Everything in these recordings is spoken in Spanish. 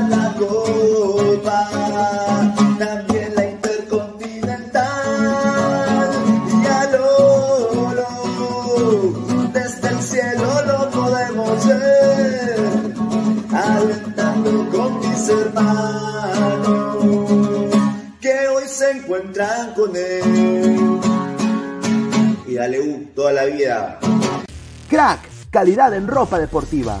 la copa, también la intercontinental. Y a Lolo, desde el cielo lo podemos ver, alentando con mis hermanos que hoy se encuentran con él. Y dale U toda la vida. Crack, calidad en ropa deportiva.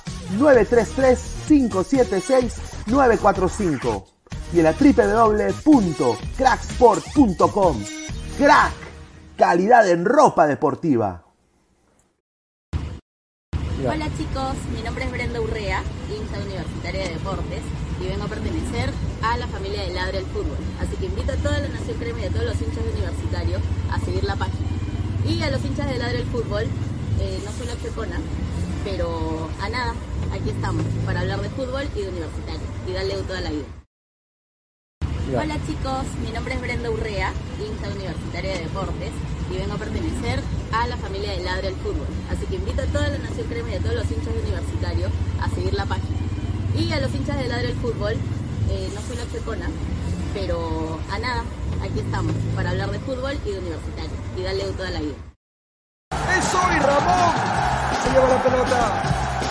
933-576-945 y en la www.cracksport.com. Crack, calidad en ropa deportiva. Hola chicos, mi nombre es Brenda Urrea, hincha universitaria de deportes y vengo a pertenecer a la familia de Ladre el Fútbol. Así que invito a toda la Nación Crema y a todos los hinchas de universitario a seguir la página. Y a los hinchas de Ladre el Fútbol, eh, no solo Checona, pero a nada, aquí estamos para hablar de fútbol y de universitario y darle toda la vida. Hola chicos, mi nombre es Brenda Urrea, hincha universitaria de deportes y vengo a pertenecer a la familia de Ladre el Fútbol. Así que invito a toda la Nación Crema y a todos los hinchas de universitario a seguir la página. Y a los hinchas de Ladre el Fútbol, eh, no soy la checona, pero a nada, aquí estamos para hablar de fútbol y de universitario y darle toda la vida. ¡Es hoy Ramón! Se lleva la pelota.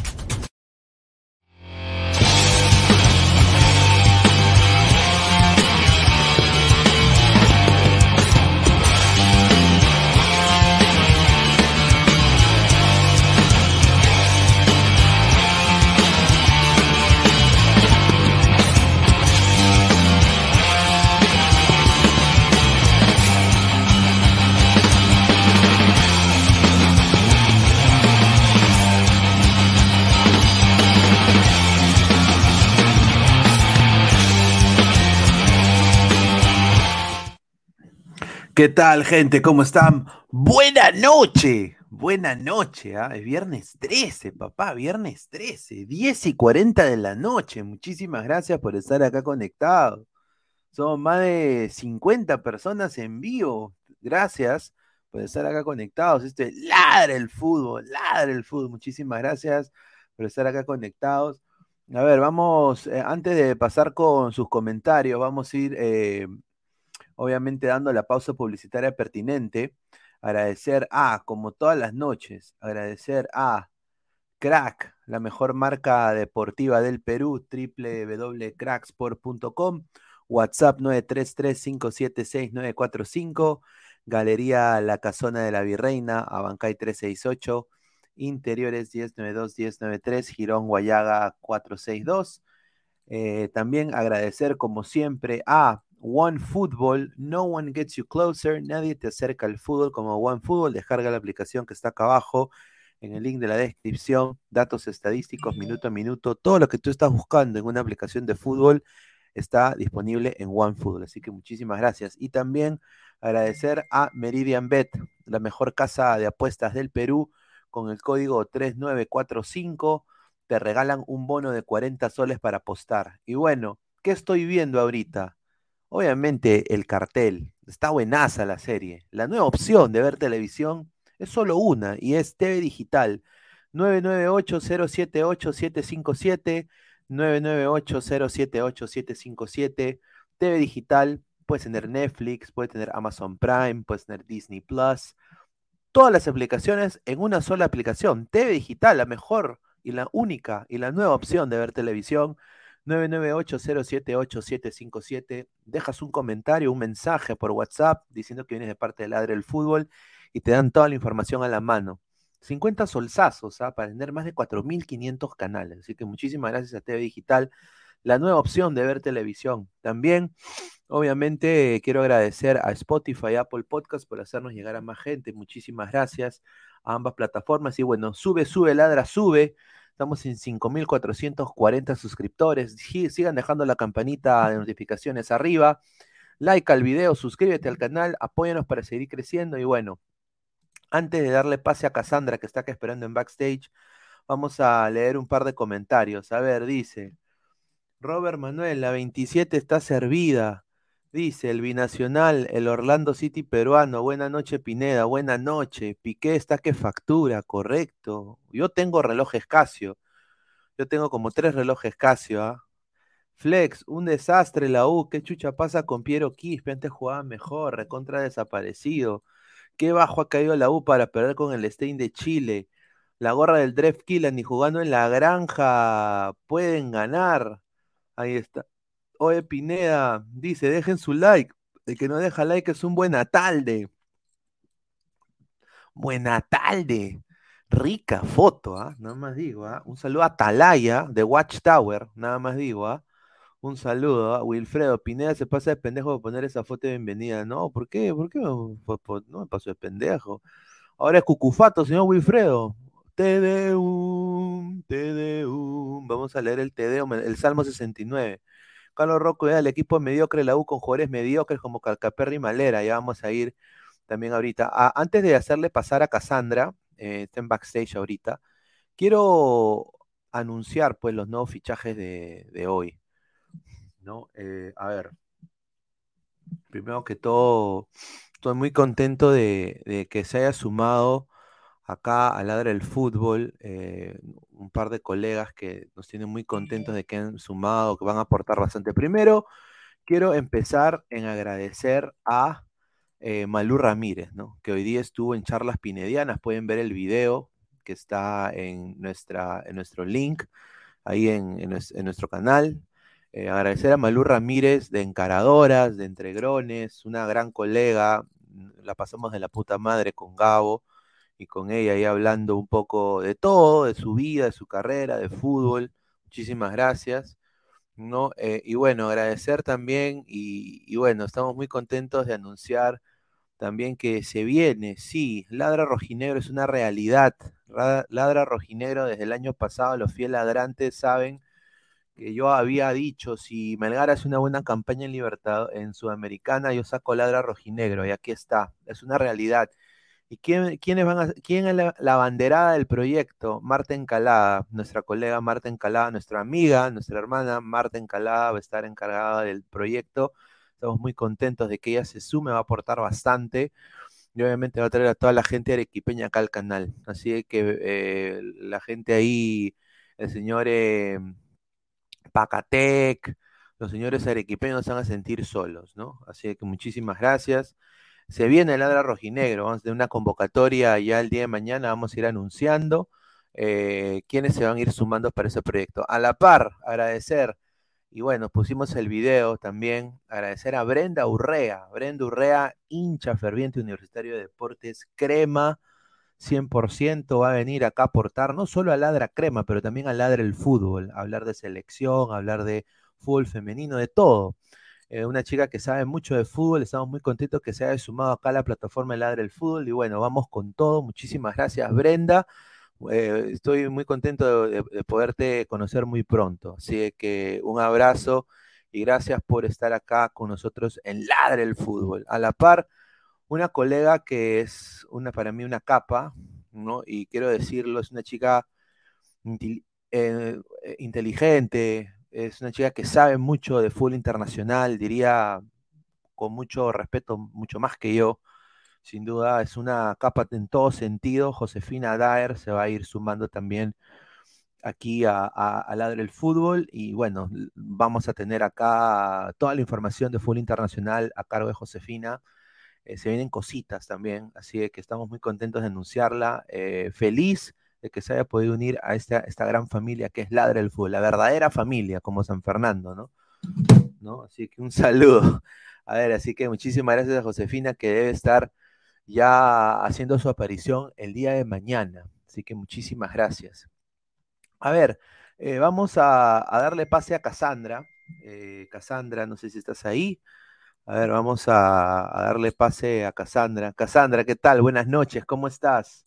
¿Qué tal, gente? ¿Cómo están? Buena noche. Buena noche, ¿ah? Es viernes 13, papá, viernes 13, 10 y 40 de la noche. Muchísimas gracias por estar acá conectados. Somos más de 50 personas en vivo. Gracias por estar acá conectados. Esto es Ladra el Fútbol, Ladra el Fútbol. Muchísimas gracias por estar acá conectados. A ver, vamos, eh, antes de pasar con sus comentarios, vamos a ir eh, obviamente dando la pausa publicitaria pertinente, agradecer a, como todas las noches, agradecer a Crack, la mejor marca deportiva del Perú, www.cracksport.com, WhatsApp 933-576-945, Galería La Casona de la Virreina, Abancay 368, Interiores 1092-1093, Girón Guayaga 462. Eh, también agradecer, como siempre, a One Football, No One Gets You Closer, nadie te acerca al fútbol como One Football, descarga la aplicación que está acá abajo en el link de la descripción, datos estadísticos, minuto a minuto, todo lo que tú estás buscando en una aplicación de fútbol está disponible en One Football, así que muchísimas gracias. Y también agradecer a Meridian Bet, la mejor casa de apuestas del Perú, con el código 3945 te regalan un bono de 40 soles para apostar. Y bueno, ¿qué estoy viendo ahorita? Obviamente el cartel, está buenaza la serie. La nueva opción de ver televisión es solo una y es TV Digital. 998-078-757, 998-078-757, TV Digital, puedes tener Netflix, puedes tener Amazon Prime, puedes tener Disney Plus, todas las aplicaciones en una sola aplicación. TV Digital, la mejor y la única y la nueva opción de ver televisión. 998-078-757. Dejas un comentario, un mensaje por WhatsApp diciendo que vienes de parte de Ladre del Fútbol y te dan toda la información a la mano. 50 solsazos ¿ah? para tener más de 4.500 canales. Así que muchísimas gracias a TV Digital, la nueva opción de ver televisión. También, obviamente, quiero agradecer a Spotify, Apple Podcast por hacernos llegar a más gente. Muchísimas gracias a ambas plataformas. Y bueno, sube, sube, ladra, sube. Estamos en 5.440 suscriptores. Sigan dejando la campanita de notificaciones arriba. Like al video, suscríbete al canal, apóyanos para seguir creciendo. Y bueno, antes de darle pase a Cassandra, que está acá esperando en backstage, vamos a leer un par de comentarios. A ver, dice Robert Manuel, la 27 está servida. Dice el binacional, el Orlando City peruano. Buena noche, Pineda. Buena noche. Piqué está que factura, correcto. Yo tengo relojes Casio. Yo tengo como tres relojes Casio, ¿ah? Flex, un desastre la U. ¿Qué chucha pasa con Piero Quispe? Antes jugaba mejor, recontra desaparecido. Qué bajo ha caído la U para perder con el Stein de Chile. La gorra del Dreft Killan ni jugando en la granja pueden ganar. Ahí está. Oye, Pineda, dice, dejen su like. El que no deja like es un buena tarde. Buena tarde. Rica foto, ¿ah? Nada más digo, ¿ah? Un saludo a Talaya de Watchtower, nada más digo, ¿ah? Un saludo a Wilfredo Pineda se pasa de pendejo de poner esa foto de bienvenida. No, ¿por qué? ¿Por qué no, me pasó de pendejo? Ahora es Cucufato, señor Wilfredo. Tedeum, Tedeum. Vamos a leer el Tedeum, el Salmo 69. Carlos Rocco, el equipo mediocre, la U con jugadores mediocres como Calcaperri y Malera. Ya vamos a ir también ahorita. Ah, antes de hacerle pasar a Cassandra, eh, está en backstage ahorita, quiero anunciar pues los nuevos fichajes de hoy. ¿no? Eh, a ver, primero que todo, estoy muy contento de, que se haya sumado acá a Ladra del Fútbol eh, un par de colegas que nos tienen muy contentos de que han sumado, que van a aportar bastante. Primero, quiero empezar en agradecer a eh, Malú Ramírez, ¿no? que hoy día estuvo en Charlas Pinedianas. Pueden ver el video que está en, nuestra, en nuestro link, ahí en, en nuestro canal. Eh, agradecer a Malú Ramírez de Encaradoras, de Entregrones, una gran colega, la pasamos de la puta madre con Gabo y con ella ahí hablando un poco de todo, de su vida, de su carrera, de fútbol. Muchísimas gracias. ¿no? Eh, y bueno, agradecer también y, y, bueno, estamos muy contentos de anunciar también que se viene, sí, Ladra Rojinegro es una realidad. Ladra Rojinegro desde el año pasado, los fieles ladrantes saben que yo había dicho, si Melgar hace una buena campaña en Libertad, en Sudamericana, yo saco ladra rojinegro, y aquí está, es una realidad. ¿Y quién, quiénes van a, quién es la, banderada del proyecto? Marta Encalada, nuestra colega Marta Encalada, nuestra amiga, nuestra hermana Marta Encalada va a estar encargada del proyecto. Estamos muy contentos de que ella se sume, va a aportar bastante. Y obviamente va a traer a toda la gente arequipeña acá al canal. Así que eh, la gente ahí, el señor eh, Pacatec, los señores arequipeños van a sentir solos, ¿no? Así que muchísimas gracias. Se viene el Ladra Rojinegro, vamos a tener una convocatoria ya el día de mañana, vamos a ir anunciando eh, quiénes se van a ir sumando para ese proyecto. A la par, agradecer, y bueno, pusimos el video también, agradecer a Brenda Urrea, Brenda Urrea, hincha ferviente universitario de deportes, crema, 100% va a venir acá a aportar no solo a Ladra Crema, pero también a Ladra el Fútbol, hablar de selección, hablar de fútbol femenino, de todo. Eh, una chica que sabe mucho de fútbol, estamos muy contentos que se haya sumado acá a la plataforma de Ladra el Fútbol y bueno, vamos con todo. Muchísimas gracias Brenda. Eh, estoy muy contento de, de, poderte conocer muy pronto. Así que un abrazo y gracias por estar acá con nosotros en Ladra el Fútbol. A la par una colega que es una para mí una capa, ¿no? Y quiero decirlo, es una chica eh, inteligente, es una chica que sabe mucho de fútbol internacional, diría con mucho respeto, mucho más que yo, sin duda es una capa en todo sentido. Josefina Daer se va a ir sumando también aquí a, a, Ladre del Fútbol y bueno, vamos a tener acá toda la información de fútbol internacional a cargo de Josefina. Eh, se vienen cositas también, así que estamos muy contentos de anunciarla. Eh, feliz de que se haya podido unir a esta, esta gran familia que es Ladre del Fútbol, la verdadera familia como San Fernando, ¿no? ¿No? Así que un saludo. A ver, así que muchísimas gracias a Josefina que debe estar ya haciendo su aparición el día de mañana. Así que muchísimas gracias. A ver, eh, vamos a, darle pase a Cassandra. Eh, Cassandra, no sé si estás ahí. A ver, vamos a, darle pase a Cassandra. Cassandra, ¿qué tal? Buenas noches, ¿cómo estás?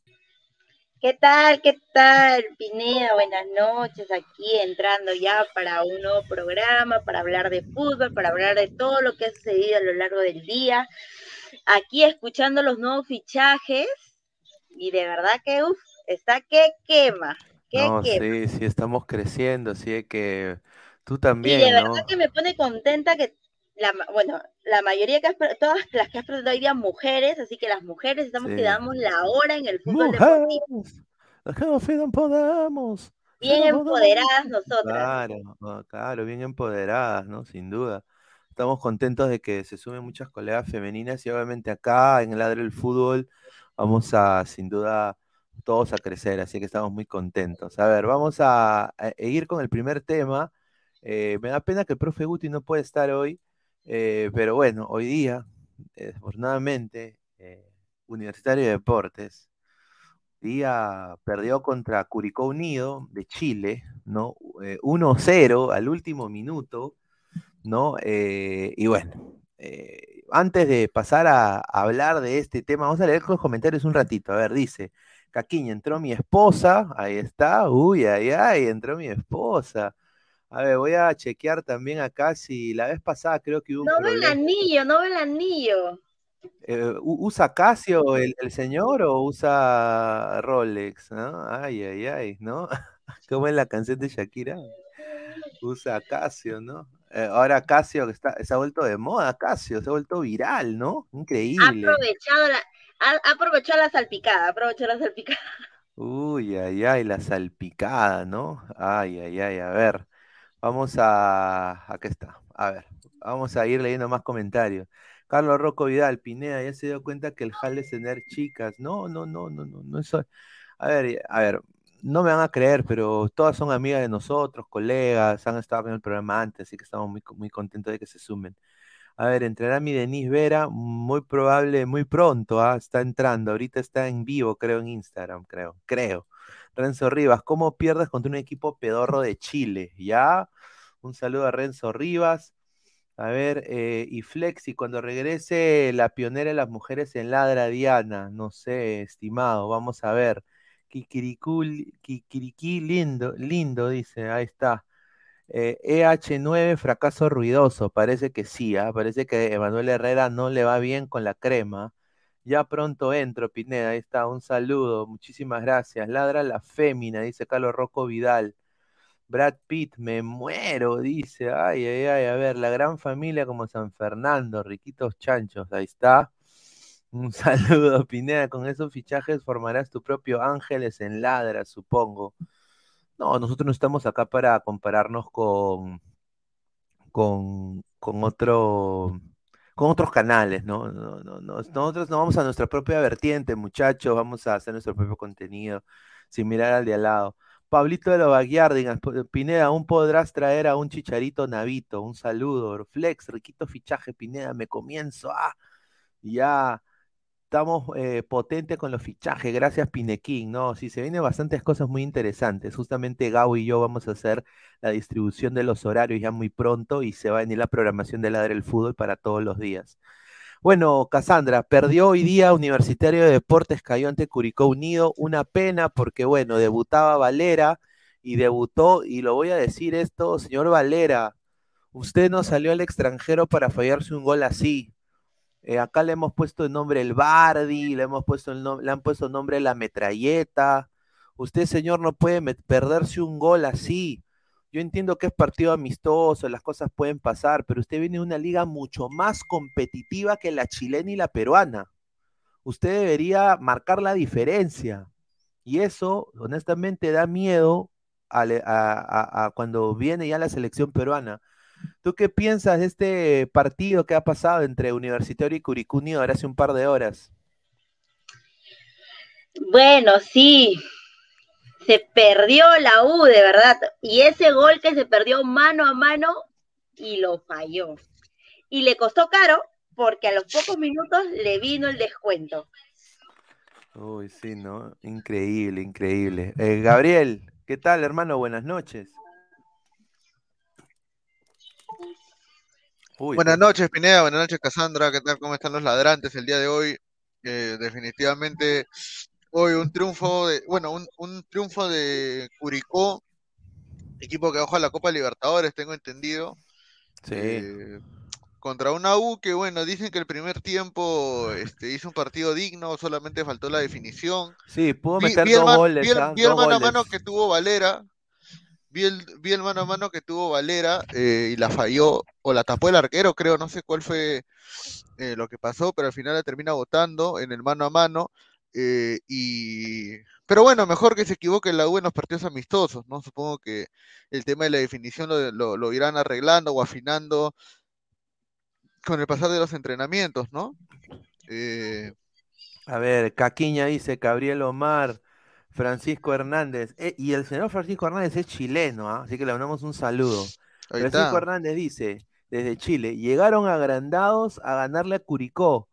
¿Qué tal? ¿Qué tal, Pineda? Buenas noches, aquí entrando ya para un nuevo programa, para hablar de fútbol, para hablar de todo lo que ha sucedido a lo largo del día. Aquí escuchando los nuevos fichajes y de verdad que, uff, está que quema sí, sí, estamos creciendo, así que tú también. Y de verdad que me pone contenta que, la, bueno, la mayoría, que todas las que has presentado hoy día mujeres, así que las mujeres estamos que damos la hora en el fútbol deportivo. Las que no podamos. Bien empoderadas nosotras. Claro, claro, bien empoderadas, ¿no? Sin duda. Estamos contentos de que se sumen muchas colegas femeninas y obviamente acá en el ladro del fútbol vamos a, sin duda, todos a crecer, así que estamos muy contentos. A ver, vamos a, ir con el primer tema. Eh, me da pena que el profe Guti no puede estar hoy, eh, pero bueno, hoy día, desafortunadamente, eh, Universitario de Deportes, día perdió contra Curicó Unido de Chile, ¿no? 1-0 al último minuto, ¿no? y bueno, antes de pasar a, a, hablar de este tema, vamos a leer los comentarios un ratito. A ver, dice, Caquiña, entró mi esposa, ahí está, uy, ay, ay, entró mi esposa. A ver, voy a chequear también acá si la vez pasada creo que hubo. No ve el anillo, no ve el anillo. Eh, ¿Usa Casio el, señor o usa Rolex? ¿no? Ay, ay, ay, ¿no? ¿Cómo es la canción de Shakira? Usa Casio, ¿no? Eh, ahora Casio está, se ha vuelto de moda, Casio, se ha vuelto viral, ¿no? Increíble. Ha aprovechado la, aprovechó la salpicada, aprovechó la salpicada. Uy, ay, ay, la salpicada, ¿no? Ay, ay, ay, a ver. Vamos a. Aquí está. A ver, vamos a ir leyendo más comentarios. Carlos Rocco Vidal, Pineda, ya se dio cuenta que el jale es tener chicas. No, no, no, no, no, no eso. A ver, a ver, no me van a creer, pero todas son amigas de nosotros, colegas, han estado en el programa antes, así que estamos muy, muy contentos de que se sumen. A ver, entrará mi Denise Vera, muy probable, muy pronto, ¿ah? está entrando, ahorita está en vivo, creo, en Instagram, creo, creo. Renzo Rivas, ¿cómo pierdes contra un equipo pedorro de Chile? ¿Ya? Un saludo a Renzo Rivas. A ver, eh, y Flexi, cuando regrese la pionera de las mujeres en Ladra Diana, no sé, estimado, vamos a ver. Kikiriki lindo, lindo, dice, ahí está. EH9, eh, e fracaso ruidoso, parece que sí, ¿ah? parece que Emanuel Herrera no le va bien con la crema. Ya pronto entro, Pineda, ahí está, un saludo, muchísimas gracias. Ladra la fémina, dice Carlos Rocco Vidal. Brad Pitt, me muero, dice, ay, ay, ay, a ver, la gran familia como San Fernando, riquitos chanchos, ahí está. Un saludo, Pineda, con esos fichajes formarás tu propio Ángeles en Ladra, supongo. No, nosotros no estamos acá para compararnos con, con, con otro, con otros canales, ¿no? No, no, Nosotros no vamos a nuestra propia vertiente, muchachos, vamos a hacer nuestro propio contenido, sin mirar al de al lado. Pablito de los Pineda, aún podrás traer a un chicharito navito, un saludo. Flex, riquito fichaje, Pineda, me comienzo. Ah, ya estamos eh, potentes con los fichajes, gracias Pinequín, ¿no? Sí, se vienen bastantes cosas muy interesantes. Justamente Gau y yo vamos a hacer la distribución de los horarios ya muy pronto y se va a venir la programación de Ladre del Fútbol para todos los días. Bueno, Cassandra, perdió hoy día Universitario de Deportes, cayó ante Curicó Unido, una pena porque, bueno, debutaba Valera y debutó, y lo voy a decir esto, señor Valera, usted no salió al extranjero para fallarse un gol así, eh, acá le hemos puesto el nombre el Bardi, le hemos puesto el le han puesto el nombre la metralleta. Usted, señor, no puede perderse un gol así. Yo entiendo que es partido amistoso, las cosas pueden pasar, pero usted viene de una liga mucho más competitiva que la chilena y la peruana. usted debería marcar la diferencia. Y eso, honestamente, da miedo a, cuando viene ya la selección peruana. ¿Tú qué piensas de este partido que ha pasado entre Universitario y Curicú ahora hace un par de horas? Bueno, sí, se perdió la U, de verdad. Y ese gol que se perdió mano a mano y lo falló. Y le costó caro porque a los pocos minutos le vino el descuento. Uy, sí, ¿no? Increíble, increíble. Eh, Gabriel, ¿qué tal, hermano? Buenas noches. Buenas noches, Pineda. Buenas noches, Cassandra. ¿Qué tal? ¿Cómo están los ladrantes el día de hoy? Eh, definitivamente hoy un triunfo de, bueno, un, triunfo de Curicó, equipo que bajó a la Copa Libertadores, tengo entendido. Sí. Eh, contra una U que, bueno, dicen que el primer tiempo este, hizo un partido digno, solamente faltó la definición. Sí, pudo meter dos goles. Vi, el, mano a mano que tuvo Valera, vi el, mano a mano que tuvo Valera eh, y la falló, o la tapó el arquero, creo, no sé cuál fue eh, lo que pasó, pero al final la termina votando en el mano a mano. Eh, y pero bueno, mejor que se equivoque la U en los partidos amistosos, ¿no? Supongo que el tema de la definición lo, lo irán arreglando o afinando con el pasar de los entrenamientos, ¿no? A ver, Caquiña dice, Gabriel Omar, Francisco Hernández, eh, y el señor Francisco Hernández es chileno, ¿ah? así que le mandamos un saludo. Francisco Hernández dice, desde Chile, llegaron agrandados a ganarle a Curicó,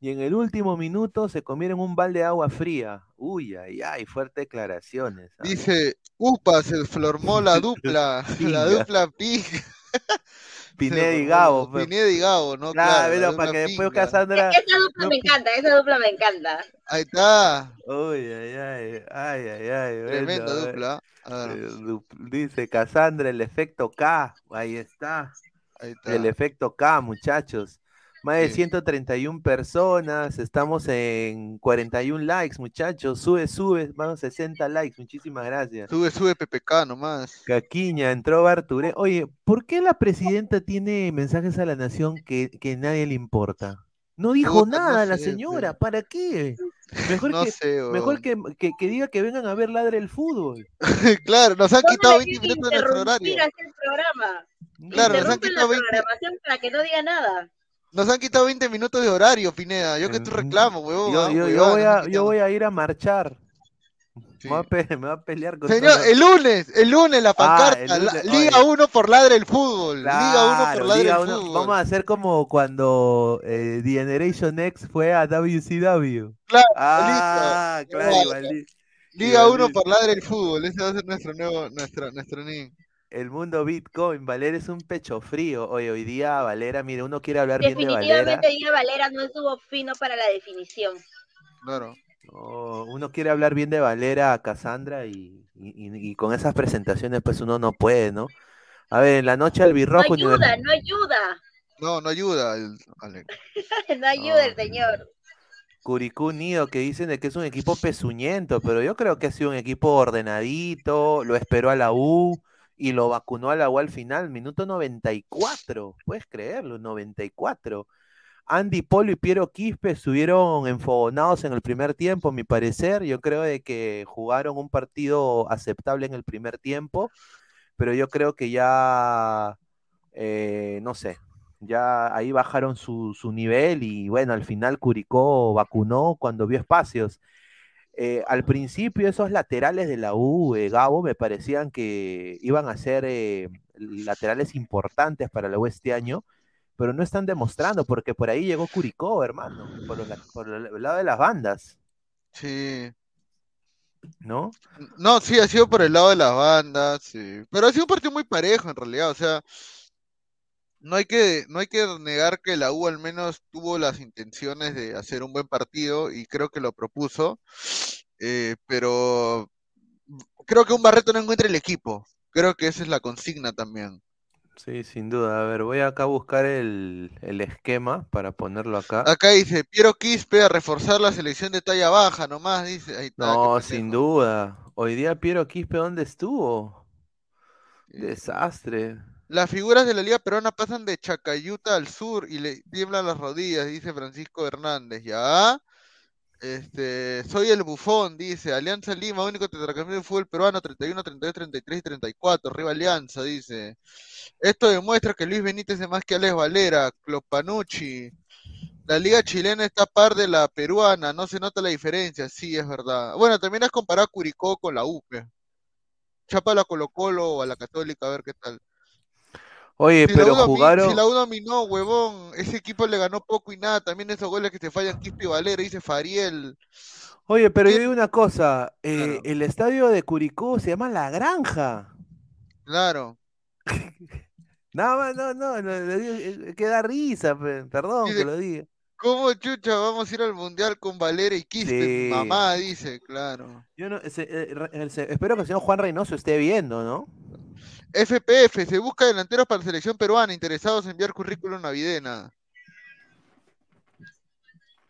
y en el último minuto se comieron un balde de agua fría. Uy, ay, ay, fuertes declaraciones. ¿ah? Dice, upa, se formó la dupla, la dupla pig. Pineda y Gabo. Pineda y Gabo, ¿no? Claro, claro para que después Cassandra. Esa dupla me encanta, esa dupla me encanta. Ahí está. Uy, ay, ay, ay, ay, ay. Tremenda dupla. Eh, dice Cassandra, el efecto K. Ahí está. Ahí está. El efecto K, muchachos. Más de 131 personas, estamos en 41 likes, muchachos. Sube, sube, vamos 60 likes, muchísimas gracias. Sube, sube PPK nomás. Caquiña, entró Barture. Oye, ¿por qué la presidenta tiene mensajes a la nación que, que nadie le importa? No dijo nada la señora, ¿para qué? Mejor, que, mejor que, que, diga que vengan a ver Ladre el fútbol. claro, nos han quitado 20 minutos de nuestro horario. programa. Claro, nos han quitado 20 para que no diga nada. Nos han quitado 20 minutos de horario, Pineda. Yo que tú reclamo, weón. Yo, yo, voy a, yo voy a ir a marchar. Me, va a pelear con Señor, el lunes, el lunes la ah, pancarta. Liga 1 por ladre el fútbol. Liga 1 por ladre el fútbol. Vamos a hacer como cuando eh, The Generation X fue a WCW. Claro, ah, claro, Liga 1 por ladre el fútbol. Ese va a ser nuestro nuevo, nuestro, nuestro nick el mundo Bitcoin, Valera es un pecho frío. Hoy, hoy día Valera, mire, uno quiere hablar bien de Valera. Definitivamente hoy día Valera no estuvo fino para la definición. Claro. uno quiere hablar bien de Valera a Cassandra y, con esas presentaciones pues uno no puede, ¿no? A ver, en la noche al birrojo... No ayuda, no ayuda. No, no ayuda. no ayuda el señor. Curicú Nido, que dicen de que es un equipo pezuñento, pero yo creo que ha sido un equipo ordenadito, lo esperó a la U, y lo vacunó al agua al final, minuto 94, puedes creerlo, 94. Andy Polo y Piero Quispe estuvieron enfogonados en el primer tiempo, a mi parecer. Yo creo de que jugaron un partido aceptable en el primer tiempo, pero yo creo que ya, eh, no sé, ya ahí bajaron su, su nivel y bueno, al final Curicó vacunó cuando vio espacios. Eh, al principio esos laterales de la U, eh, Gabo, me parecían que iban a ser eh, laterales importantes para la U este año, pero no están demostrando, porque por ahí llegó Curicó, hermano, por, el lado de las bandas. Sí. ¿No? No, sí, ha sido por el lado de las bandas, sí. Pero ha sido un partido muy parejo en realidad, o sea, no hay que, no hay que negar que la U al menos tuvo las intenciones de hacer un buen partido y creo que lo propuso, eh, pero creo que un Barreto no encuentra el equipo. Creo que esa es la consigna también. Sí, sin duda. A ver, voy acá a buscar el, esquema para ponerlo acá. Acá dice, Piero Quispe a reforzar la selección de talla baja, nomás dice. no, sin duda. Hoy día Piero Quispe, ¿dónde estuvo? Desastre. Las figuras de la Liga Peruana pasan de Chacayuta al sur y le tiemblan las rodillas, dice Francisco Hernández. ¿Ya? Este, soy el bufón, dice. Alianza Lima, único tetracampeón de fútbol peruano, 31, 32, 33 y 34. Arriba Alianza, dice. Esto demuestra que Luis Benítez es más que Alex Valera, Clopanucci. La liga chilena está a par de la peruana, no se nota la diferencia, sí, es verdad. Bueno, también has comparado a Curicó con la UPE. Chapa a la Colo Colo o a la Católica, a ver qué tal. Oye, Si pero jugaron. si la U dominó, huevón, ese equipo le ganó poco y nada. También esos goles que se fallan Quispe y Valera, dice Fariel. Oye, pero yo Bien. digo una cosa, eh, Claro. el estadio de Curicó se llama La Granja. Claro. Nada más, no, no, no, eh, que da risa, pe- perdón Dice, que lo diga. ¿Cómo chucha vamos a ir al mundial con Valera y Quispe? Sí. mamá dice, claro. Yo no, eh, re- el se- espero que el señor Juan Reynoso esté viendo, ¿no? FPF, se busca delanteros para la selección peruana, interesados en enviar currículum navidena.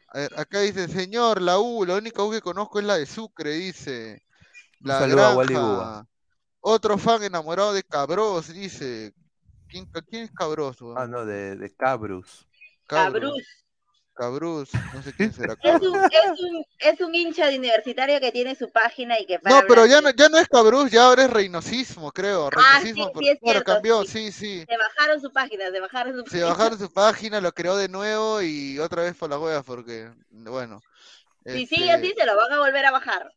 A ver, acá dice, señor, la U, la única U que conozco es la de Sucre, dice. La saludo a Wally Granja. Otro fan enamorado de Cabros, dice. ¿Quién, quién es Cabros? Ah, no, de, de Cabrus. Cabros. Cabruz. Cabruz, no sé quién será Es Cabruz. un, es, un, es un hincha de universitario que tiene su página y que para No, pero ya no, ya no es Cabruz, ya ahora es Reynosismo, creo. Ah, sí, es cierto, cambió, sí. sí. Se bajaron su página, se bajaron su Se página. bajaron su página, lo creó de nuevo y otra vez por las huevas, porque, bueno. Si este, sigue así, se lo van a volver a bajar.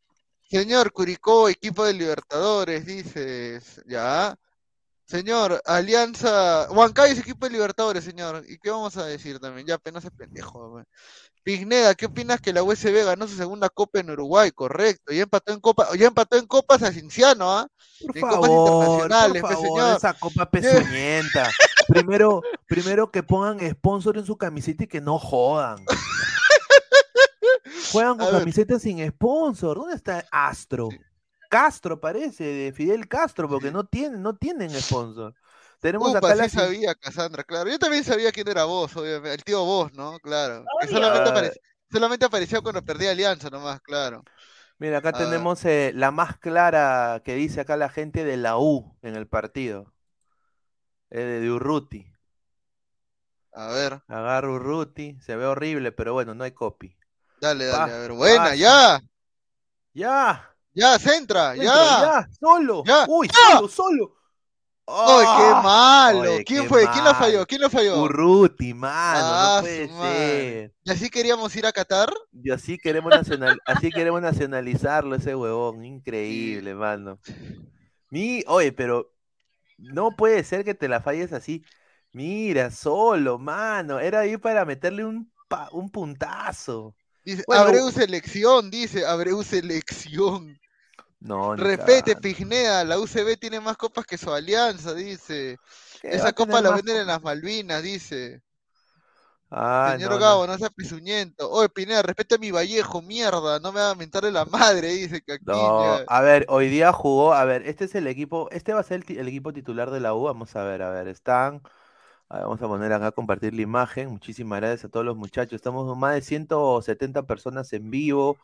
Señor Curicó, equipo de Libertadores, dices. Ya. Señor, Alianza. Huancay es equipo de Libertadores, señor. ¿Y qué vamos a decir también? Ya, apenas es pendejo. güey. Pigneda, ¿qué opinas que la USB ganó su segunda copa en Uruguay? Correcto. Ya empató en copa, ya empató en copas a Cinciano, ¿ah? Por En copas favor, por internacionales, pues, favor, señor. esa copa pezuñenta. primero, primero que pongan sponsor en su camiseta y que no jodan. Juegan con camisetas sin sponsor. ¿Dónde está Astro? Castro parece, de Fidel Castro, porque no tienen, no tienen sponsor. Tenemos Upa, acá la sí sabía, Cassandra, claro. Yo también sabía quién era vos, obviamente. El tío vos, ¿no? Claro. Que solamente, Ah. apare- solamente apareció cuando perdía Alianza nomás, claro. Mira, acá A ver. tenemos eh, la más clara que dice acá la gente de la U en el partido. Eh, de, Urruti. A ver, Agarra Urruti, se ve horrible, pero bueno, no hay copy. dale, dale, a ver. Buena, ya, ¡Ya! Ya, centra, Dentro, ya. ¡Ya! ¡Solo! Ya, ¡Uy, ya. solo, solo! ¡Ay, qué ¡Ah! malo! Oye, ¿Quién qué fue? ¿Quién lo falló? ¿Quién lo falló? Urruti, mano, Ah, no puede su madre. ser. ¿Y así queríamos ir a Qatar? Y así queremos, nacional, así queremos nacionalizarlo ese huevón, increíble, mano. Mi, oye, pero no puede ser que te la falles así. Mira, solo, mano, era ahí para meterle un, pa- un puntazo. Dice, Bueno, Abreu selección, dice, Abreu selección. No, cagando. Pigneda, la UCB tiene más copas que su alianza, dice. ¿Qué va Esa a copa la venden en las Malvinas, dice. Ah, Señor no, no. Gabo, no, sea pisuñento. Oye, Pineda, respeta a mi Vallejo, mierda, no me va a mentarle la madre, dice No, a ver, hoy día jugó, a ver, este es el equipo, este va a ser el, equipo titular de la U, vamos a ver, a ver, están, a ver, vamos a poner acá, compartir la imagen, muchísimas gracias a todos los muchachos, estamos con más de 170 personas en vivo,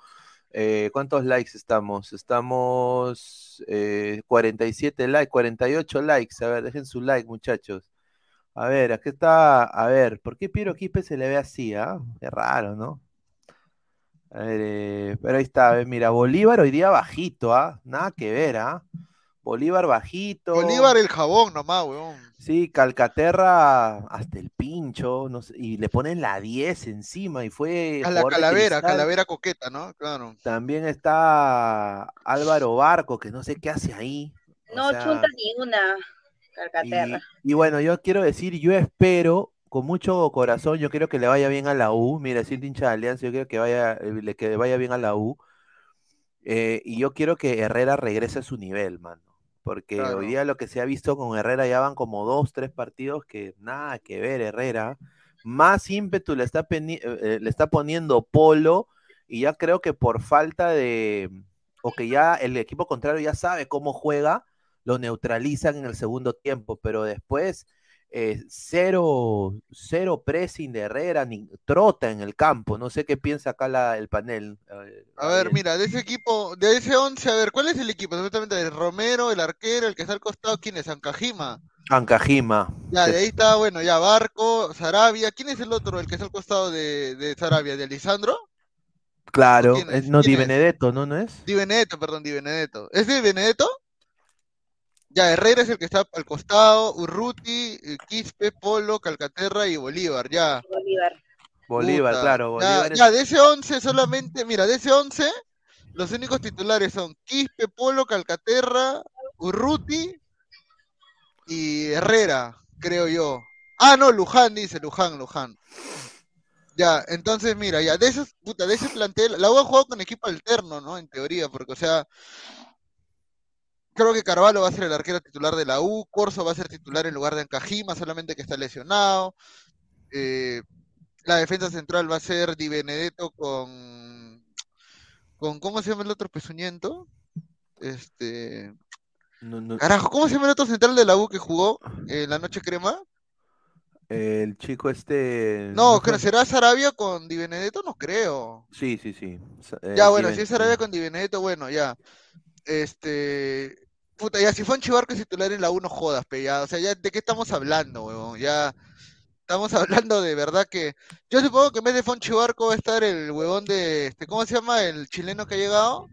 eh, ¿cuántos likes estamos? Estamos eh, 47 likes, 48 likes, a ver, dejen su like, muchachos. A ver, aquí está, a ver, ¿por qué Piero Quispe se le ve así, ah? Qué raro, ¿no? A ver, eh, pero ahí está, mira, Bolívar hoy día bajito, ¿ah? Nada que ver, ¿ah? Bolívar bajito. Bolívar el jabón nomás, weón. Sí, Calcaterra hasta el pincho, no sé, y le ponen la 10 encima y fue A la calavera, calavera coqueta, ¿no? Claro. También está Álvaro Barco, que no sé qué hace ahí. o No sea, chunta ni una Calcaterra. y bueno, yo quiero decir, yo espero, con mucho corazón, yo quiero que le vaya bien a la U. Mira, siendo hincha de Alianza, yo quiero que vaya, le- que le vaya bien a la U. Eh, y yo quiero que Herrera regrese a su nivel, mano. Porque Claro. hoy día lo que se ha visto con Herrera ya van como dos, tres partidos que nada que ver, Herrera. Más ímpetu le está, eh, eh, le está poniendo Polo. Y ya creo que por falta de. O que ya el equipo contrario ya sabe cómo juega, lo neutralizan en el segundo tiempo. Pero después, eh, cero, cero pressing de Herrera, ni trota en el campo. No sé qué piensa acá la- el panel. eh, A ver, mira, de ese equipo, de ese 11, a ver, ¿cuál es el equipo? Supuestamente el Romero, el arquero, el que está al costado, ¿quién es? Ancajima. Ancajima. Ya, de ahí está, bueno, ya Barco, Sarabia. ¿Quién es el otro, el que está al costado de, de Sarabia? ¿De Lisandro? Claro, es? no, Di. Benedetto, ¿no? ¿No es? Di Benedetto, perdón, Di Benedetto. ¿Es Di Benedetto? Ya, Herrera es el que está al costado, Urruti, eh, Quispe, Polo, Calcaterra y Bolívar, ya. Bolívar. Bolívar, Puta, claro, ya, Bolívar es- ya, de ese 11 solamente, mira, de ese 11, los únicos titulares son Quispe, Polo, Calcaterra, Urruti y Herrera, creo yo. Ah, no, Luján dice, Luján, Luján. Ya, entonces mira, ya, de esos, puta, de ese plantel, la U ha jugado con equipo alterno, ¿no? En teoría, porque, o sea, creo que Carvalho va a ser el arquero titular de la U, Corso va a ser titular en lugar de Ancajima, solamente que está lesionado. Eh, la defensa central va a ser Di Benedetto con, con ¿cómo se llama el otro pezuñento? Este, no, no, carajo, ¿cómo se llama el otro central de la U que jugó en la noche crema? el chico este... No. ¿será Sarabia con Di Benedetto? No creo. Sí, sí, sí. Eh, Ya, bueno, si es Sarabia con Di Benedetto, bueno, ya. Este, puta, ya si fue Chivarco titular en la U, no jodas, pe, ya, o sea, ya, ¿de qué estamos hablando, huevón? Ya, estamos hablando de verdad que, yo supongo que en vez de Fonchi Barco va a estar el huevón de, este, ¿cómo se llama? El chileno que ha llegado.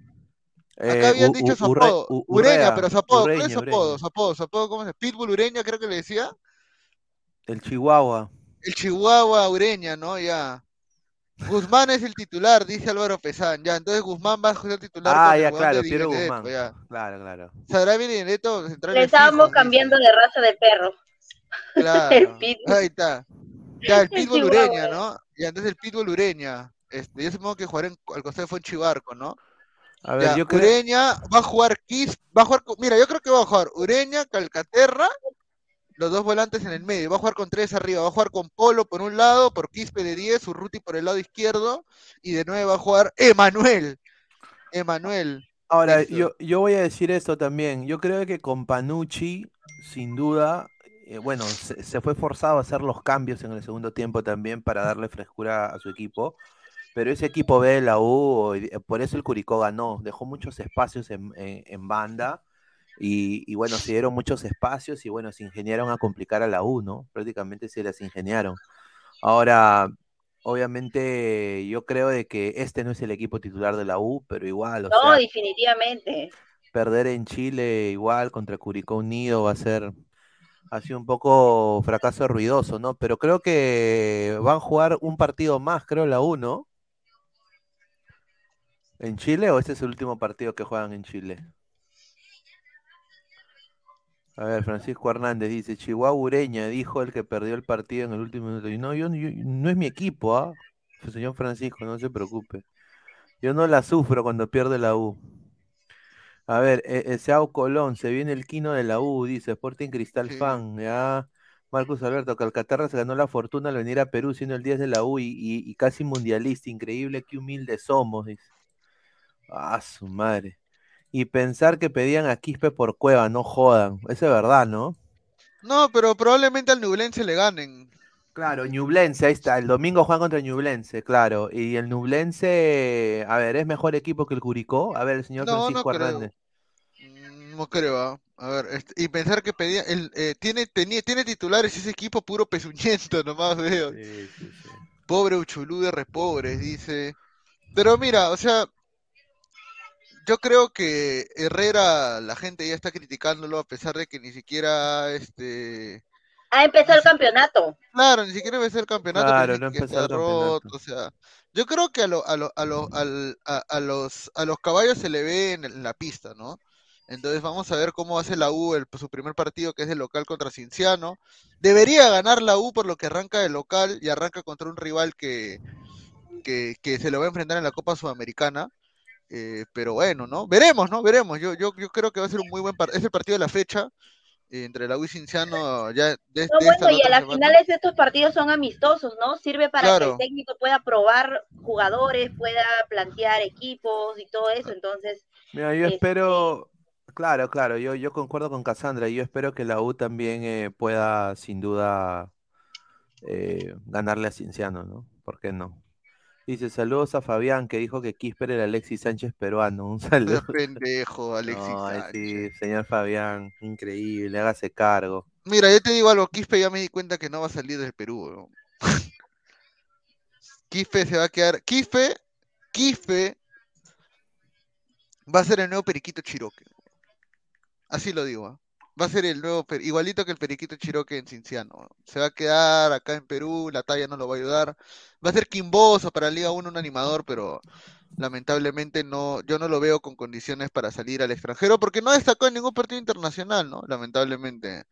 Acá Eh, habían dicho su apodo, Ureña, pero su apodo, ¿cuál es su apodo? Su apodo, su apodo, ¿cómo se? Pitbull Ureña, creo que le decía. El Chihuahua. El Chihuahua Ureña, ¿no? Ya. Guzmán es el titular, dice Álvaro Pesán, ya, entonces Guzmán va a ser titular Ah, ya, claro, Piero Guzmán. ya. Claro, claro. Sarabia y Benedetto, centrales Le estábamos dice. cambiando de raza de perro. Claro, Pitbull. ahí está. Ya, el Pitbull. Ureña, ¿no? Y entonces el Pitbull Ureña. Este, yo supongo que jugará en- al costado de Fonchi Barco, ¿no? A ver, Ya, yo creo... Ureña va a jugar Kiss, va a jugar, mira, yo creo que va a jugar Ureña, Calcaterra, los dos volantes en el medio, va a jugar con tres arriba, va a jugar con Polo por un lado, por Quispe de 10, Urruti por el lado izquierdo, y de nuevo va a jugar Emanuel. Emanuel. Ahora, yo, yo voy a decir esto también. Yo creo que con Panucci, sin duda, eh, bueno, se, se fue forzado a hacer los cambios en el segundo tiempo también para darle frescura a su equipo. Pero ese equipo B de la U, por eso el Curicó ganó. Dejó muchos espacios en, en- en banda. Y, y bueno, se dieron muchos espacios y bueno, se ingeniaron a complicar a la U, ¿no? Prácticamente se las ingeniaron. Ahora, obviamente, yo creo de que este no es el equipo titular de la U, pero igual, o No, sea, definitivamente. perder en Chile igual contra Curicó Unido va a ser ha sido un poco fracaso ruidoso, ¿no? Pero creo que van a jugar un partido más, creo, la U, ¿no? ¿En Chile o este es el último partido que juegan en Chile? A ver, Francisco Hernández dice, Chihuahua Ureña, dijo el que perdió el partido en el último minuto. Y no, yo, yo- no es mi equipo, ¿ah? Señor Francisco, no se preocupe. Yo no la sufro cuando pierde la U. A ver, eh, eh, Seao Colón, se viene el Quino de la U, dice Sporting Cristal Sí. Fan, ya. Marcus Alberto, Calcaterra se ganó la fortuna al venir a Perú siendo el 10 de la U y, y- y casi mundialista, increíble, qué humildes somos, dice. Ah, su madre. Y pensar que pedían a Quispe por Cueva, no jodan, eso es verdad, ¿no? No, pero probablemente al Nublense le ganen. Claro, Ñublense, ahí está, el domingo juegan contra Ñublense, claro, y el Ñublense, a ver, ¿es mejor equipo que el Curicó? A ver, el señor No, no Francisco creo. Hernández. Mm, No creo, ¿ah? A ver, este, y pensar que pedía, el, eh, tiene, tenía, tiene titulares ese equipo puro pezuñento, nomás veo. Sí, sí, sí. Pobre Uchulú de repobres, dice. Pero mira, o sea, yo creo que Herrera, la gente ya está criticándolo a pesar de que ni siquiera, este, Ha empezado el campeonato. claro, ni siquiera va a ser el campeonato, Claro, no empezó el roto, o sea, yo creo que a, lo, a, lo, a, lo- al- a, a los, a los caballos se le ve en, en la pista, ¿no? Entonces vamos a ver cómo hace la U el, su primer partido, que es el local contra Cinciano. Debería ganar la U por lo que arranca de local y arranca contra un rival que, que, que se lo va a enfrentar en la Copa Sudamericana. Eh, pero bueno, ¿no? Veremos, ¿no? Veremos. Yo, yo, yo creo que va a ser un muy buen partido. Es el partido de la fecha eh, entre la U y Cinciano ya de, de No, bueno, y a las semana. finales estos partidos son amistosos, ¿no? Sirve para que el técnico pueda probar jugadores, pueda plantear equipos y todo eso. Entonces, Mira, yo Este- espero, claro, claro, yo, yo concuerdo con Cassandra, yo espero que la U también eh, pueda, sin duda, eh, ganarle a Cienciano, ¿no? ¿Por qué no? Dice, saludos a Fabián, que dijo que Quisper era Alexis Sánchez peruano. Un saludo. Pendejo, Alexis No, Sánchez. sí, señor Fabián, increíble, hágase cargo. Mira, yo te digo algo, Quispe ya me di cuenta que no va a salir del Perú. Quispe se va a quedar. Quispe, Quispe va a ser el nuevo Periquito Chiroque. Así lo digo. ¿ah? Va a ser el nuevo, igualito que el Periquito Chiroque en Cinciano. Se va a quedar acá en Perú, la talla no lo va a ayudar. Va a ser Quimboso para Liga 1 un animador, pero lamentablemente no, yo no lo veo con condiciones para salir al extranjero porque no destacó en ningún partido internacional, ¿no? Lamentablemente,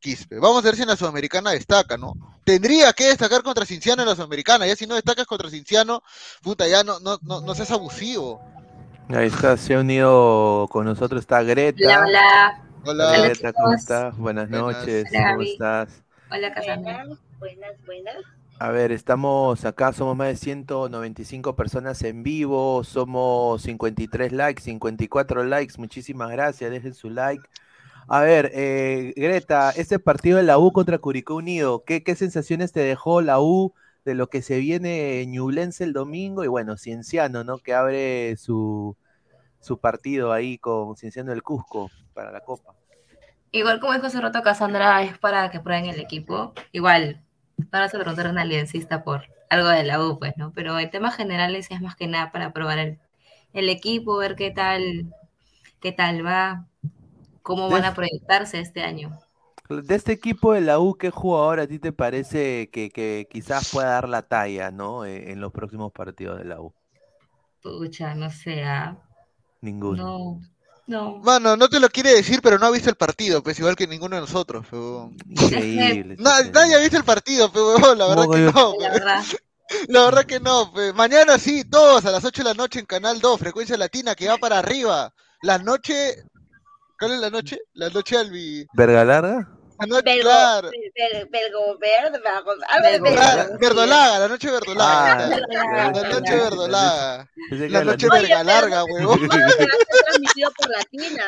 Quispe. Vamos a ver si en la Sudamericana destaca, ¿no? Tendría que destacar contra Cinciano en la Sudamericana, ya si no destacas contra Cinciano, puta, ya no, no, no, no seas abusivo. Ahí está, se ha unido con nosotros, está Greta. Hola, hola. Hola, Hola, Greta, ¿cómo estás? Buenas Buenas. noches, Hola, ¿cómo estás? Hola, Cassandra. Buenas, buenas, buenas. A ver, estamos acá, somos más de 195 personas en vivo, somos 53 likes, 54 likes, muchísimas gracias, dejen su like. A ver, eh, Greta, este partido de la U contra Curicó Unido, ¿qué, qué sensaciones te dejó la U de lo que se viene en Ñublense el domingo? Y bueno, Cienciano, ¿no? Que abre su, su partido ahí con Cienciano del Cusco para la Copa. Igual como dijo hace rato Cassandra, es para que prueben el equipo. Igual, van a preguntar a un aliancista por algo de la U, pues, ¿no? Pero en temas generales es más que nada para probar el, el equipo, ver qué tal, qué tal va, cómo van a proyectarse este año. De este equipo de la U, ¿qué jugador a ti te parece que, que quizás pueda dar la talla, ¿no? Eh, En los próximos partidos de la U. Pucha, no sé, ah, Ninguno. no, no. Mano, no te lo quiere decir, pero no ha visto el partido, pues igual que ninguno de nosotros, huevón. Increíble. Na- nadie ha visto el partido, pe, huevón, la verdad ¿Cómo que no, La verdad, La verdad que no, pe. Mañana sí, todos a las 8 de la noche en Canal 2, Frecuencia Latina, que va para arriba. La noche... ¿Cuál es la noche? La noche al vi... ¿Verga larga? Noche, Belgo, claro. Bel- Belgo verde, Belgo Verdolaga, Belgo. verdolaga, la noche verdolaga. Ah. La noche verdolaga. La noche verga larga, huevón. No va a ser transmitido por Latina.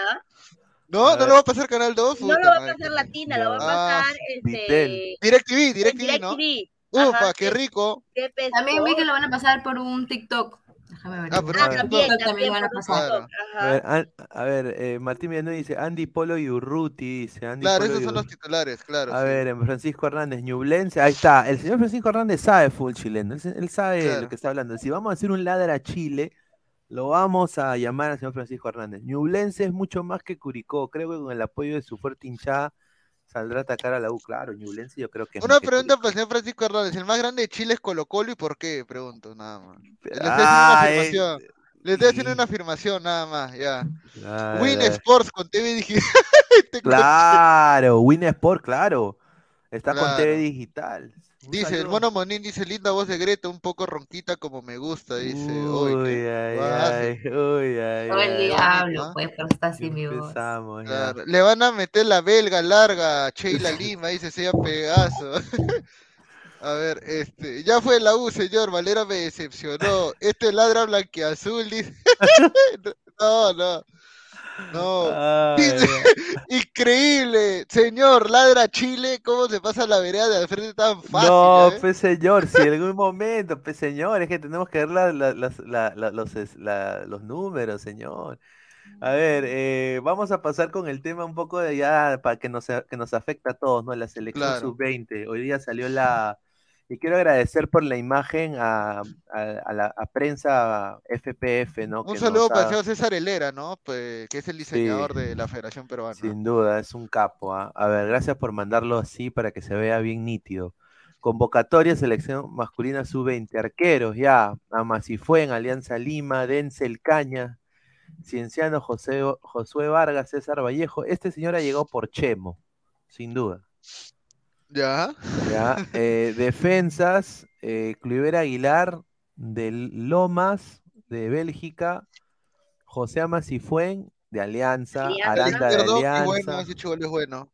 No, no lo va a pasar Canal 2, No lo va a pasar Latina, lo va a Ah, pasar Vitel. este, DirecTV, DirecTV, ¿no? DirecTV. Ufa, qué rico. también vi que lo van a pasar por un TikTok. Déjame ver. Ah, por Ah, un también, TikTok también van a pasar. Claro. Ver, An- a ver, eh, Martín Villanueva dice Andy Polo y Urruti, dice Andy Claro, Polo esos y son los titulares, claro. A sí. ver, Francisco Hernández, Ñublense, ahí está. El señor Francisco Hernández sabe full chileno, él, sabe Claro. lo que está hablando. Si vamos a hacer un ladder a Chile, lo vamos a llamar al señor Francisco Hernández. Ñublense es mucho más que Curicó, creo que con el apoyo de su fuerte hinchada saldrá a atacar a la U. Claro, Ñublense yo creo que Una que pregunta para el señor Francisco Hernández. ¿El más grande de Chile es Colo Colo y por qué? Pregunto, nada más. Le estoy haciendo una Ah, eh, afirmación. Le estoy haciendo una afirmación, nada más, ya. Claro, Win Sports con TV Digital. Claro, Win Sport, claro. Está con. TV Digital. Dice, el mono Monín dice, linda voz de Greta, un poco ronquita como me gusta, dice. Uy, Uy, qué ay, ay, uy, ay, Todo el hablo, pues, pero está así mi voz. Claro, Le van a meter la belga larga a Sheila Lima, dice sea Pegaso. A ver, este, ya fue la U, señor, Valera me decepcionó. Este ladra blanquiazul, dice. No, no. No. Ay, increíble, señor, ladra Chile, ¿cómo se pasa la vereda de al frente tan fácil? No, eh? pues señor, si en algún momento, pues señor, es que tenemos que ver la- la- las- la- la- los, números, señor. A ver, eh, vamos a pasar con el tema un poco de ya para que nos, que nos afecta a todos, ¿no? La selección Claro. sub-20. Hoy día salió la... Y quiero agradecer por la imagen a, a- a la a prensa FPF, ¿no? Un que saludo para ha- César Helera, ¿no? Pues, que es el diseñador Sí. de la Federación Peruana. Sin duda, es un capo. ¿ah? A ver, gracias por mandarlo así para que se vea bien nítido. Convocatoria, selección masculina sub-20. Arqueros, ya. Amasifue en Alianza Lima, Denzel Caña, Cienciano José, Josué Vargas, César Vallejo. Este señor ha llegado por Chemo, sin duda. ¿Ya? ¿ya? Eh, defensas, eh, Cluivera Aguilar, de Lomas, de Bélgica, José Amasifuen, de Alianza, Alianza. Aranda de Alianza. bueno, ese es bueno.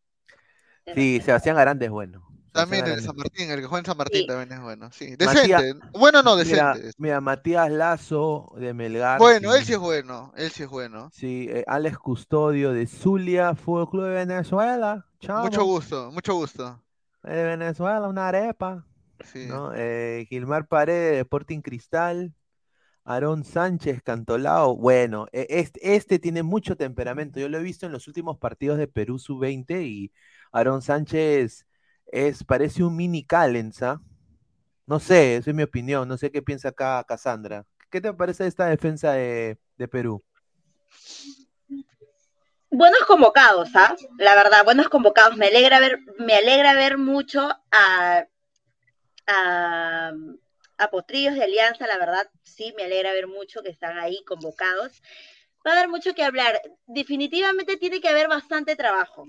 Sí, Sebastián Aranda es bueno. También el de San. Martín, el que juega en San Martín Sí. también es bueno. Sí, Matías- decente. Bueno, no, Mira, decente. mira, Matías Lazo de Melgar. Bueno, sí. él sí es bueno, él sí es bueno. Sí, eh, Alex Custodio de Zulia, Fútbol Club de Venezuela. Chamo, Mucho gusto, mucho gusto. De Venezuela, una arepa. Sí. ¿no? Eh, Gilmar Paredes de Sporting Cristal. Aarón Sánchez, Cantolao. Bueno, este, este tiene mucho temperamento. Yo lo he visto en los últimos partidos de Perú sub-20 y Aarón Sánchez es, parece un mini Callens, ¿ah? No sé, esa es mi opinión. No sé qué piensa acá Cassandra. ¿Qué te parece esta defensa de, de Perú? Buenos convocados, ¿ah? La verdad, buenos convocados. Me alegra ver, me alegra ver mucho a, a, Potrillos de Alianza, la verdad, sí, me alegra ver mucho que están ahí convocados. Va a haber mucho que hablar. Definitivamente tiene que haber bastante trabajo.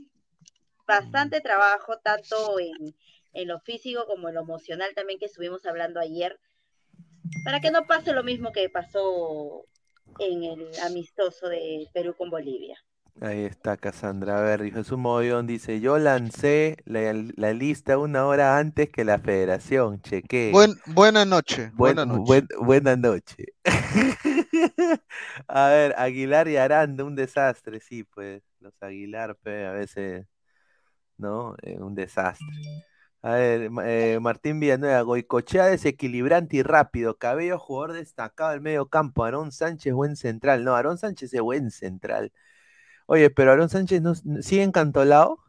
Bastante trabajo, tanto en lo físico como en lo emocional también que estuvimos hablando ayer, para que no pase lo mismo que pasó en el amistoso de Perú con Bolivia. Ahí está Cassandra. A ver, Jesús Movión dice, yo lancé la, la lista una hora antes que la federación, chequé. Buen, buena noche. Buen- buena noche. buen- buena noche. A ver, Aguilar y Aranda, un desastre, sí, pues. Los Aguilar, pe, a veces, ¿no? Eh, un desastre. A ver, eh, Martín Villanueva, Goicochea desequilibrante y rápido. Cabello, jugador destacado del medio campo. Aarón Sánchez, buen central. No, Aarón Sánchez es buen central. Oye, pero Aarón Sánchez no, sigue encantolado.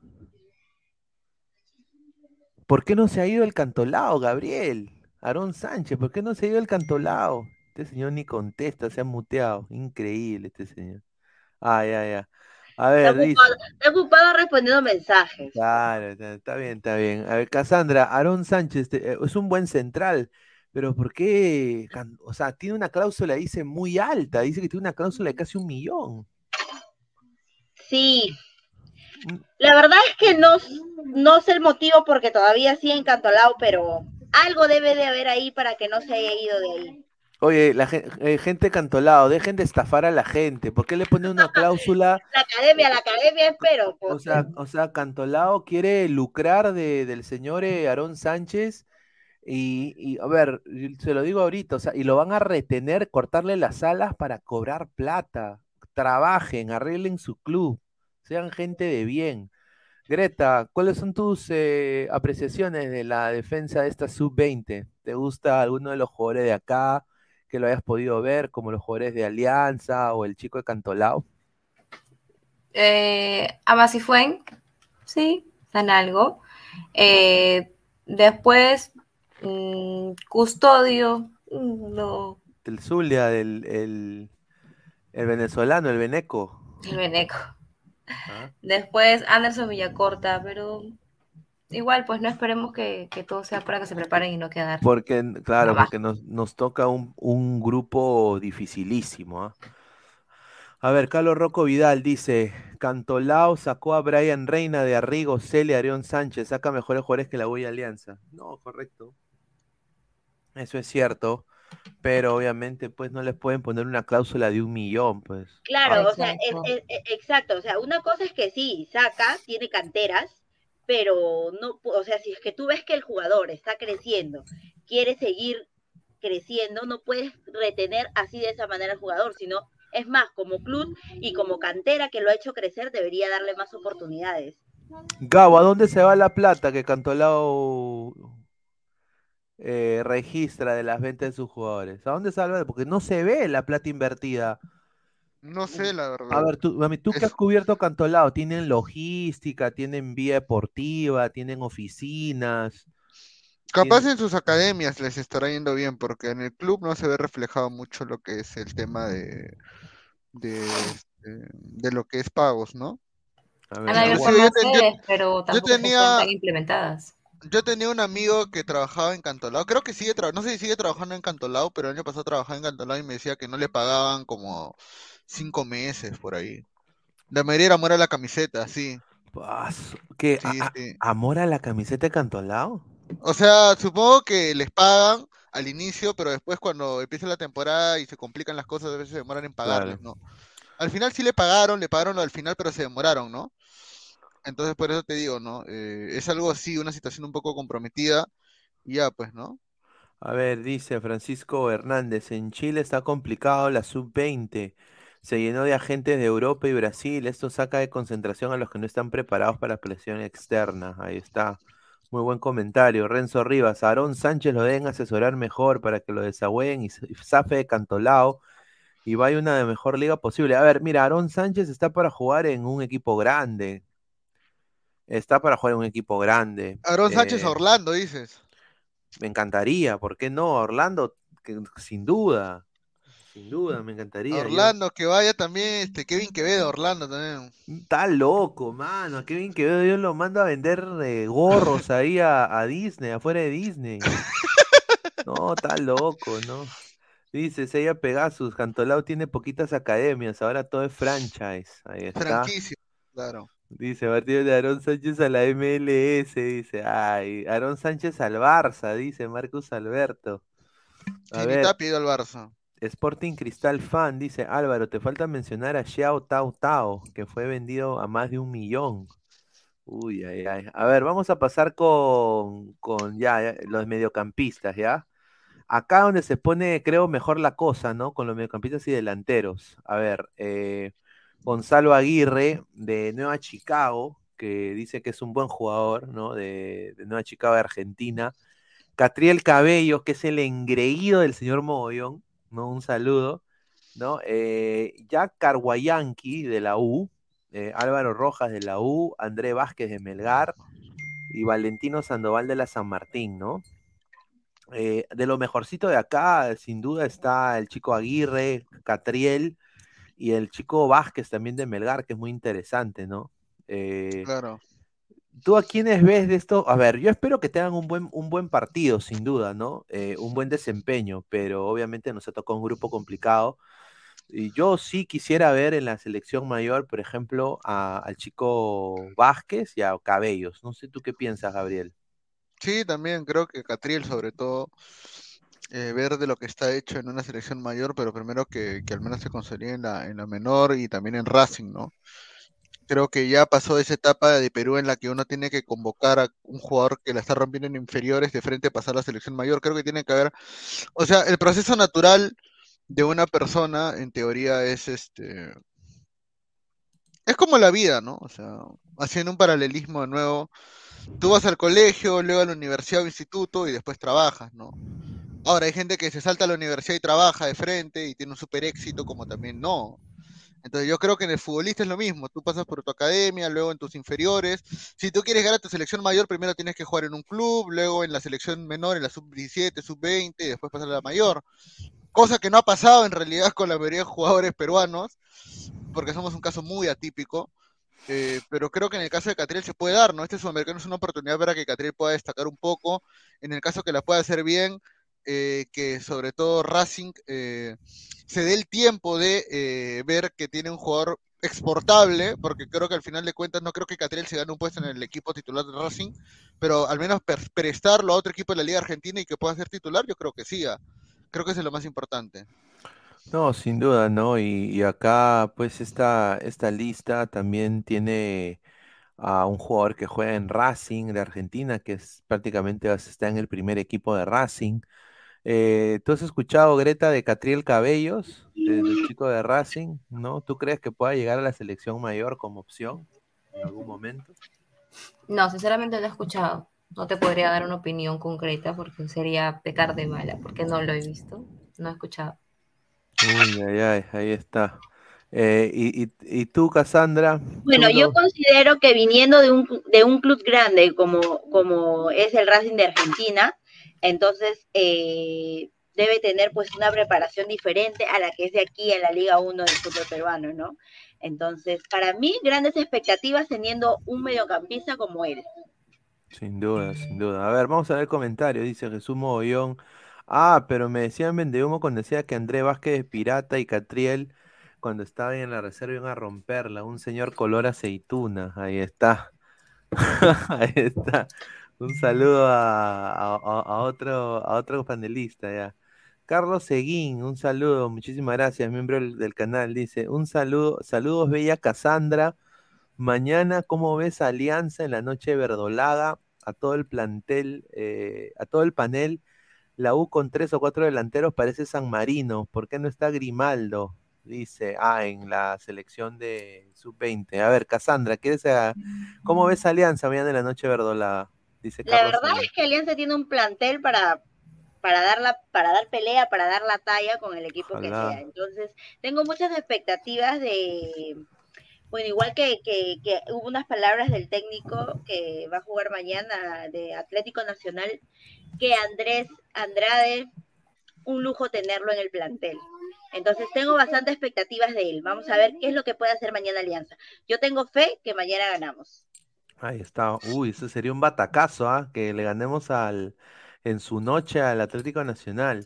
¿Por qué no se ha ido el cantolao, Gabriel? Aarón Sánchez, ¿por qué no se ha ido el cantolao? Este señor ni contesta, se ha muteado. Increíble este señor. Ah, ya, ya. A Está ver, dice. ocupado, está ocupado respondiendo mensajes. Claro, está, está bien, está bien. A ver, Cassandra, Aarón Sánchez te- eh, es un buen central, pero ¿por qué? O sea, tiene una cláusula, dice, muy alta. Dice que tiene una cláusula de casi un millón. Sí. Mm. La verdad es que no, no sé el motivo porque todavía sigue encantolado, pero algo debe de haber ahí para que no se haya ido de ahí. Oye, la eh, gente cantolado, dejen de estafar a la gente. ¿Por qué le ponen una cláusula? La academia, la academia espero. O sea, o sea, Cantolao quiere lucrar de, del señor eh, Aarón Sánchez y, y, a ver, se lo digo ahorita, o sea, y lo van a retener, cortarle las alas para cobrar plata. Trabajen, arreglen su club, sean gente de bien. Greta, ¿cuáles son tus eh, apreciaciones de la defensa de esta sub-20? ¿Te gusta alguno de los jugadores de acá que lo hayas podido ver, como los jugadores de Alianza o el chico de Cantolao? Eh, Amasifuen, sí, dan algo. Eh, después, mm, Custodio, mm, no, El Zulia, el, el, el venezolano, el Beneco. el Beneco. Ah. Después, Anderson Villacorta, pero igual, pues no esperemos que, que todo sea para que se preparen y no quedar. Porque, claro, Abajo. porque nos, nos toca un, un grupo dificilísimo. ¿ah? A ver, Carlos Rocco Vidal dice, Cantolao sacó a Brian Reina de Arrigo, Celia, Arión Sánchez, saca mejores jugadores que la Boya Alianza. No, correcto. Eso es cierto, pero obviamente pues no les pueden poner una cláusula de un millón, pues. Claro, o sea, Exacto. es- es- es- exacto, o sea, una cosa es que sí, saca, tiene canteras, pero no, o sea, si es que tú ves que el jugador está creciendo, quiere seguir creciendo, no puedes retener así de esa manera al jugador, sino, es más, como club y como cantera que lo ha hecho crecer, debería darle más oportunidades. Gabo, ¿a dónde se va la plata que Cantolao eh, registra de las ventas de sus jugadores? ¿A dónde sale? Porque no se ve la plata invertida. No sé, la verdad. A ver, tú, mami, tú que has cubierto Cantolao, tienen logística, tienen vía deportiva, tienen oficinas. Capaz en sus academias les estará yendo bien, porque en el club no se ve reflejado mucho lo que es el tema de, de, este, de lo que es pagos, ¿no? A ver, yo yo- pero tampoco se tenía- implementadas. Yo tenía un amigo que trabajaba en Cantolao, creo que sigue trabajando, no sé si sigue trabajando en Cantolao, pero el año pasado trabajaba en Cantolao y me decía que no le pagaban como cinco meses por ahí. La mayoría era amor a la camiseta, sí, ¿qué? sí, A- a- sí. ¿Amor a la camiseta de Cantolao? O sea, supongo que les pagan al inicio, pero después cuando empieza la temporada y se complican las cosas, a veces se demoran en pagarles, ¿no? Al final sí le pagaron, le pagaron al final, pero se demoraron, ¿no? Entonces por eso te digo, ¿no? Eh, es algo así, una situación un poco comprometida, ya pues, ¿no? A ver, dice Francisco Hernández, en Chile está complicado la sub-20. Se llenó de agentes de Europa y Brasil. Esto saca de concentración a los que no están preparados para presión externa. Ahí está. Muy buen comentario. Renzo Rivas, Aarón Sánchez lo deben asesorar mejor para que lo desagüen y zafe de Cantolao y vaya una de mejor liga posible. A ver, mira, Aarón Sánchez está para jugar en un equipo grande. Está para jugar en un equipo grande. Sánchez Eh, a Orlando, dices. me encantaría, ¿por qué no? Orlando, que- sin duda. sin duda, me encantaría. Orlando, que vaya también, este, Kevin Quevedo, Orlando también. Está loco, mano. Kevin Quevedo yo lo mando a vender eh, gorros ahí a, a Disney, afuera de Disney. No, está loco, ¿no? Dice Seiya Pegasus, Cantolao tiene poquitas academias, ahora todo es franchise. Ahí está. Franquicia, claro. Dice, partido de Aarón Sánchez a la MLS, dice. Ay, Aarón Sánchez al Barça, dice Marcus Alberto. A Sí, ver, al Barça. Sporting Cristal Fan, dice Álvaro, te falta mencionar a Xiao Tao Tao, que fue vendido a más de un millón. Uy, ay, ay. A ver, vamos a pasar con, con ya, ya, los mediocampistas, ¿ya? Acá donde se pone, creo, mejor la cosa, ¿no? Con los mediocampistas y delanteros. A ver, eh, Gonzalo Aguirre, de Nueva Chicago, que dice que es un buen jugador, ¿no? De, Nueva Chicago de Argentina. Catriel Cabellos, que es el engreído del señor Mogollón, ¿no? Un saludo, ¿no? Eh, Jack Carguayanqui de la U, eh, Álvaro Rojas de la U, André Vázquez de Melgar y Valentino Sandoval de la San Martín, ¿no? Eh, de lo mejorcito de acá, sin duda, está el chico Aguirre, Catriel y el chico Vázquez también de Melgar, que es muy interesante, ¿no? Eh, Claro. ¿Tú a quiénes ves de esto? A ver, yo espero que tengan un buen, un buen partido, sin duda, ¿no? Eh, un buen desempeño, pero obviamente nos ha tocado un grupo complicado. Y yo sí quisiera ver en la selección mayor, por ejemplo, a- al chico Vázquez y a Cabellos. No sé tú qué piensas, Gabriel. Sí, también creo que Catriel, sobre todo, eh, ver de lo que está hecho en una selección mayor, pero primero que, al menos se consolide en la, en la menor y también en Racing, ¿no? Creo que ya pasó esa etapa de Perú en la que uno tiene que convocar a un jugador que la está rompiendo en inferiores de frente a pasar a la selección mayor. Creo que tiene que haber, o sea, el proceso natural de una persona, en teoría, es este, es como la vida, ¿no? O sea, haciendo un paralelismo de nuevo, tú vas al colegio, luego a la universidad o instituto y después trabajas, ¿no? Ahora hay gente que se salta a la universidad y trabaja de frente y tiene un super éxito, como también no. Entonces yo creo que en el futbolista es lo mismo, tú pasas por tu academia, luego en tus inferiores. Si tú quieres llegar a tu selección mayor, primero tienes que jugar en un club, luego en la selección menor, en la sub-17, sub-20 y después pasar a la mayor. Cosa que no ha pasado en realidad con la mayoría de jugadores peruanos, porque somos un caso muy atípico. Eh, pero creo que en el caso de Catriel se puede dar, ¿no? Este sudamericano es una oportunidad para que Catriel pueda destacar un poco. En el caso que la pueda hacer bien, eh, que sobre todo Racing eh, se dé el tiempo de eh, ver que tiene un jugador exportable, porque creo que al final de cuentas no creo que Catriel se gane un puesto en el equipo titular de Racing, pero al menos prestarlo a otro equipo de la Liga Argentina y que pueda ser titular, yo creo que sí. ah. Creo que es lo más importante. No, sin duda, ¿no? Y, y acá, pues, esta, esta lista también tiene a un jugador que juega en Racing de Argentina, que es prácticamente está en el primer equipo de Racing. Eh, ¿tú has escuchado, Greta, de Catriel Cabellos, de- del chico de Racing? ¿No? ¿Tú crees que pueda llegar a la selección mayor como opción en algún momento? No, sinceramente no he escuchado. No te podría dar una opinión concreta porque sería pecar de mala, porque no lo he visto. No he escuchado. Uy, ay, ay, ahí está. Eh, y, y- y tú, Cassandra, Bueno, tú yo considero que viniendo de un, de un club grande como, como es el Racing de Argentina, entonces eh, debe tener pues una preparación diferente a la que es de aquí en la Liga 1 del fútbol peruano, ¿no? Entonces, para mí, grandes expectativas teniendo un mediocampista como él. Sin duda, sin duda. A ver, vamos a ver el comentario. Dice Jesús Mogollón. Ah, pero me decían Vendehumo cuando decía que André Vázquez es pirata y Catriel cuando estaba en la reserva iban a romperla. Un señor color aceituna. Ahí está. Ahí está. Un saludo a, a- a- a otro, a otro panelista ya. Carlos Seguín, un saludo, muchísimas gracias, miembro del, del canal. Dice, un saludo, saludos, bella Cassandra. Mañana, ¿cómo ves Alianza en la noche verdolaga? A todo el plantel, eh, a todo el panel. La U con tres o cuatro delanteros parece San Marino. ¿Por qué no está Grimaldo? Dice, ah, en la selección de sub-20. A ver, Cassandra, ¿quieres a- ¿cómo ves a Alianza mañana en la noche verdolaga? Dice La verdad es que Alianza tiene un plantel para, para, dar la, para dar pelea, para dar la talla con el equipo que sea. Entonces, tengo muchas expectativas de, bueno, igual que, que, que hubo unas palabras del técnico que va a jugar mañana de Atlético Nacional, que Andrés Andrade, un lujo tenerlo en el plantel. Entonces tengo bastantes expectativas de él. Vamos a ver qué es lo que puede hacer mañana Alianza. Yo tengo fe que mañana ganamos. Ahí está. Uy, eso sería un batacazo, ¿ah? Que le ganemos al, en su noche al Atlético Nacional.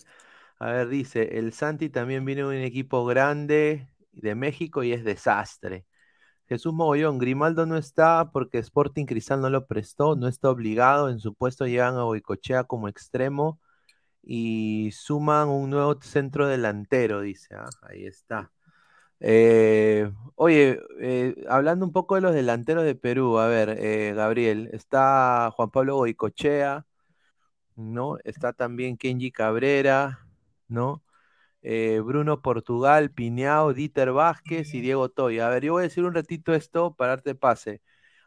A ver, dice, el Santi también viene un equipo grande de México y es desastre. Jesús Mogollón, Grimaldo no está porque Sporting Cristal no lo prestó, no está obligado, en su puesto llegan a Boicochea como extremo y suman un nuevo centro delantero, dice, ah, ahí está. Eh, oye, eh, hablando un poco de los delanteros de Perú, a ver, eh, Gabriel, está Juan Pablo Boicochea, ¿no? Está también Kenji Cabrera, ¿no? Eh, Bruno Portugal, Piñao, Dieter Vázquez y Diego Toya. A ver, yo voy a decir un ratito esto para darte pase.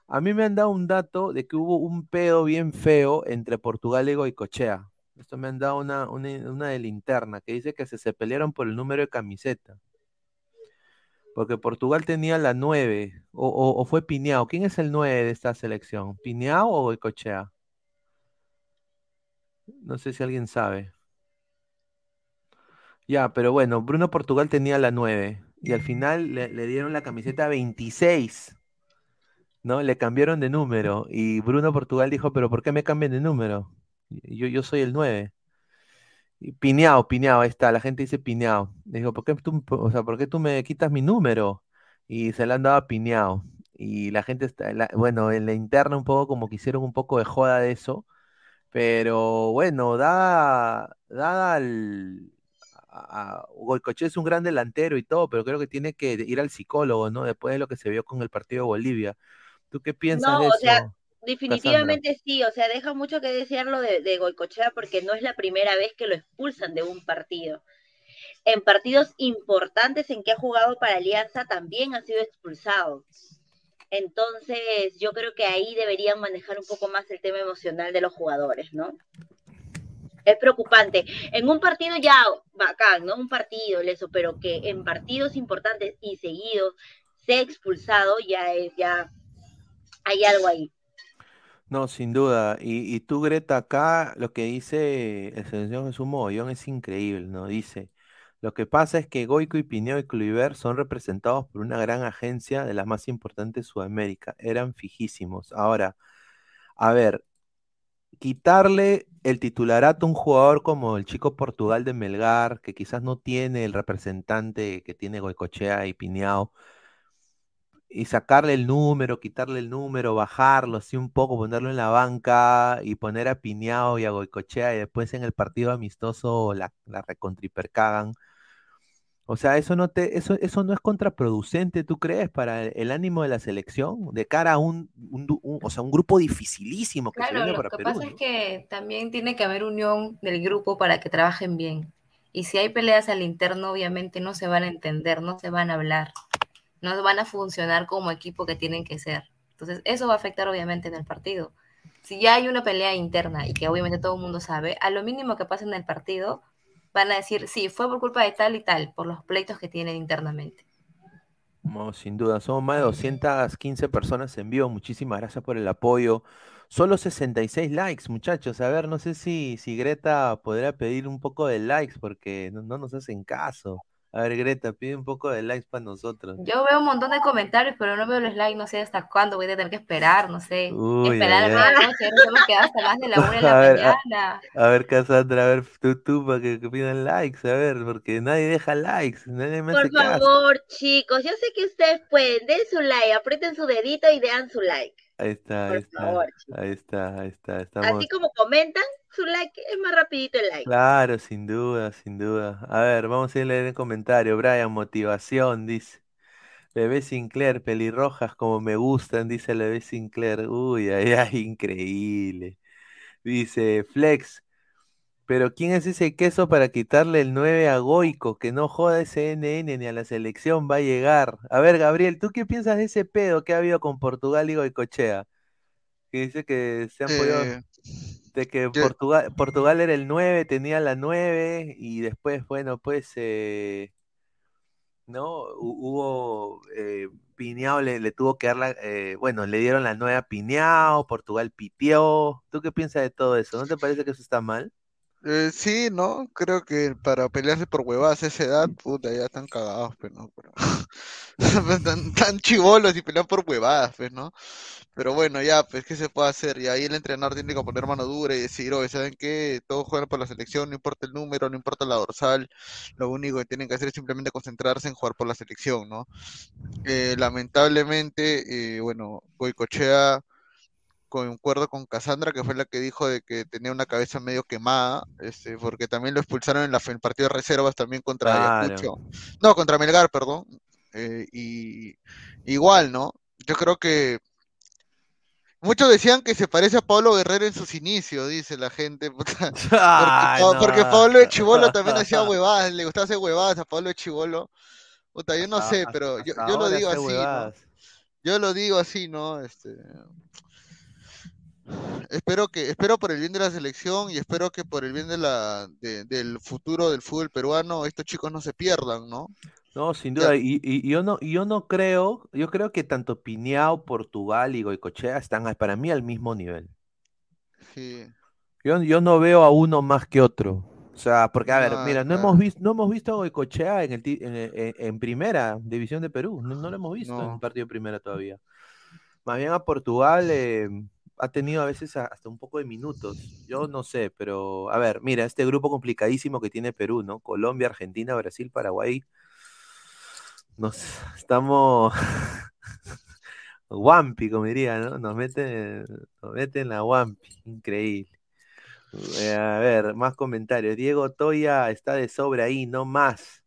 A mí me han dado un dato de que hubo un pedo bien feo entre Portugal y Goicochea. Esto me han dado una, una, de linterna que dice que se, se pelearon por el número de camiseta. Porque Portugal tenía la 9, o, fue Piñao. ¿Quién es el 9 de esta selección? ¿Piñao o Goicochea? No sé si alguien sabe. Ya, pero bueno, Bruno Portugal tenía la 9 y al final le, dieron la camiseta 26, ¿no? Le cambiaron de número y Bruno Portugal dijo, pero ¿por qué me cambian de número? Yo, yo soy el 9. Piñao, Piñao, ahí está, la gente dice Piñao. Dijo, ¿por qué tú, o sea, ¿por qué tú me quitas mi número? Y se le han dado a Piñao. Y la gente está, bueno, en la interna un poco como que hicieron un poco de joda de eso. Pero bueno, da, da al, a, es un gran delantero y todo, pero creo que tiene que ir al psicólogo, ¿no? Después de lo que se vio con el partido de Bolivia. ¿Tú qué piensas no, de o Sea... Definitivamente sí, o sea, deja mucho que desearlo de, de Goicochea porque no es la primera vez que lo expulsan de un partido. En partidos importantes en que ha jugado para Alianza también ha sido expulsado. Entonces, yo creo que ahí deberían manejar un poco más el tema emocional de los jugadores, ¿no? es preocupante. En un partido ya bacán, ¿no? Un partido, eso, pero que en partidos importantes y seguidos sea expulsado, ya es, ya hay algo ahí. No, sin duda. Y, y tú, Greta, acá lo que dice el señor Jesús Mogollón es increíble, ¿no? Dice, lo que pasa es que Goico y Pineo y Cluiver son representados por una gran agencia de las más importantes de Sudamérica. Eran fijísimos. Ahora, a ver, quitarle el titularato a un jugador como el chico Portugal de Melgar, que quizás no tiene el representante que tiene Goicochea y Piñao, y sacarle el número, quitarle el número, bajarlo así un poco, ponerlo en la banca y poner a Piñao y a Goicochea y después en el partido amistoso la, la recontripercagan. O sea, eso no te, eso, eso no es contraproducente, ¿tú crees, para el, ánimo de la selección, de cara a un, o sea, un grupo dificilísimo que claro, lo que pasa es que también tiene que haber unión del grupo para que trabajen bien. Y si hay peleas al interno, obviamente no se van a entender, no se van a hablar, no van a funcionar como equipo que tienen que ser. Entonces, eso va a afectar obviamente en el partido. Si ya hay una pelea interna y que obviamente todo el mundo sabe, a lo mínimo que pasa en el partido, van a decir, sí, fue por culpa de tal y tal, por los pleitos que tienen internamente. No, sin duda, somos más de 215 personas en vivo. Muchísimas gracias por el apoyo. Solo 66 likes, muchachos. A ver, no sé si, si Greta podría pedir un poco de likes porque no nos hacen caso. A ver, Greta, pide un poco de likes para nosotros. Yo veo un montón de comentarios, pero no veo los likes, no sé hasta cuándo voy a tener que esperar, no sé. esperar a la noche, no me queda hasta más de la una de la mañana. A, ver, Cassandra, a ver, tú, tú, para que, pidan likes, a ver, porque nadie deja likes, nadie me Por favor, chicos, yo sé que ustedes pueden, den su like, aprieten su dedito y den su like. Ahí está, ahí está, ahí está, ahí está. Así como comentan, su like es más rapidito el like. Claro, sin duda, sin duda. A ver, vamos a leer el comentario. Brian, motivación, dice. Bebé Sinclair, pelirrojas como me gustan, dice el bebé Sinclair. Uy, ay, ay, increíble. Dice Flex, pero ¿quién es ese queso para quitarle el 9 a Goico? Que no joda ese NN ni a la selección va a llegar. A ver, Gabriel, ¿tú qué piensas de ese pedo que ha habido con Portugal y Goicochea? Que dice que se han podido... Eh, de que Portugal, Portugal era el 9, tenía la 9 y después, bueno, pues, eh, ¿no? Hubo, eh, Piñao le, tuvo que dar la, eh, bueno, le dieron la 9 a Piñao, Portugal pitió. ¿Tú qué piensas de todo eso? ¿No te parece que eso está mal? Eh, sí, ¿no? Creo que para pelearse por huevadas a esa edad, puta, ya están cagados, pues, ¿no? Pero... tan, tan chivolos y pelean por huevadas, pues, ¿no? Pero bueno, ya, pues, ¿qué se puede hacer? Y ahí el entrenador tiene que poner mano dura y decir, oye, ¿saben qué? Todos juegan por la selección, no importa el número, no importa la dorsal, lo único que tienen que hacer es simplemente concentrarse en jugar por la selección, ¿no? Eh, lamentablemente, eh, bueno, Goicochea concuerdo con Cassandra, que fue la que dijo de que tenía una cabeza medio quemada, este, porque también lo expulsaron en, la, el partido de reservas también contra Claro. Ayacucho. No, contra Melgar, perdón. Eh, y igual, ¿no? Yo creo que muchos decían que se parece a Pablo Guerrero en sus inicios, dice la gente. puta. Porque, Ay, Pa- no. porque Pablo de Chivolo también hacía huevadas, le gustaba hacer huevadas a Pablo de Chivolo. Puta, yo no sé, pero yo, lo digo así. Yo lo digo así, ¿no? Este, espero que, espero por el bien de la selección y espero que por el bien de la, de- del futuro del fútbol peruano, estos chicos no se pierdan, ¿no? No, sin duda. Y, yo no, yo no creo, yo creo que tanto Piñao, Portugal y Goicochea están para mí al mismo nivel. Sí. Yo, yo no veo a uno más que otro. O sea, porque, a ver, mira, no claro. hemos visto, no hemos visto a Goicochea en, el, en, en- en primera división de Perú. No, no lo hemos visto en un partido de primera todavía. Más bien a Portugal eh, ha tenido a veces hasta un poco de minutos. Yo no sé, pero a ver, mira, este grupo complicadísimo que tiene Perú, ¿no? Colombia, Argentina, Brasil, Paraguay. Nos estamos Wampi, como diría, ¿no? Nos meten, nos meten la Wampi, increíble. Eh, a ver, más comentarios. Diego Toya está de sobra ahí, no más.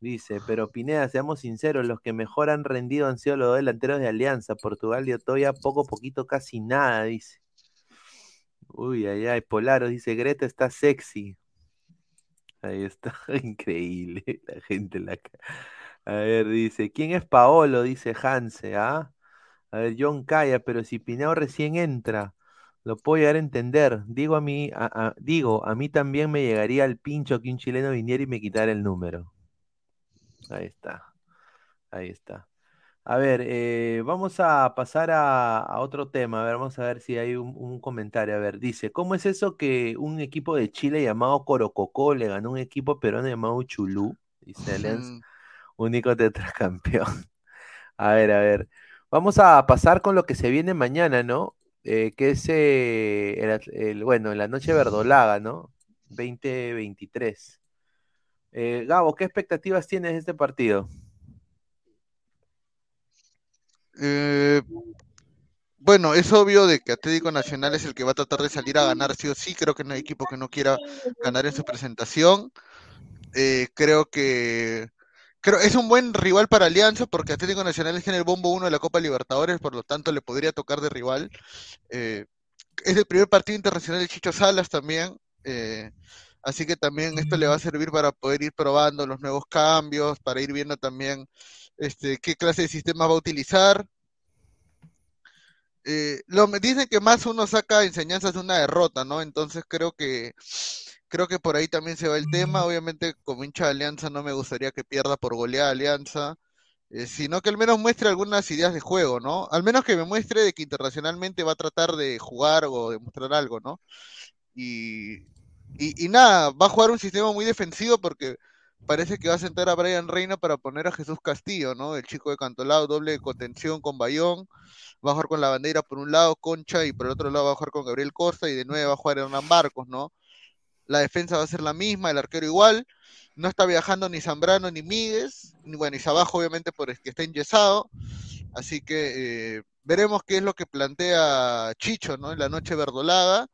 Dice, pero Pineda, seamos sinceros, los que mejor han rendido han sido los delanteros de Alianza, Portugal y Otoya, poco, poquito, casi nada, dice. Uy, ay, ay, Polaro, dice, Greta está sexy. Ahí está, increíble, la gente en la A ver, dice, ¿quién es Paolo? Dice Hanse, ¿ah? A ver, John calla, pero si Pinao recién entra, lo puedo llegar a entender. Digo a mí, digo, a mí también me llegaría al pincho que un chileno viniera y me quitara el número. Ahí está, ahí está. A ver, eh, vamos a pasar a, a otro tema. A ver, vamos a ver si hay un, un comentario. A ver, dice, ¿cómo es eso que un equipo de Chile llamado Corococó le ganó a un equipo peruano llamado Chulú? Dice Alianza, Mm, único tetracampeón. A ver, a ver. Vamos a pasar con lo que se viene mañana, ¿no? Eh, que es eh, el- bueno, la noche verdolaga, ¿no? 2023. Eh, Gabo, ¿qué expectativas tienes de este partido? eh, bueno, es obvio de que Atlético Nacional es el que va a tratar de salir a ganar sí o sí. Creo que no hay equipo que no quiera ganar en su presentación. Eh, creo que creo es un buen rival para Alianza porque Atlético Nacional es en el bombo 1 de la Copa Libertadores, por lo tanto le podría tocar de rival. Eh, es el primer partido internacional de Chicho Salas también, eh, así que también esto le va a servir para poder ir probando los nuevos cambios, para ir viendo también este, qué clase de sistema va a utilizar. Eh, lo, me dicen que más uno saca enseñanzas de una derrota, ¿no? Entonces creo que creo que por ahí también se va el tema. Obviamente, como hincha de Alianza, no me gustaría que pierda por goleada Alianza, eh, sino que al menos muestre algunas ideas de juego, ¿no? Al menos que me muestre de que internacionalmente va a tratar de jugar o demostrar algo, ¿no? Y, y, y nada, va a jugar un sistema muy defensivo porque parece que va a sentar a Brian Reina para poner a Jesús Castillo, ¿no? El chico de Cantolao, doble contención con Bayón, va a jugar con la bandera por un lado, Concha, y por el otro lado va a jugar con Gabriel Costa, y de nuevo va a jugar Hernán Barcos, ¿no? La defensa va a ser la misma, el arquero igual, no está viajando ni Zambrano ni Míguez, ni bueno, y Sabajo obviamente por el que está enyesado, así que eh, veremos qué es lo que plantea Chicho, ¿no? En la noche verdolaga,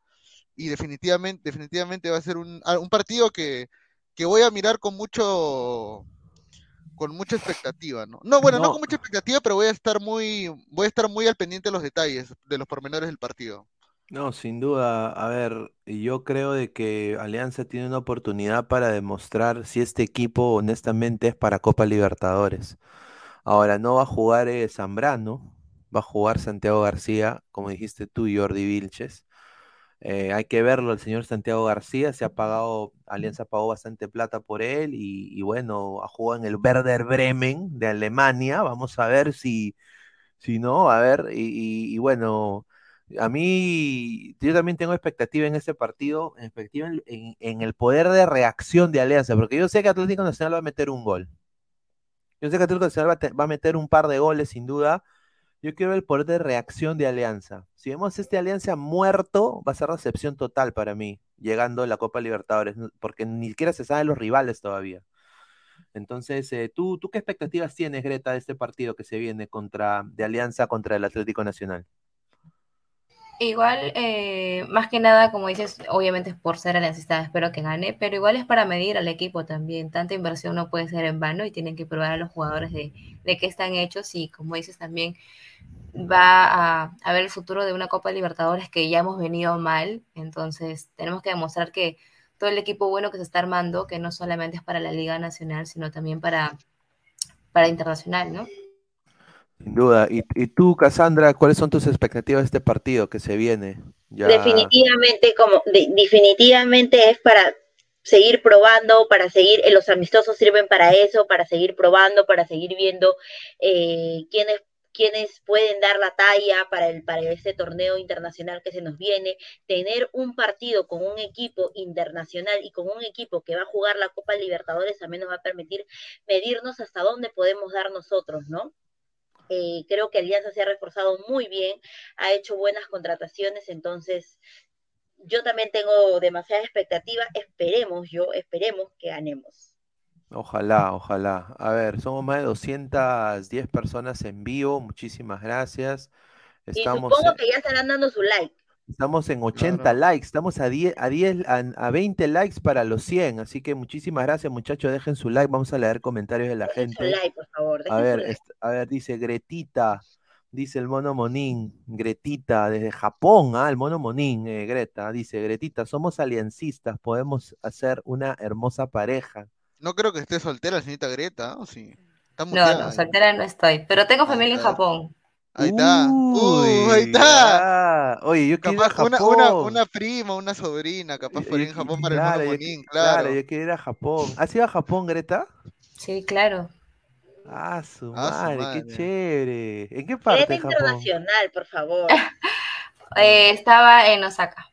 y definitivamente, definitivamente va a ser un, ah, un partido que, que voy a mirar con mucho con mucha expectativa, ¿no? No, bueno, no. No. con mucha expectativa, pero voy a estar muy, voy a estar muy al pendiente de los detalles, de los pormenores del partido. No, sin duda. A ver, yo creo de que Alianza tiene una oportunidad para demostrar si este equipo honestamente es para Copa Libertadores. Ahora, no va a jugar eh, Zambrano, va a jugar Santiago García, como dijiste tú, Jordi Vilches. Eh, hay que verlo, el señor Santiago García se ha pagado, Alianza pagó bastante plata por él y, y bueno, ha jugado en el Werder Bremen de Alemania. Vamos a ver si, si no, a ver, y, y- y bueno, A mí, yo también tengo expectativa en este partido, expectativa en, en- en el poder de reacción de Alianza, porque yo sé que Atlético Nacional va a meter un gol. Yo sé que Atlético Nacional va a, te- va a meter un par de goles, sin duda. Yo quiero el poder de reacción de Alianza. Si vemos este Alianza muerto, va a ser recepción total para mí, llegando a la Copa Libertadores, porque ni siquiera se saben los rivales todavía. Entonces, eh, ¿tú, ¿tú qué expectativas tienes, Greta, de este partido que se viene contra, de Alianza contra el Atlético Nacional? Igual, eh, más que nada, como dices, obviamente es por ser aliancista, espero que gane, pero igual es para medir al equipo también. Tanta inversión no puede ser en vano y tienen que probar a los jugadores de, de qué están hechos y, como dices, también va a, a ver el futuro de una Copa Libertadores que ya hemos venido mal, entonces tenemos que demostrar que todo el equipo bueno que se está armando, que no solamente es para la Liga Nacional, sino también para, para internacional, ¿no? Sin duda. ¿Y, y tú, Cassandra, cuáles son tus expectativas de este partido que se viene? Definitivamente, como de- definitivamente es para seguir probando, para seguir, eh, los amistosos sirven para eso, para seguir probando, para seguir viendo eh, quiénes pueden dar la talla para el para ese torneo internacional que se nos viene, tener un partido con un equipo internacional y con un equipo que va a jugar la Copa Libertadores también nos va a permitir medirnos hasta dónde podemos dar nosotros, ¿no? Eh, creo que Alianza se ha reforzado muy bien, ha hecho buenas contrataciones, entonces yo también tengo demasiada expectativa. Esperemos, yo, esperemos que ganemos. Ojalá, ojalá. A ver, somos más de 210 personas en vivo. Muchísimas gracias. Y Estamos, supongo en- que ya estarán dando su like. Estamos en 80 Claro. likes. Estamos a 10, a 10, a, a 20 likes para los 100. Así que muchísimas gracias, muchachos. Dejen su like. Vamos a leer comentarios de la Dejen su gente. like, por favor. A ver, like. est- a ver, dice Gretita, dice el mono Monín, Gretita, desde Japón, ah, el mono Monín, eh, Greta, dice Gretita, somos aliancistas, podemos hacer una hermosa pareja. No creo que esté soltera la señorita Greta, ¿o sí? Está No, no, soltera no estoy, pero tengo Ah, familia en. Japón. Ahí está. Uh, ahí está. ah, Oye, yo quiero ir a Capaz una, Japón. una, una prima, una sobrina, capaz por yo en qui- Japón para el claro, qui- Monín, claro, claro. yo quiero ir a Japón. ¿Has ido a Japón, Greta? Sí, claro. Ah, su Ah, su madre, qué chévere. ¿En qué parte Greta de Japón? internacional, por favor. Eh, estaba en Osaka.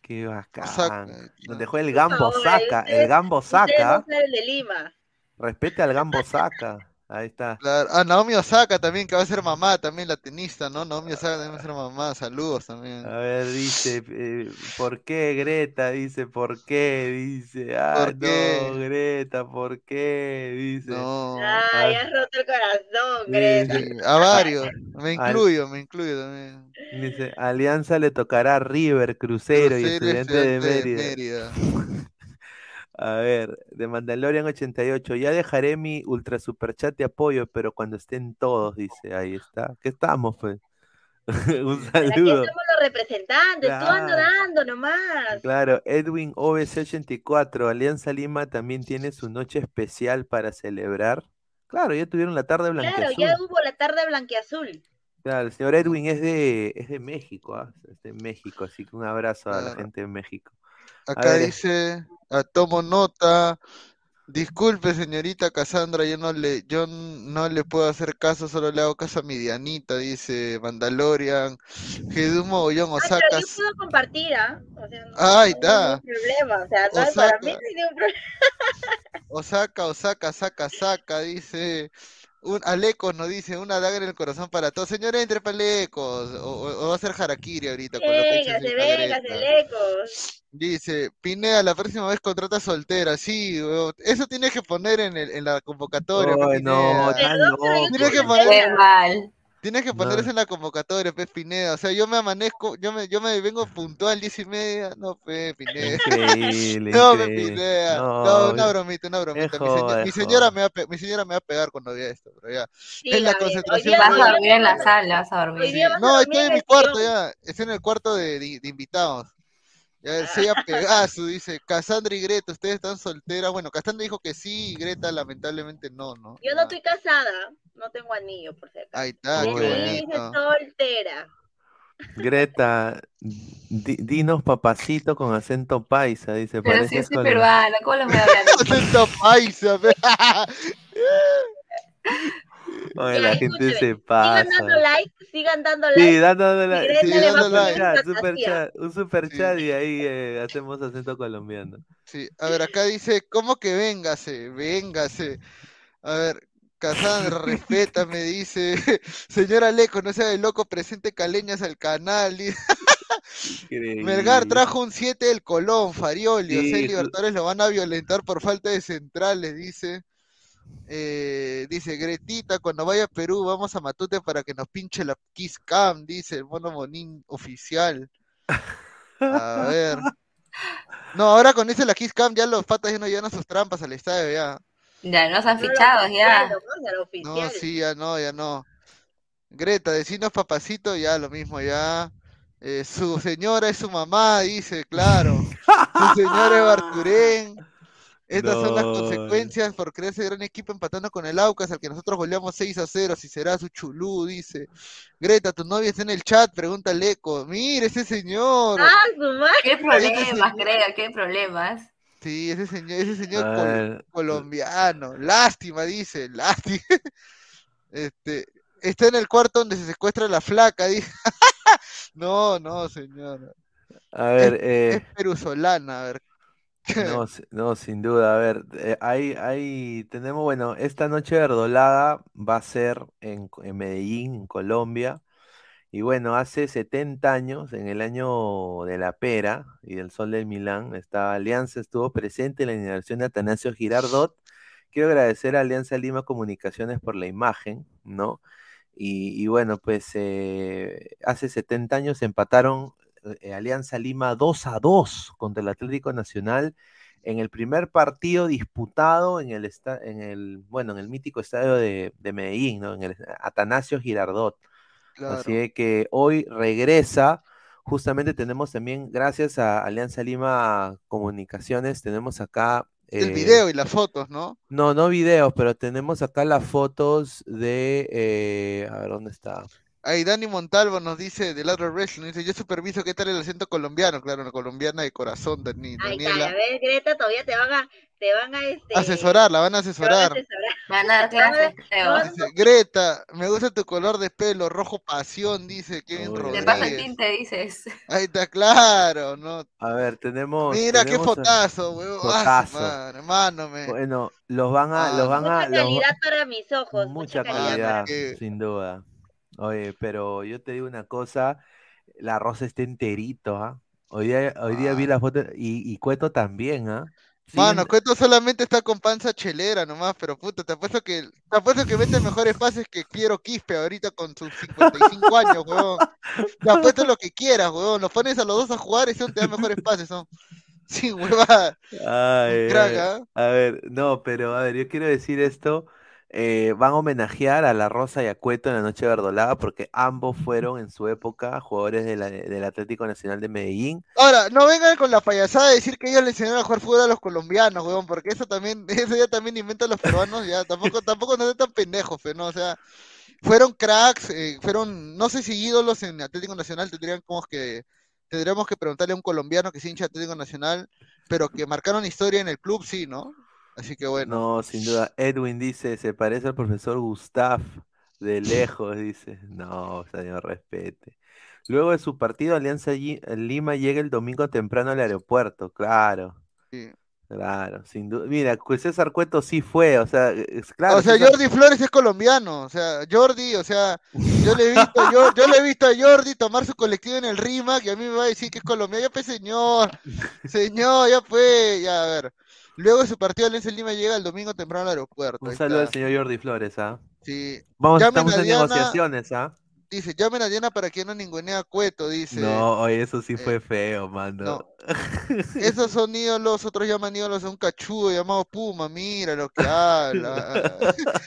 Qué bacán. Osaka, Donde juega el Gambo ustedes- el Gambo Ustedes no Osaka. saben de Lima. Respete al Gambo Osaka. Ahí está. Claro. Ah, Naomi Osaka también, que va a ser mamá, también la tenista, ¿no? Naomi Osaka también va a ser mamá, saludos también. A ver, dice, eh, ¿por qué Greta? Dice, ¿por qué? Dice, ah, ¿Por no, qué? Greta, ¿por qué? Dice. No. Ay, Ah. has roto el corazón, Greta. a varios, me Al- incluyo, me incluyo también. Dice, Alianza le tocará a River, Crucero y Crucero y Estudiante de Mérida. Mérida. A ver, de Mandalorian 88, ya dejaré mi ultra super chat de apoyo, pero cuando estén todos, dice, ahí está. ¿Qué estamos, pues? Un Para aquí saludo. somos los representantes, tú ando Claro. dando nomás. Claro, Edwin OBC84, Alianza Lima también tiene su noche especial para celebrar. Claro, ya tuvieron la tarde Claro, blanqueazul. ya hubo la tarde blanqueazul. Claro, el señor Edwin es de, es de México, ¿ah? Es de México, así que un abrazo a la Claro. gente de México. Acá dice, ah, tomo nota. Disculpe, señorita Cassandra, yo no le, yo no le puedo hacer caso, solo le hago caso a mi Dianita, dice Mandalorian. Jesús Mogollón, Ah, pero Osaka. yo puedo compartir, ¿ah? O sea, no, Ah, ahí no hay está. ningún problema. O sea, no para mí Osaka. no hay ningún problema. Osaka, Osaka, saca, saca, dice. Un Alecos nos dice una daga en el corazón para todos. Señor, entre palecos. O, o- o va a ser Harakiri ahorita con lo que ha hecho Véngase, señorita véngase, Greta. lecos. Dice, Pineda, la próxima vez contrata soltera. Sí. Eso tienes que poner en, el, en la convocatoria, Ay, no, yo loco. Tienes que poner- mal. Tienes que poner No. en la convocatoria, pe, Pineda. O sea, yo me amanezco, yo me, yo me vengo puntual, diez y media. No, pe, Pineda. Increíble, No, pe, increíble. Pineda. No, No, una bromita, una bromita. Mi, señora me va a mi señora me va a pegar cuando vea esto, pero ya. Sí, En la a concentración Vas a dormir en la a- sala, vas a dormir. a No, dormir estoy en mi cuarto ya. Estoy en el cuarto de, de- de invitados. Ya, sea Pegaso, dice. Cassandra y Greta, ustedes están solteras. Bueno, Cassandra dijo que sí y Greta lamentablemente no, ¿no? Yo no Ah, estoy casada, no tengo anillo, por cierto. Ahí está, Muy bonito. soltera. Greta, di- dinos papacito con acento paisa, dice. Pero soy con- peruana, ¿cómo les voy a hablar? Acento paisa. Oye, la gente se Sigan pasa. dando like, sigan dando like. Sí, dando like, Greta sí, le va a dando poner like, chat, super chat, un super Sí. chat y ahí eh, hacemos acento colombiano. Sí, a ver, acá dice, ¿cómo que véngase? Véngase. A ver, Cassandra, respétame, dice. Señora Leco, no sea de loco, presente caleñas al canal. Melgar trajo un 7 del Colón, Farioli. o sea, Sí, Libertadores lo van a violentar por falta de centrales, dice. Eh, dice Gretita, cuando vaya a Perú, vamos a Matute para que nos pinche la Kiss Cam, dice el mono Monín oficial. A ver. No, ahora con ese la Kiss Cam ya los patas ya no llevan sus trampas al estadio ya. Ya nos han No fichado, ya. No, sí, ya no, ya no. Greta, decinos papacito, ya lo mismo, ya. Eh, su señora es su mamá, dice, claro. Su señora es Barturén. Estas son las No. consecuencias por creerse gran equipo empatando con el Aucas, al que nosotros goleamos 6 a 0, si será su chulú, dice. Greta, tu novia está en el chat, pregunta al eco. Mire, ese señor. Ah, su madre. ¿Qué problemas, señor- creo? ¿Qué problemas? Sí, ese señor, ese señor A col- ver. colombiano. Lástima, dice, lástima. Este, está en el cuarto donde se secuestra la flaca, dice. No, no, señor. A ver, Es eh, perusolana, a ver. no, no, sin duda, a ver, eh, ahí, ahí tenemos, bueno, esta noche verdolaga va a ser en, en Medellín, en Colombia, y bueno, hace 70 años, en el año de la Pera y del Sol del Milán, esta alianza estuvo presente en la inauguración de Atanasio Girardot. Quiero agradecer a Alianza Lima Comunicaciones por la imagen, ¿no? Y, bueno, pues eh, hace 70 años empataron eh, Alianza Lima 2 a 2 contra el Atlético Nacional en el primer partido disputado en el, en el, bueno, en el mítico estadio de, de Medellín, ¿no? En el Atanasio Girardot. Claro. Así que hoy regresa. Justamente tenemos también, gracias a Alianza Lima Comunicaciones, tenemos acá. El eh, video y las fotos, ¿no? No, no videos, pero tenemos acá las fotos de. eh, a ver, ¿dónde está? Ahí Dani Montalvo nos dice de Ladro Wrestling, dice, yo superviso qué tal el acento colombiano, claro, una colombiana de corazón, Dani, Ay, Daniela. cara, ves, Greta, todavía te van a, te van a, este, Asesorar, la van a van a asesorar. asesorar. Van a clases, Dice, Greta, me gusta tu color de pelo, rojo pasión, dice Kevin Uy, Te pasa el Rodríguez. tinte, dices. Ahí está, claro, ¿no? A ver, tenemos. Mira qué tenemos a- fotazo, weón. Ah, Fotazo. madre, hermano, me. Bueno, los van a, los Ah, van a, Mucha los- calidad para mis ojos, mucha mucha calidad. calidad, que- sin duda. Oye, pero yo te digo una cosa, la rosa está enterito, ¿ah? Hoy día, hoy día vi Ah. la foto y, y Cueto también, ¿ah? Mano, Siguen- Cueto solamente está con panza chelera nomás, pero puta, te apuesto que, te apuesto que mete mejores pases que Piero Quispe ahorita con sus 55 años, weón. Te apuesto lo que quieras, weón. Los pones a los dos a jugar y son te dan mejores pases, son. Sin huevada. Ay, Un crack, ay. ¿ah? A ver, no, pero a ver, yo quiero decir esto. Eh, van a homenajear a La Rosa y a Cueto en la Noche Verdolaga porque ambos fueron en su época jugadores de la- del Atlético Nacional de Medellín. Ahora, no vengan con la payasada de decir que ellos le enseñaron a jugar fútbol a los colombianos, weón, porque eso también, eso ya también inventan los peruanos, ya, tampoco, tampoco no sean tan pendejos, fe, ¿no? O sea, fueron cracks, eh, fueron, no sé si ídolos en Atlético Nacional, tendrían como que, tendríamos que preguntarle a un colombiano que es hincha Atlético Nacional, pero que marcaron historia en el club, sí, ¿no? Así que bueno, No, sin duda. Edwin dice, se parece al profesor Gustav de lejos, dice. No, señor, respete. Luego de su partido, Alianza Lima llega el domingo temprano al aeropuerto, claro, sí. claro, sin duda. Mira, César Cueto sí fue, o sea, es claro. O sea, César- Jordi Flores es colombiano, o sea, Jordi, o sea, yo le he visto, yo, yo le he visto a Jordi tomar su colectivo en el RIMAC y a mí me va a decir que es colombiano, ya pues señor, señor, ya pues, ya a ver. Luego de su partido Alianza Lima llega el domingo temprano al aeropuerto. Un saludo al señor Jordi Flores, ¿ah? Sí. Vamos, Llamen estamos a en Diana. negociaciones, ¿ah? Dice, llamen a Diana para que no ningunee a Cueto, dice. No, oye, eso sí eh, fue feo, mano. no. Esos son ídolos, otros llaman ídolos a un cachudo llamado Puma, mira lo que habla.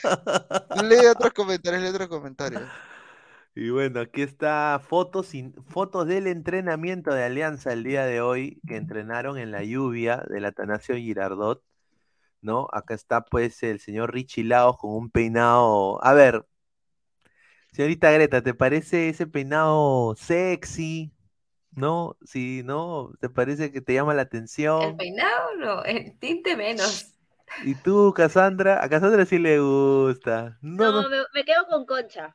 lee otros comentarios, lee otros comentarios. Y bueno, aquí está fotos, sin- fotos del entrenamiento de Alianza el día de hoy, que entrenaron en la lluvia del Atanasio Girardot, ¿no? Acá está pues el señor Richie Laos con un peinado. A ver, señorita Greta, ¿te parece ese peinado sexy? ¿No? Sí, ¿no? ¿Te parece que te llama la El atención? peinado, no, el tinte menos. ¿Y tú, Cassandra? A Cassandra sí le gusta. No, No, no. Me, me quedo con Concha.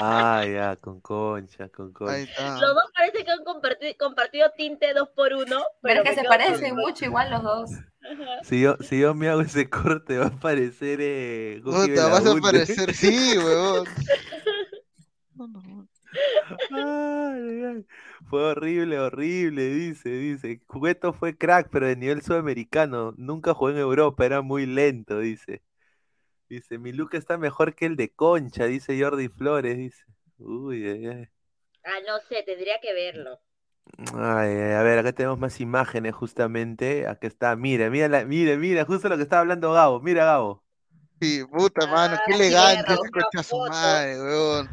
Ah, ya, con concha, con Ahí concha. está. Los dos parece que han comparti- compartido tinte dos por uno. Pero que se parecen mucho igual los dos. Ajá. Si yo, si yo me hago ese corte, va a aparecer eh, Goki Puta, vas a aparecer, sí, huevón. Ay, ay. Fue horrible, horrible, dice, dice. Cueto fue crack, pero de nivel sudamericano. Nunca jugó en Europa, era muy lento, dice. Dice, mi look está mejor que el de Concha, dice Jordi Flores, dice. Uy, ay, ay. Ah, no sé, tendría que verlo. Ay, ay, a ver, acá tenemos más imágenes justamente. Aquí está, mira, mira, la- mira, mira, justo lo que estaba hablando Gabo. Mira, Gabo. Sí, puta, mano, qué Ah, elegante ese concha su madre, weón.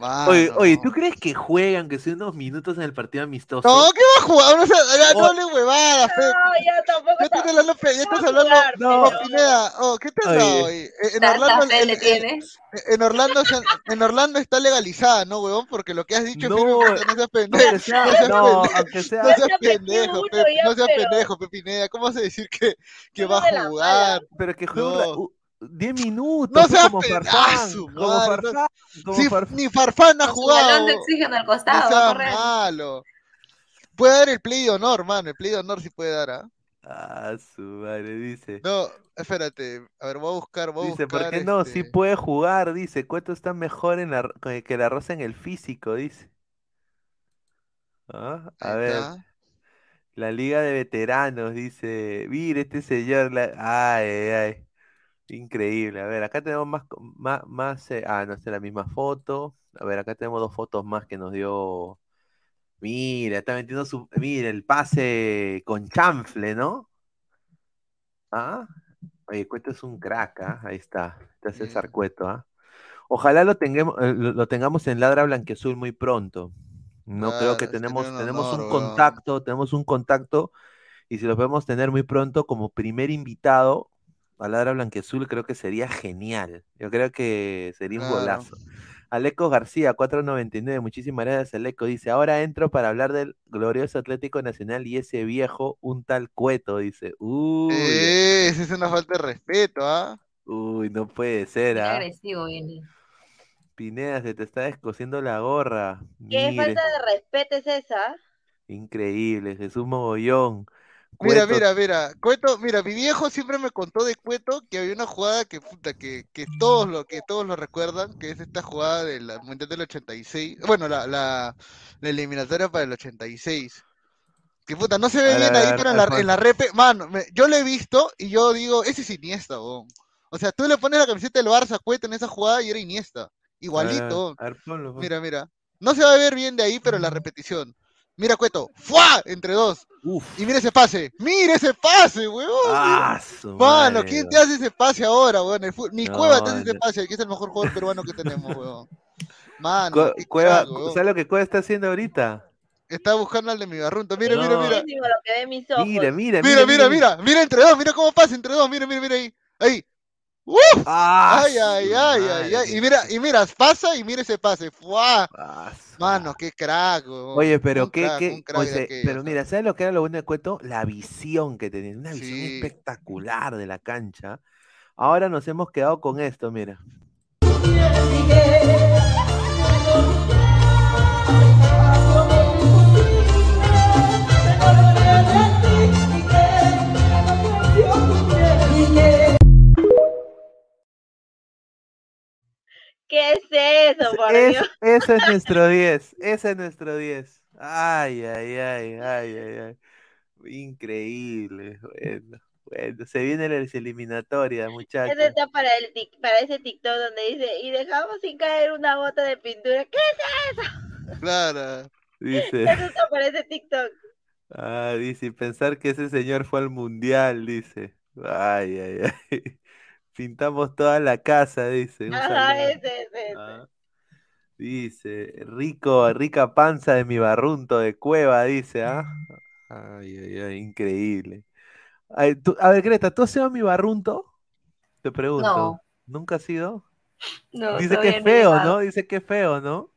Oye, Mano. oye, ¿tú crees que juegan, que son unos minutos en el partido amistoso? No, ¿qué va a jugar? No, sea, ya, no hables huevadas, fe. No, ya tampoco. Ya estás hablando, fe, ya estás hablando. No. Pero- Pineda, oh, ¿qué te has dado hoy? Eh, En Orlando, en, le en- tienes. en Orlando, en Orlando está legalizada, ¿no, huevón? Porque lo que has dicho, No, firmemente, no seas pendejo. Sea, No seas no, pendejo. aunque sea, No seas pendejo, uno Pe- ya, no seas pero- pendejo, Pepineda. ¿Cómo vas a decir que, que va a jugar? pero que u- 10 minutos, No seas como Farfán, ¡Ah, su como! Farfán, como Sí, Farfán. ni Farfán ha Con su balón jugado. de oxígeno al No costado, va a seas correr. malo. Puede dar el play de honor, mano. El play de honor sí puede dar, ¿ah? Ah, su madre, dice. No, espérate. A ver, voy a buscar, voy a Dice, ¿por buscar. qué no? Sí este, puede jugar, dice. Cueto está mejor en la, que la Rosa en el físico, dice. Ah, a ahí ver, está. la Liga de Veteranos, dice. Mire, este señor. la- Ay, ay, ay. Increíble. A ver, acá tenemos más, más, más eh, ah, no sé, la misma foto. A ver, acá tenemos dos fotos más que nos dio. Mira, está metiendo su. Mira, el pase con chanfle, ¿no? Ah, oye, Cueto es un crack, ¿ah? Ahí está. Está César. Cueto, ¿ah? Ojalá lo tengamos, eh, lo, lo tengamos en Ladra Blanquiazul muy pronto. No creo que Claro, tenemos, un tenemos un contacto, tenemos un contacto, y si lo podemos tener muy pronto como primer invitado a Ladra Blanquiazul, creo que sería genial. Yo creo que sería un Claro. golazo. Aleco García, 499, muchísimas gracias, Aleco. Dice, ahora entro para hablar del glorioso Atlético Nacional y ese viejo, un tal Cueto, dice. Uy, Eh, esa es una falta de respeto, ¿ah? uy, no puede ser, Qué ¿ah? agresivo viene. Pineda, se te está descosiendo la gorra. ¿Qué Mire, falta de respeto es esa? increíble, Jesús Mogollón. Mira, Cueto- mira, mira, Cueto, mira, mi viejo siempre me contó de Cueto que había una jugada que puta, que, que todos lo, que todos lo recuerdan, que es esta jugada del Mundial del 86, bueno, la, la, la eliminatoria para el 86. Que puta, no se ve A bien ahí, pero en la, en la repe, mano, me- yo lo he visto y yo digo, ese es Iniesta, weón. O sea, tú le pones la camiseta del Barça a Cueto en esa jugada y era Iniesta, a ver, igualito. a ver, ponlo, ponlo. Mira, mira. No se va a ver bien de ahí, pero la repetición. Mira, Cueto, ¡fua! Entre dos. Uf. Y mira ese pase. ¡Mira ese pase, weón! Ah, Mano, ¿quién te hace ese pase ahora, weón? Ni No, Cueva te hace ese pase, que es el mejor jugador peruano que tenemos, weón. Mano, Cu- Cueva, weón. ¿sabes lo que Cueva está haciendo ahorita? Está buscando al de mi barrunto. Mira, No. mira, mira. Ojos. Mira, mira, Mira, mira, mira. Mira entre dos, mira cómo pasa entre dos. Mira, mira, mira ahí. Ahí. ¡Uf! Ah, Ay, ay, ay, ay, ay. Y mira, y mira, pasa y mira ese pase. ¡Fua! Ah, Mano, qué crack. Oye, pero Un qué, crack, qué, pero ¿ah? mira, ¿sabes lo que era lo bueno de Cueto? La visión que tenía, una visión Sí. espectacular de la cancha. Ahora nos hemos quedado con esto, mira. ¿Qué es eso, por Es- Dios? ese es nuestro 10, ese es nuestro 10. Ay, ay, ay, ay, ay, ay. Increíble. Bueno, bueno, se viene la eliminatoria, muchachos. Ese está para, el tic- para ese TikTok donde dice, y dejamos sin caer una gota de pintura. ¿Qué Claro. Dice, Eso está para ese TikTok. ah, dice, y pensar que ese señor fue al mundial, dice. Ay, ay, ay. Pintamos toda la casa, dice. Ajá, ese, ese. Ah. Dice, rico, rica panza de mi barrunto de cueva, dice, ¿ah? Ay, ay, ay, increíble. Ay, tú- a ver, Greta, ¿tú has sido mi barrunto? Te pregunto. No. ¿Nunca has sido? No, Dice que es no feo. ¿no? Dice que es feo, ¿no?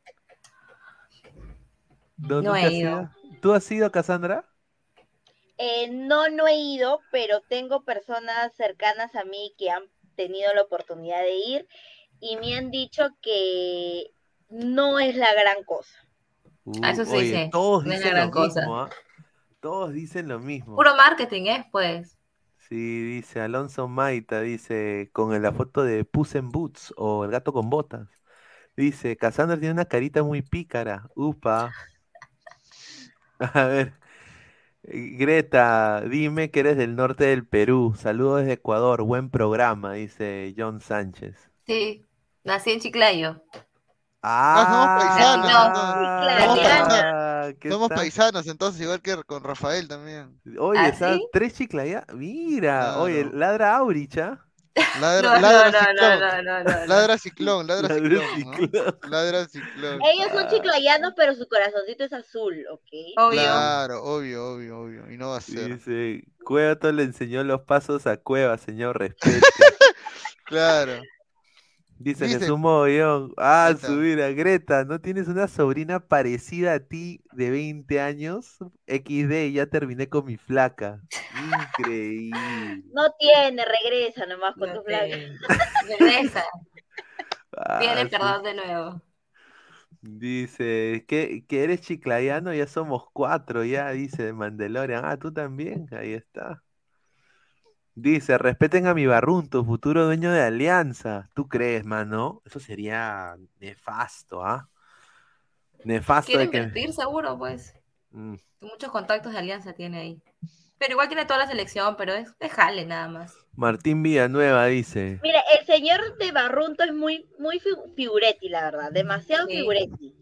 No nunca he ido. ¿Tú has sido, Cassandra? Eh, no, no he ido, pero tengo personas cercanas a mí que han tenido la oportunidad de ir y me han dicho que no es la gran cosa. Ah, eso sí, oye, sí, todos no es la dicen gran lo cosa. mismo, ¿ah? Todos dicen lo mismo. Puro marketing es, pues. Sí, dice Alonso Maita, dice, con la foto de Puss in Boots o el gato con botas. Dice, Cassandra tiene una carita muy pícara. Upa. A ver. Greta, dime que eres del norte del Perú. Saludos desde Ecuador. Buen programa, dice John Sánchez. Sí, nací en Chiclayo. Ah, somos paisanos. Ah, Somos, ¿qué somos tal? paisanos, entonces, igual que con Rafael también. Oye, ¿Ah, sí? tres chiclayas. Mira, Claro. oye, ladra Auricha. Ladra, No, no, ladra no, ciclón. no, no, no, no. Ladra ciclón, ladra Ladra ciclón. ¿no? ciclón. Ladra ciclón. Ellos son chiclayanos, pero su corazoncito es azul, ¿ok? Obvio. Claro, obvio, obvio, obvio. Y no va a ser. Dice, Cuevato le enseñó los pasos a Cueva, señor, respete. Claro. Dice Dice- Jesús Mogollón, ah, Greta. subir a Greta, ¿no tienes una sobrina parecida a ti de 20 años? XD, ya terminé con mi flaca. Increíble. No tiene, regresa nomás con No tu flaca. Regresa, Ah, pide sí. perdón de nuevo. Dice, ¿que, que eres chiclayano? Ya somos cuatro, ya, dice de Mandalorian. Ah, tú también, ahí está. Dice, respeten a mi Barrunto, futuro dueño de Alianza. ¿Tú crees, mano? Eso sería nefasto, ¿ah? Nefasto Quiere de que... seguro, pues. Mm, Muchos contactos de alianza tiene ahí. Pero igual tiene toda la selección, pero es, es jale nada más. Martín Villanueva dice, Mira, el señor de Barrunto es muy, muy fi- figuretti, la verdad, demasiado Sí. figuretti.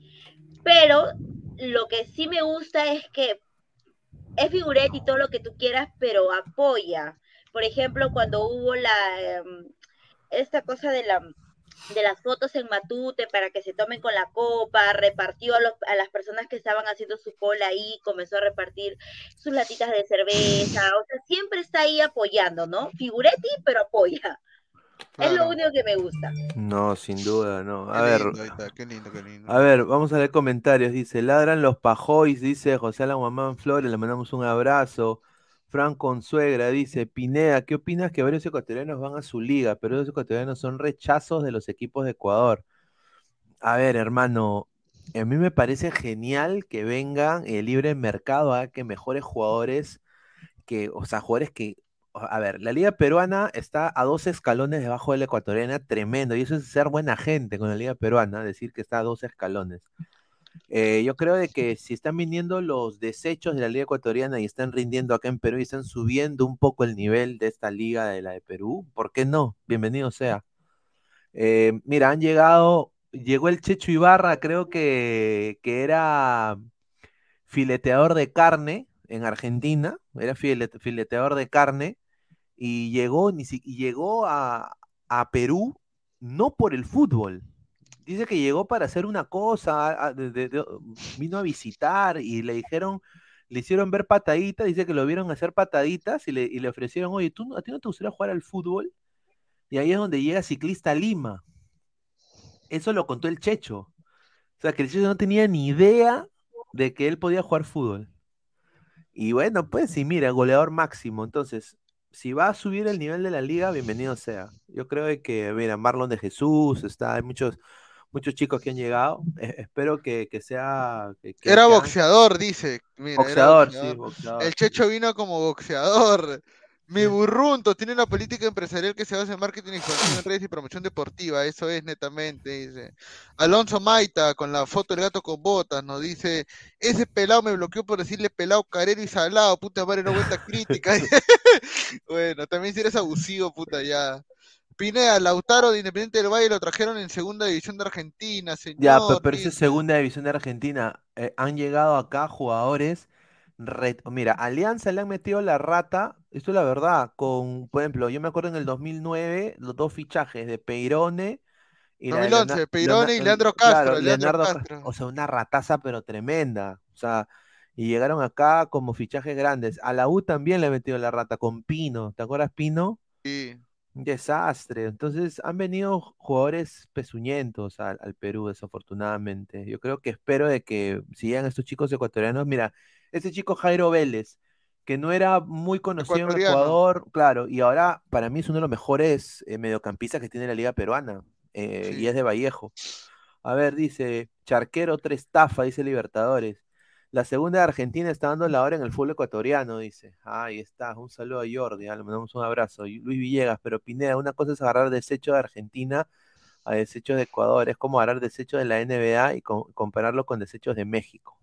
Pero lo que sí me gusta es que es figuretti todo lo que tú quieras, pero apoya. Por ejemplo, cuando hubo la em, esta cosa de la de las fotos en Matute para que se tomen con la copa, repartió a, los- a las personas que estaban haciendo su cola ahí, comenzó a repartir sus latitas de cerveza, o sea, siempre está ahí apoyando, ¿no? Figuretti, pero apoya. Es lo único que me gusta. no, sin duda, no. Qué A ver, lindo, está, qué lindo, qué lindo. a ver, vamos a ver comentarios. Dice, ladran los pajois, dice José Alamamán Flores, le mandamos un abrazo. Fran Consuegra dice, Pineda, ¿qué opinas que varios ecuatorianos van a su liga, pero los ecuatorianos son rechazos de los equipos de Ecuador? A ver, hermano, a mí me parece genial que vengan el libre mercado a que mejores jugadores, que, o sea, jugadores que, a ver, la liga peruana está a dos escalones debajo de la ecuatoriana, tremendo, y eso es ser buena gente con la liga peruana, decir que está a dos escalones. Eh, yo creo de que si están viniendo los desechos de la liga ecuatoriana y están rindiendo acá en Perú y están subiendo un poco el nivel de esta liga de la de Perú, ¿por qué no? Bienvenido sea. Eh, mira, han llegado, llegó el Checho Ibarra, creo que, que era fileteador de carne en Argentina, era file- fileteador de carne y llegó, ni si- y llegó a, a Perú no por el fútbol. Dice que llegó para hacer una cosa, vino a visitar y le dijeron, le hicieron ver pataditas, dice que lo vieron hacer pataditas y le, y le ofrecieron, oye, ¿tú, ¿a ti no te gustaría jugar al fútbol? Y ahí es donde llega Ciclista Lima. Eso lo contó el Checho. O sea, que el Checho no tenía ni idea de que él podía jugar fútbol. Y bueno, pues sí, mira, goleador máximo. Entonces, si va a subir el nivel de la liga, bienvenido sea. Yo creo que, mira, Marlon de Jesús, está, hay muchos, muchos chicos que han llegado. Eh, espero que, que sea. que- que- Era boxeador, dice. Mira, Boxeador, sí, boxeador. El Checho vino como boxeador. Mi burrunto tiene una política empresarial que se basa en marketing, expansión en redes y promoción deportiva. Eso es netamente, dice. Alonso Maita con la foto del gato con botas nos dice: Ese pelado me bloqueó por decirle pelado, carero y salado. Puta madre, no cuenta crítica. bueno, también si eres abusivo, puta ya. Pineda, Lautaro de Independiente del Valle lo trajeron en segunda división de Argentina, señor. Ya, pe- pero es segunda división de Argentina. Eh, han llegado acá jugadores. re- Mira, Alianza le han metido la rata. Esto es la verdad. Con, por ejemplo, yo me acuerdo en el 2009, los dos fichajes de Peirone y la de 2011, Leona- Peirone y Leandro claro, Castro, Leandro Leonardo Ca- Castro. O sea, una rataza, pero tremenda. O sea, y llegaron acá como fichajes grandes. A la U también le han metido la rata con Pino. ¿Te acuerdas, Pino? Sí. Un desastre. Entonces han venido jugadores pezuñentos al, al Perú, desafortunadamente. Yo creo que espero de que si llegan estos chicos ecuatorianos, mira, ese chico Jairo Vélez, que no era muy conocido en. Ecuador, claro, y ahora para mí es uno de los mejores eh, mediocampistas que tiene la liga peruana, eh, y es de Vallejo. A ver, dice, Charquero otra estafa, dice Libertadores. La segunda de Argentina está dando la hora en el fútbol ecuatoriano, dice. Ahí está, un saludo a Jordi, ah, le mandamos un abrazo. Luis Villegas, pero Pineda, una cosa es agarrar desecho de Argentina a desechos de Ecuador, es como agarrar desechos de la NBA y co- compararlo con desechos de México.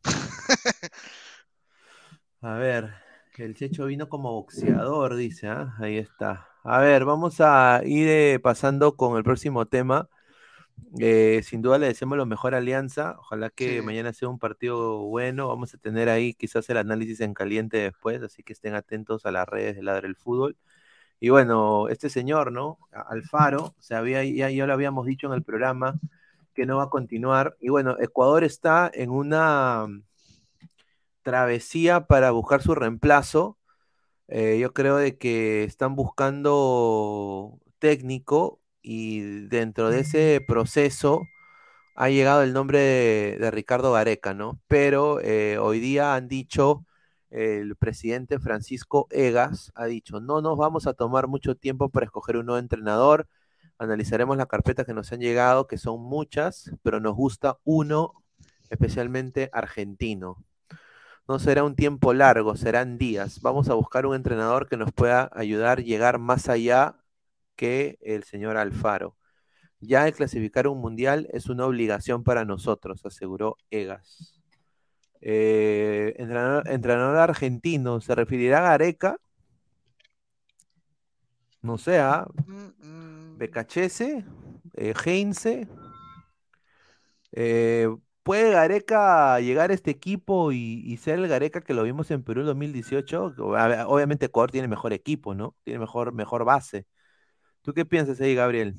A ver, que el Checho vino como boxeador, dice, ¿ah? Ahí está. A ver, vamos a ir eh, pasando con el próximo tema. Eh, sin duda le deseamos lo mejor a Alianza. Ojalá que Sí. mañana sea un partido bueno. Vamos a tener ahí quizás el análisis en caliente después, así que estén atentos a las redes de Ladre el Fútbol. Y bueno, este señor, ¿no? Alfaro, se había, ya, ya lo habíamos dicho en el programa que no va a continuar. Y bueno, Ecuador está en una mm, travesía para buscar su reemplazo. Eh, yo creo de que están buscando técnico y dentro de ese proceso ha llegado el nombre de, de Ricardo Gareca, ¿no? Pero eh, hoy día han dicho, el presidente Francisco Egas ha dicho, no nos vamos a tomar mucho tiempo para escoger un nuevo entrenador, analizaremos las carpetas que nos han llegado, que son muchas, pero nos gusta uno especialmente argentino. No será un tiempo largo, serán días. Vamos a buscar un entrenador que nos pueda ayudar a llegar más allá que el señor Alfaro. Ya el clasificar un mundial es una obligación para nosotros, aseguró Egas. Eh, entrenador, entrenador argentino, ¿se referirá a Gareca? No sé, ¿ah? Mm, mm. Becachese, eh, Heinze. Eh, ¿Puede Gareca llegar a este equipo y, y ser el Gareca que lo vimos en Perú en 2018? A ver, Obviamente Ecuador tiene mejor equipo, ¿no? Tiene mejor, mejor base. ¿Tú qué piensas ahí, Gabriel?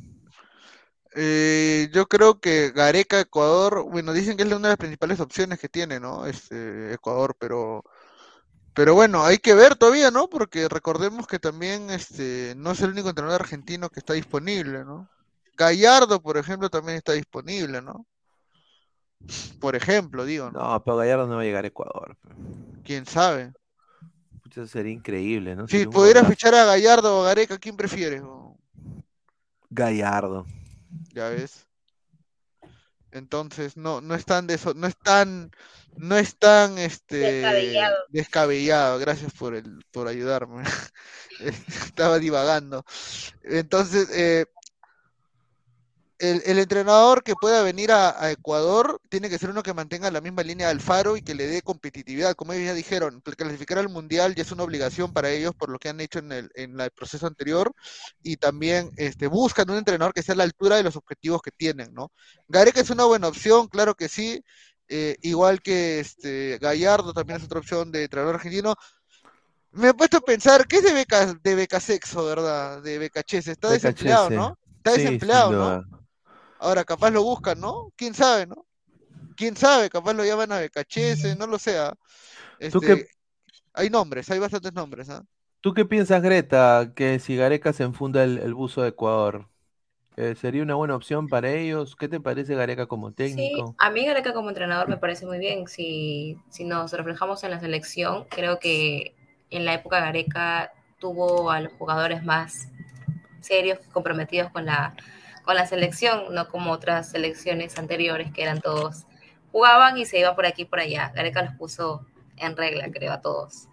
Eh, yo creo que Gareca, Ecuador, bueno, dicen que es una de las principales opciones que tiene, ¿no? Este, Ecuador, pero, pero bueno, hay que ver todavía, ¿no? Porque recordemos que también, este, no es el único entrenador argentino que está disponible, ¿no? Gallardo, por ejemplo, también está disponible, ¿no? Por ejemplo, digo, ¿no? No, pero Gallardo no va a llegar a Ecuador. ¿Quién sabe? Eso sería increíble, ¿no? Si pudieras golazo. fichar a Gallardo o a Gareca, ¿quién prefieres? Gallardo. Ya ves. Entonces, no, no es tan de eso, no es tan, no es tan este Descabellado. descabellado. Gracias por el, por ayudarme. Estaba divagando. Entonces, eh, el, el entrenador que pueda venir a, a Ecuador tiene que ser uno que mantenga la misma línea de Alfaro y que le dé competitividad. Como ellos ya dijeron, clasificar al Mundial ya es una obligación para ellos por lo que han hecho en el, en el proceso anterior y también este, buscan un entrenador que sea a la altura de los objetivos que tienen, ¿no? Gareca es una buena opción, claro que sí, eh, igual que este, Gallardo también es otra opción de entrenador argentino. Me he puesto a pensar, ¿qué es de beca, de Becasexo, verdad? De Becachese, está desempleado. ¿no? Está Sí, desempleado, ¿no? Ahora capaz lo buscan, ¿no? ¿Quién sabe, no? ¿Quién sabe? Capaz lo llaman a Becachese, no lo sé. ¿ah? ¿Tú Este, qué- Hay nombres, hay bastantes nombres, ¿ah? ¿Tú qué piensas, Greta, que si Gareca se enfunda el, el buzo de Ecuador? eh, ¿sería una buena opción para ellos? ¿Qué te parece Gareca como Sí, técnico? a mí Gareca como entrenador me parece muy bien. Si, si nos reflejamos en la selección, creo que en la época Gareca tuvo a los jugadores más serios, comprometidos con la, con la selección, no como otras selecciones anteriores que eran todos, jugaban y se iban por aquí y por allá. Gareca los puso en regla, creo, a todos.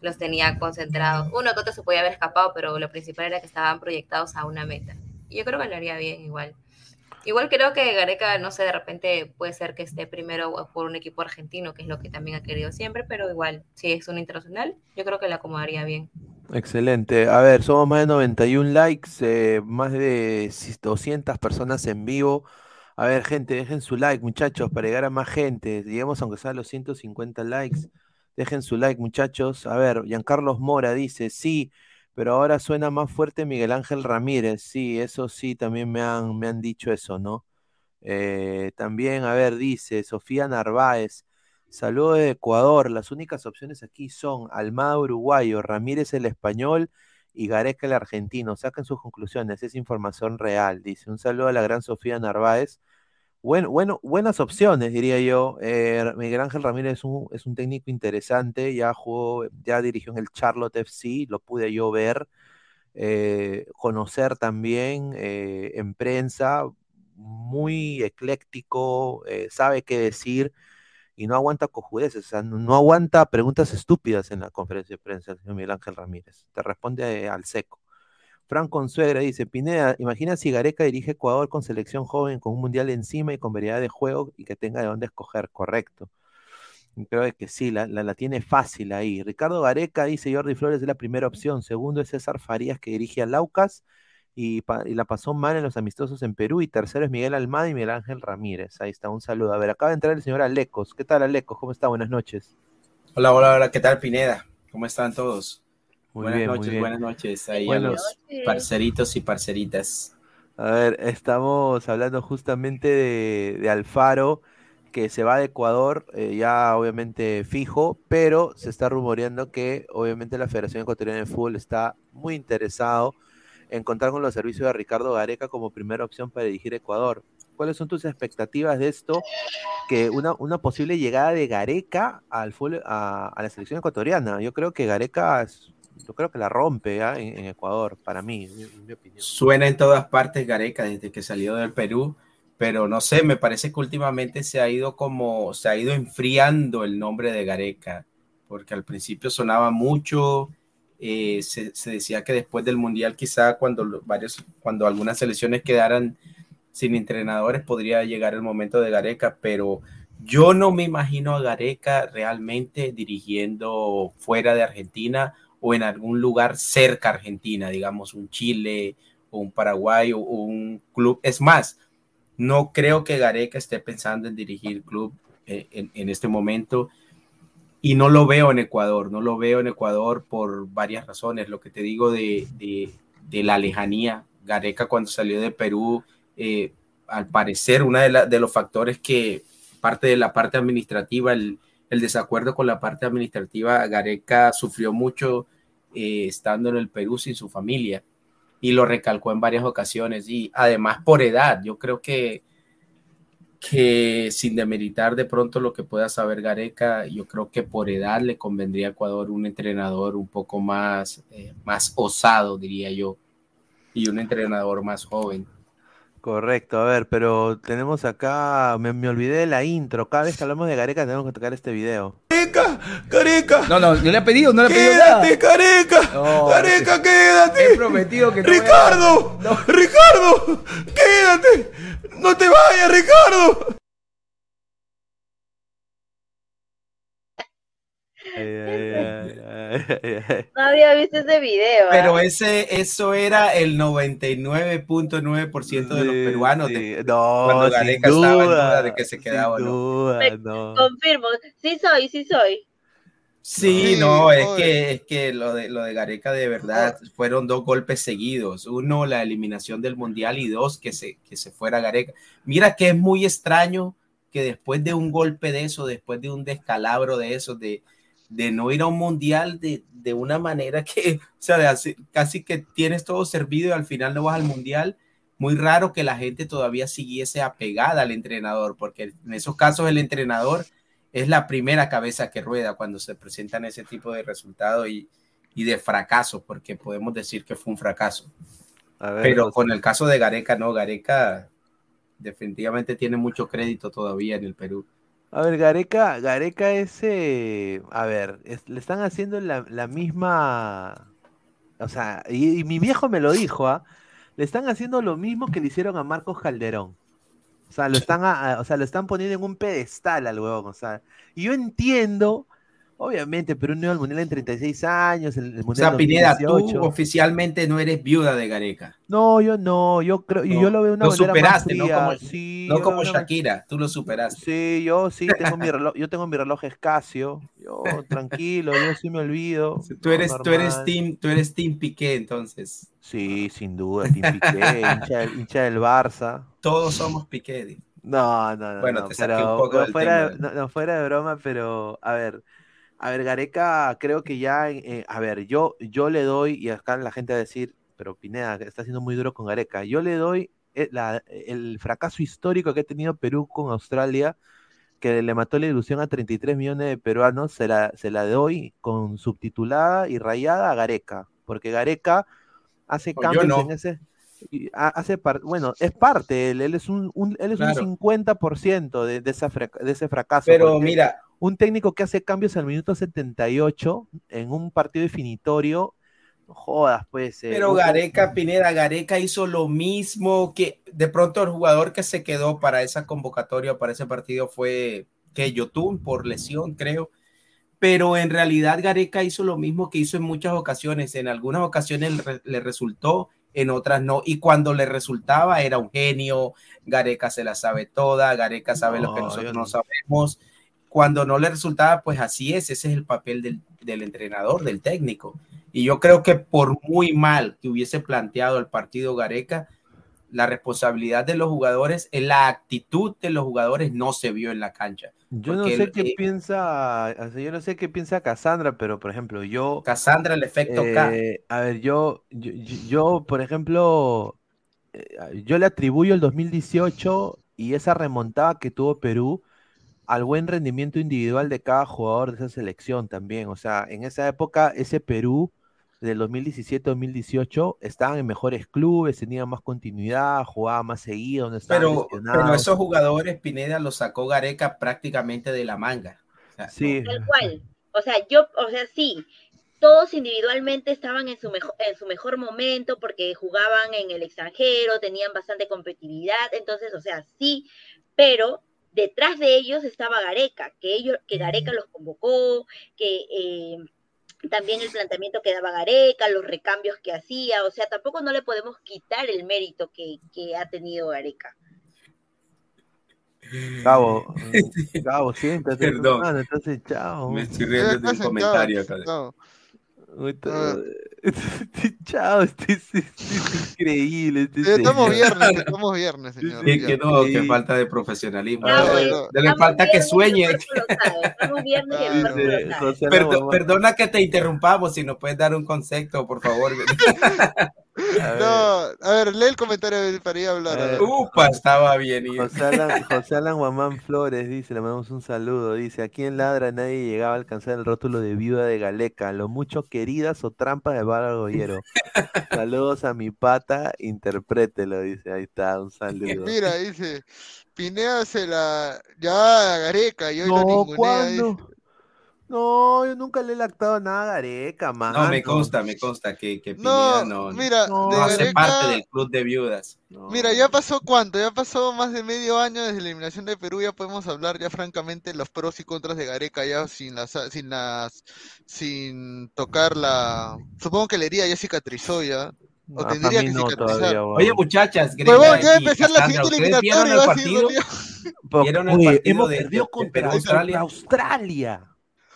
Los tenía concentrados. Uno que se podía haber escapado, pero lo principal era que estaban proyectados a una meta. Y yo creo que lo haría bien igual. Igual creo que Gareca, no sé, de repente puede ser que esté primero por un equipo argentino, que es lo que también ha querido siempre, pero igual, si es un internacional, yo creo que le acomodaría bien. Excelente. A ver, somos más de 91 likes, eh, más de 200 personas en vivo. A ver, gente, dejen su like, muchachos, para llegar a más gente. Lleguemos aunque sea los 150 likes. Dejen su like, muchachos. A ver, Giancarlos Mora dice, sí, pero ahora suena más fuerte Miguel Ángel Ramírez. Sí, eso sí, también me han, me han dicho eso, ¿no? Eh, también, a ver, dice Sofía Narváez. Saludos de Ecuador. Las únicas opciones aquí son Almada uruguayo, Ramírez el español y Gareca el argentino. Saquen sus conclusiones, es información real. Dice un saludo a la gran Sofía Narváez. Bueno, buenas opciones, diría yo. Eh, Miguel Ángel Ramírez es un, técnico interesante, ya jugó, ya dirigió en el Charlotte FC, lo pude yo ver, eh, conocer también eh, en prensa, muy ecléctico, sabe qué decir y no aguanta cojudeces, o sea, no, aguanta preguntas estúpidas en la conferencia de prensa el señor Miguel Ángel Ramírez, te responde al seco. Fran Consuegra dice, Pineda, imagina si Gareca dirige Ecuador con selección joven, con un mundial encima y con variedad de juego y que tenga de dónde escoger, correcto. Creo que sí, la, la- la tiene fácil ahí. Ricardo Gareca dice, Jordi Flores es la primera opción. Segundo es César Farías que dirige a Laucas y, pa- y la pasó mal en los amistosos en Perú. Y tercero es Miguel Almada y Miguel Ángel Ramírez. Ahí está, un saludo. A ver, acaba de entrar el señor Alecos. ¿Qué tal, Alecos? ¿Cómo está? Buenas noches. Hola, hola, hola, ¿qué tal Pineda? ¿Cómo están todos? Muy buenas bien, muy noches, bien. buenas noches ahí Bueno. a los parceritos y parceritas. A ver, estamos hablando justamente de, de Alfaro, que se va de Ecuador, eh, ya obviamente fijo, pero se está rumoreando que obviamente la Federación Ecuatoriana de Fútbol está muy interesado en contar con los servicios de Ricardo Gareca como primera opción para dirigir Ecuador. ¿Cuáles son tus expectativas de esto? Que una, una posible llegada de Gareca al fútbol- a, a la selección ecuatoriana. Yo creo que Gareca, yo creo que la rompe ¿ah? en, en Ecuador, para mí, en mi opinión. Suena en todas partes Gareca desde que salió del Perú, pero no sé, me parece que últimamente se ha ido como, se ha ido enfriando el nombre de Gareca, porque al principio sonaba mucho, eh, se, decía que después del Mundial quizá cuando varios, cuando algunas selecciones quedaran sin entrenadores podría llegar el momento de Gareca, pero yo no me imagino a Gareca realmente dirigiendo fuera de Argentina o en algún lugar cerca a Argentina, digamos un Chile o un Paraguay o, un club. Es más, no creo que Gareca esté pensando en dirigir club eh, en este momento y no lo veo en Ecuador, no lo veo en Ecuador por varias razones. Lo que te digo de, de, de la lejanía, Gareca cuando salió de Perú, eh, al parecer uno de, de, los factores que parte de la parte administrativa, el, el desacuerdo con la parte administrativa, Gareca sufrió mucho eh, estando en el Perú sin su familia y lo recalcó en varias ocasiones y además por edad, yo creo que que sin demeritar de pronto lo que pueda saber Gareca, yo creo que por edad le convendría a Ecuador un entrenador un poco más, eh, más osado, diría yo, y un entrenador más joven. Correcto, a ver, pero tenemos acá, me, me, olvidé de la intro, cada vez que hablamos de Gareca tenemos que tocar este video. Careca, Careca. No, no, no le ha pedido, no le ha pedido quédate, nada. Careca. No, Careca, quédate. He prometido que no Ricardo, no. Ricardo, quédate. No te vayas, Ricardo. No había visto ese video. Pero ¿eh? ese, eso era el 99.9% sí, de los peruanos. Sí. De, no, cuando Gareca duda, estaba en duda de que se quedaba no. Duda, no. Confirmo, sí soy, sí soy. Sí, no, es que, es que lo de, lo de Gareca de verdad fueron dos golpes seguidos. Uno, la eliminación del Mundial y dos, que se, que se fuera Gareca. Mira que es muy extraño que después de un golpe de eso, después de un descalabro de eso, de, de no ir a un Mundial de, de una manera que, o sea, de casi que tienes todo servido y al final no vas al Mundial. Muy raro que la gente todavía siguiese apegada al entrenador, porque en esos casos el entrenador es la primera cabeza que rueda cuando se presentan ese tipo de resultados y, y, de fracaso, porque podemos decir que fue un fracaso. Ver, Pero pues, con el caso de Gareca, no, Gareca definitivamente tiene mucho crédito todavía en el Perú. A ver, Gareca, Gareca es, eh, a ver, es, le están haciendo la, la, misma, o sea, y, y mi viejo me lo dijo, ¿ah? le están haciendo lo mismo que le hicieron a Marcos Calderón. O sea, lo están, a, a, o sea, lo están poniendo en un pedestal al huevón. O sea, y yo entiendo, obviamente, Perú no iba al Mundial en 36 años, el, el Mundial O sea, Pineda, tú oficialmente no eres viuda de Gareca. No, yo no, yo creo, no, yo lo veo una lo superaste, más fría. no como, sí, no como Shakira, una... tú lo superaste. Sí, yo sí tengo mi reloj, yo tengo mi reloj escasio, yo tranquilo, yo sí me olvido. Tú eres, tú eres team, tú eres team Piqué, entonces. Sí, sin duda, team Piqué, hincha, hincha, del Barça. Todos somos Piqué. No, no, no. Bueno, no, te saqué pero, un poco del fuera, tema. No, fuera de broma, pero a ver, a ver, Gareca, creo que ya, eh, a ver, yo, yo le doy, y acá la gente va a decir, pero Pineda está siendo muy duro con Gareca, yo le doy eh, la- el fracaso histórico que ha tenido Perú con Australia, que le mató la ilusión a 33 millones de peruanos, se la, se la doy con subtitulada y rayada a Gareca, porque Gareca hace yo cambios no. en ese... Hace par- bueno, es parte, él, él es un, un- él es Claro. un 50% de, de, esa frac- de ese fracaso. Pero porque mira, un técnico que hace cambios al minuto 78 en un partido definitorio, no jodas, pues. eh, Pero un- Gareca, Pineda, Gareca hizo lo mismo que de pronto el jugador que se quedó para esa convocatoria, para ese partido fue que Yotun por lesión, creo. Pero en realidad Gareca hizo lo mismo que hizo en muchas ocasiones. En algunas ocasiones le, resultó, en otras no. Y cuando le resultaba era un genio. Gareca se la sabe toda, Gareca sabe lo que No, nosotros no no. sabemos. Cuando no le resultaba, pues así es, ese es el papel del, del entrenador, del técnico. Y yo creo que por muy mal que hubiese planteado el partido Gareca, la responsabilidad de los jugadores, en la actitud de los jugadores no se vio en la cancha. Yo no sé el- qué eh, piensa, o sea, yo no sé qué piensa Cassandra, pero por ejemplo, yo, Cassandra, el efecto K. eh, a ver, yo, yo, yo- yo, por ejemplo, eh, yo le atribuyo el 2018 y esa remontada que tuvo Perú al buen rendimiento individual de cada jugador de esa selección también. O sea, en esa época, ese Perú del 2017-2018 estaban en mejores clubes, tenían más continuidad, jugaban más seguido, no Pero, pero esos jugadores, Pineda, los sacó Gareca prácticamente de la manga. O sea, Sí, Tal cual. O sea, yo, o sea, sí, todos individualmente estaban en su mejor, en su mejor momento porque jugaban en el extranjero, tenían bastante competitividad, entonces, o sea, sí, pero detrás de ellos estaba Gareca, que ellos, que Gareca los convocó, que eh, también el planteamiento que daba Gareca, los recambios que hacía, o sea, tampoco no le podemos quitar el mérito que, que ha tenido Gareca. Gabo, Gabo, siéntate, Perdón. hermano, entonces chao. Me estoy riendo de acá un sentado, comentario acá. Chao, este es, este es increíble. Este Eh, Estamos viernes, estamos viernes, señor. Sí, que no, que falta de profesionalismo. Ya, Ah, no. Le estamos falta que viernes y el sueñe. perdona que te interrumpamos, si nos puedes dar un concepto, por favor. A No, a ver, lee el comentario para ir a hablar. a ver. Upa, estaba bien. José Alan, José Alan Guamán Flores dice, le mandamos un saludo, dice, aquí en Ladra nadie llegaba a alcanzar el rótulo de viuda de Galeca, lo mucho queridas o trampas de Bárbara Goyero. Saludos a mi pata, interprételo, dice, ahí está, un saludo. Mira, dice, Pinea se la... Ya, Gareca, y hoy lo No, ningunea. No, yo nunca le he lactado nada a Gareca, man. No, me consta, me consta que, que No, Pineda no, mira, no de no hace Gareca... parte del club de viudas. Mira, ya pasó cuánto, ya pasó más de medio año desde la eliminación de Perú, ya podemos hablar ya francamente los pros y contras de Gareca ya sin las sin las sin tocar la supongo que la herida ya cicatrizó ya o Ah, tendría que no cicatrizar. todavía, Oye, muchachas, Greta Huevón, ya empezar la siguiente ¿ustedes vieron eliminatoria, el va a seguir partido? ¿Vieron el oye, partido hemos de- perdido de- de contra, Perú-Australia? contra Australia.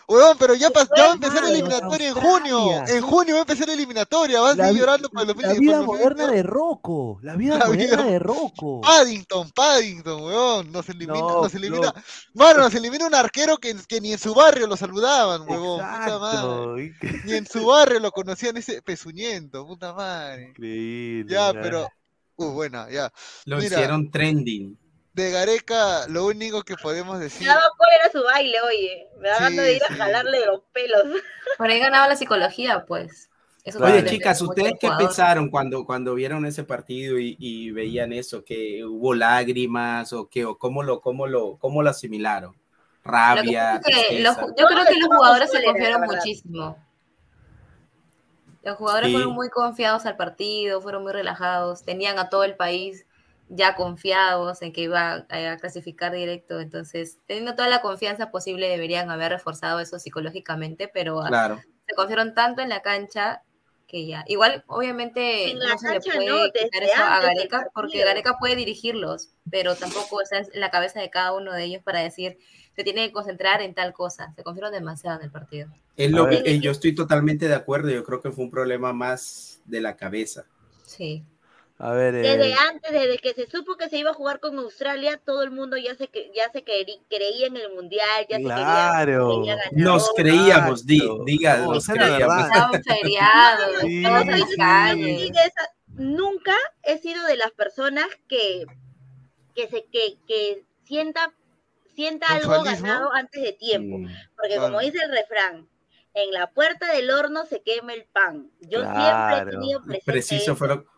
Huevón, pero ya, pas- ya va a empezar la eliminatoria en junio, en junio va a empezar la eliminatoria, vas a vi- llorando para los La vida moderna de de Rocco, la vida La moderna vida- de Rocco. Paddington, Paddington, weón, nos elimina, No, nos elimina, mano, nos elimina un arquero que, que ni en su barrio lo saludaban, huevón, puta madre. Ni en su barrio lo conocían ese pezuñento, puta madre. increíble. Ya, pero. Uh, buena, ya. Lo Mira. hicieron trending. De Gareca, lo único que podemos decir. Me daba cólera su baile, oye. Me daban ganas de ir a Sí, sí. jalarle los pelos. Por ahí ganaba la psicología, pues. Eso. Oye, chicas, ¿ustedes qué jugador. pensaron cuando, cuando vieron ese partido y, y veían eso? ¿Que hubo lágrimas o qué? ¿O cómo lo, cómo lo, cómo lo asimilaron? Lo que Rabia, es que los- yo creo que los jugadores se confiaron muchísimo. Los jugadores Sí. fueron muy confiados al partido, fueron muy relajados, tenían a todo el país ya confiados en que iba a, a clasificar directo, entonces teniendo toda la confianza posible deberían haber reforzado eso psicológicamente, pero ah, Claro. se confiaron tanto en la cancha que ya. Igual, obviamente, En la no se le cancha puede no, quitar eso a Gareca, porque. Gareca puede dirigirlos, pero tampoco está en la cabeza de cada uno de ellos para decir, se tiene que concentrar en tal cosa. Se confiaron demasiado en el partido. Es lo que- eh, yo estoy totalmente de acuerdo. Yo creo que fue un problema más de la cabeza. Sí. A ver, eh, Desde antes, desde que se supo que se iba a jugar con Australia, todo el mundo ya se, que- ya se creía en el mundial, ya Claro. se quería, creía Nos creíamos, di, diga, No, nos creíamos. verdad. Estaba feriado, Sí, estamos en sí. la calle. Sí, de esa- nunca he sido de las personas que, que se, que, que sienta, sienta algo ganado antes de tiempo. Mm, Porque como dice el refrán, en la puerta del horno se quema el pan. Yo siempre he tenido presente Preciso eso.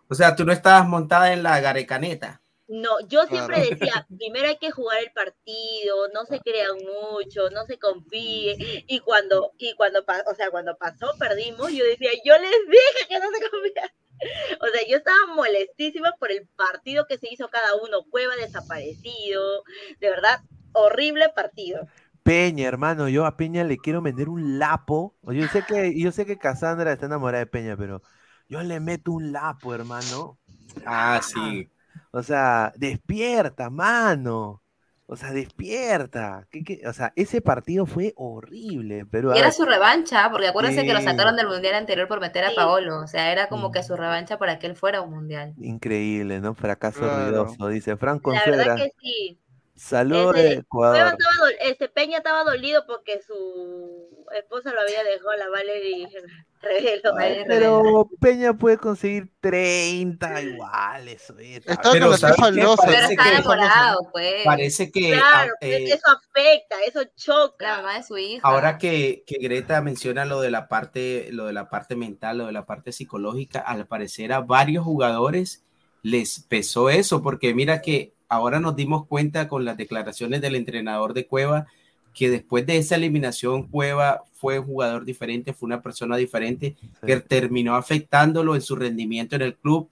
O sea, tú no estabas montada en la garecaneta. No, yo siempre Claro. decía, primero hay que jugar el partido, no se crean mucho, no se confíe. Y cuando, y cuando o sea, cuando pasó, perdimos, yo decía, yo les dije que no se confían. O sea, yo estaba molestísima por el partido que se hizo cada uno, Cueva desaparecido, de verdad, horrible partido. Peña, hermano, yo a Peña le quiero vender un lapo. Yo sé que, yo sé que Cassandra está enamorada de Peña, pero yo le meto un lapo, hermano. Ah, sí. O sea, despierta, mano. O sea, despierta. ¿Qué- qué? O sea, ese partido fue horrible, pero Y era ver, su revancha, porque acuérdense que lo sacaron del mundial anterior por meter a Sí. Paolo. O sea, era como Mm. que su revancha para que él fuera un mundial. increíble, ¿no? Fracaso Claro. ruidoso, dice Fran La verdad que sí. Saludos Ese- de Cueva Ecuador. estaba este Peña estaba dolido porque su esposa lo había dejado la Valerie Revelo. Vale, Pero Peña puede conseguir 30 iguales. oye, está Pero la está que- enamorado, pues. Parece que Claro, ah, eh, eso afecta, eso La choca. mamá de su hija. ahora que, que Greta menciona lo de la parte, lo de la parte mental, lo de la parte psicológica, al parecer a varios jugadores les pesó eso, porque mira que ahora nos dimos cuenta con las declaraciones del entrenador de Cueva que después de esa eliminación Cueva fue un jugador diferente, fue una persona diferente que terminó afectándolo en su rendimiento en el club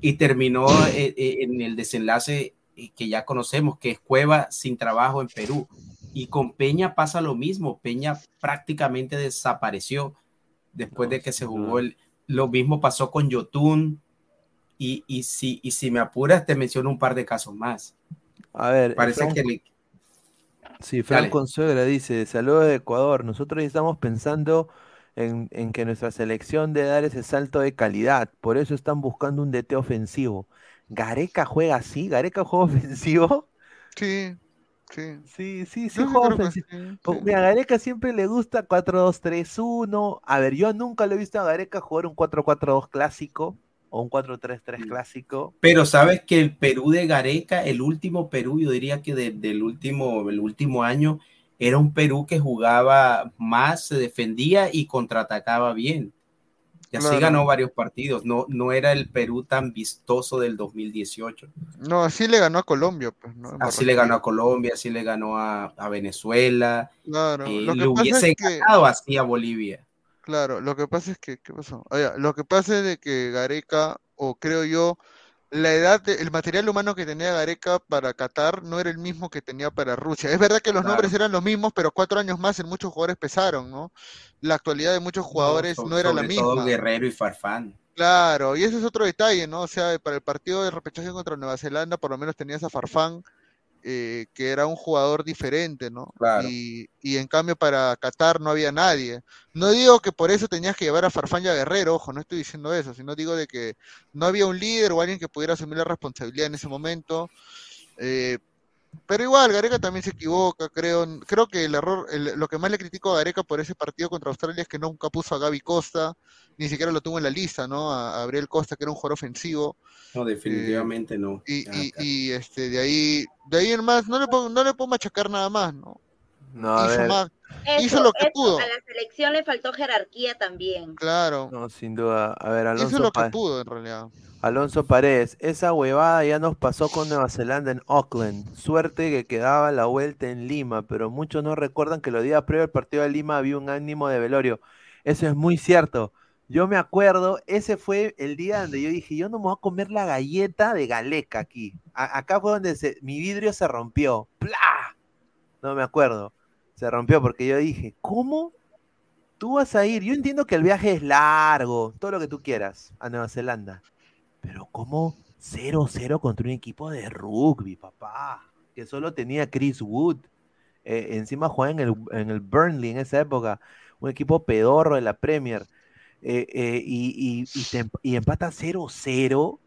y terminó eh, eh, en el desenlace eh, que ya conocemos, que es Cueva sin trabajo en Perú. Y con Peña pasa lo mismo, Peña prácticamente desapareció después de que se jugó el... Lo mismo pasó con Yotun y, y, si, y si me apuras te menciono un par de casos más. A ver, Parece que le- Sí, Fran Dale. Consuegra dice, saludos de Ecuador, nosotros ya estamos pensando en, en que nuestra selección debe dar ese salto de calidad, por eso están buscando un DT ofensivo. ¿Gareca juega así? ¿Gareca juega ofensivo? Sí, sí. Sí, sí, sí juega que ofensivo. sí, Po- sí. Mira, a Gareca siempre le gusta 4-2-3-1. A ver, yo nunca lo he visto a Gareca jugar un 4-4-2 clásico o un 4-3-3 clásico. Pero sabes que el Perú de Gareca, el último Perú, yo diría que de- del último, el último año, era un Perú que jugaba más, se defendía y contraatacaba bien. Y así Claro. ganó varios partidos. No, no era el Perú tan vistoso del 2018. No, así le ganó a Colombia, pues, ¿no? Así le ganó a. Colombia, así le ganó a, a Venezuela. Claro, eh, lo que le pasa hubiese es que, ganado así a Bolivia. Claro, lo que pasa es que, ¿qué pasó? Ah, ya, Lo que pasa es de que Gareca, o creo yo, la edad, de- el material humano que tenía Gareca para Qatar no era el mismo que tenía para Rusia. Es verdad que los Claro. nombres eran los mismos, pero cuatro años más en muchos jugadores pesaron, ¿no? La actualidad de muchos jugadores So- no era la sobre todo misma. Guerrero y Farfán. Claro, y ese es otro detalle, ¿no? O sea, para el partido de repechaje contra Nueva Zelanda, por lo menos tenías a Farfán, eh, que era un jugador diferente, ¿no? Claro. Y, y en cambio para Qatar no había nadie. No digo que por eso tenías que llevar a Farfán y a Guerrero, ojo, no estoy diciendo eso, sino digo de que no había un líder o alguien que pudiera asumir la responsabilidad en ese momento. Eh, pero igual, Gareca también se equivoca, creo. Creo que el error, el- lo que más le critico a Gareca por ese partido contra Australia es que nunca puso a Gaby Costa, ni siquiera lo tuvo en la lista, ¿no? A, a Gabriel Costa, que era un jugador ofensivo. No, definitivamente no. Y, Ya, y, acá. y, este, de ahí, de ahí en más, no le puedo, no le puedo machacar nada más, ¿no? No, a Hizo ver, más, Eso, hizo lo que eso, pudo. A la selección le faltó jerarquía también. claro. no, sin duda. A ver, Hizo Alonso, lo que pudo, en realidad. Alonso Paredes, esa huevada ya nos pasó con Nueva Zelanda en Auckland. Suerte que quedaba la vuelta en Lima, pero muchos no recuerdan que los días previos al partido de Lima había un ánimo de velorio. Eso es muy cierto. Yo me acuerdo, ese fue el día donde yo dije, yo no me voy a comer la galleta de Galeca aquí. A- acá fue donde se- mi vidrio se rompió. ¡Pla! No me acuerdo. Se rompió porque yo dije, ¿cómo? Tú vas a ir. Yo entiendo que el viaje es largo, todo lo que tú quieras, a Nueva Zelanda. Pero ¿cómo 0-0 contra un equipo de rugby, papá? Que solo tenía Chris Wood. Eh, encima jugaba en el, en el Burnley en esa época. Un equipo pedorro de la Premier. Eh, eh, y, y, y, y empata 0-0.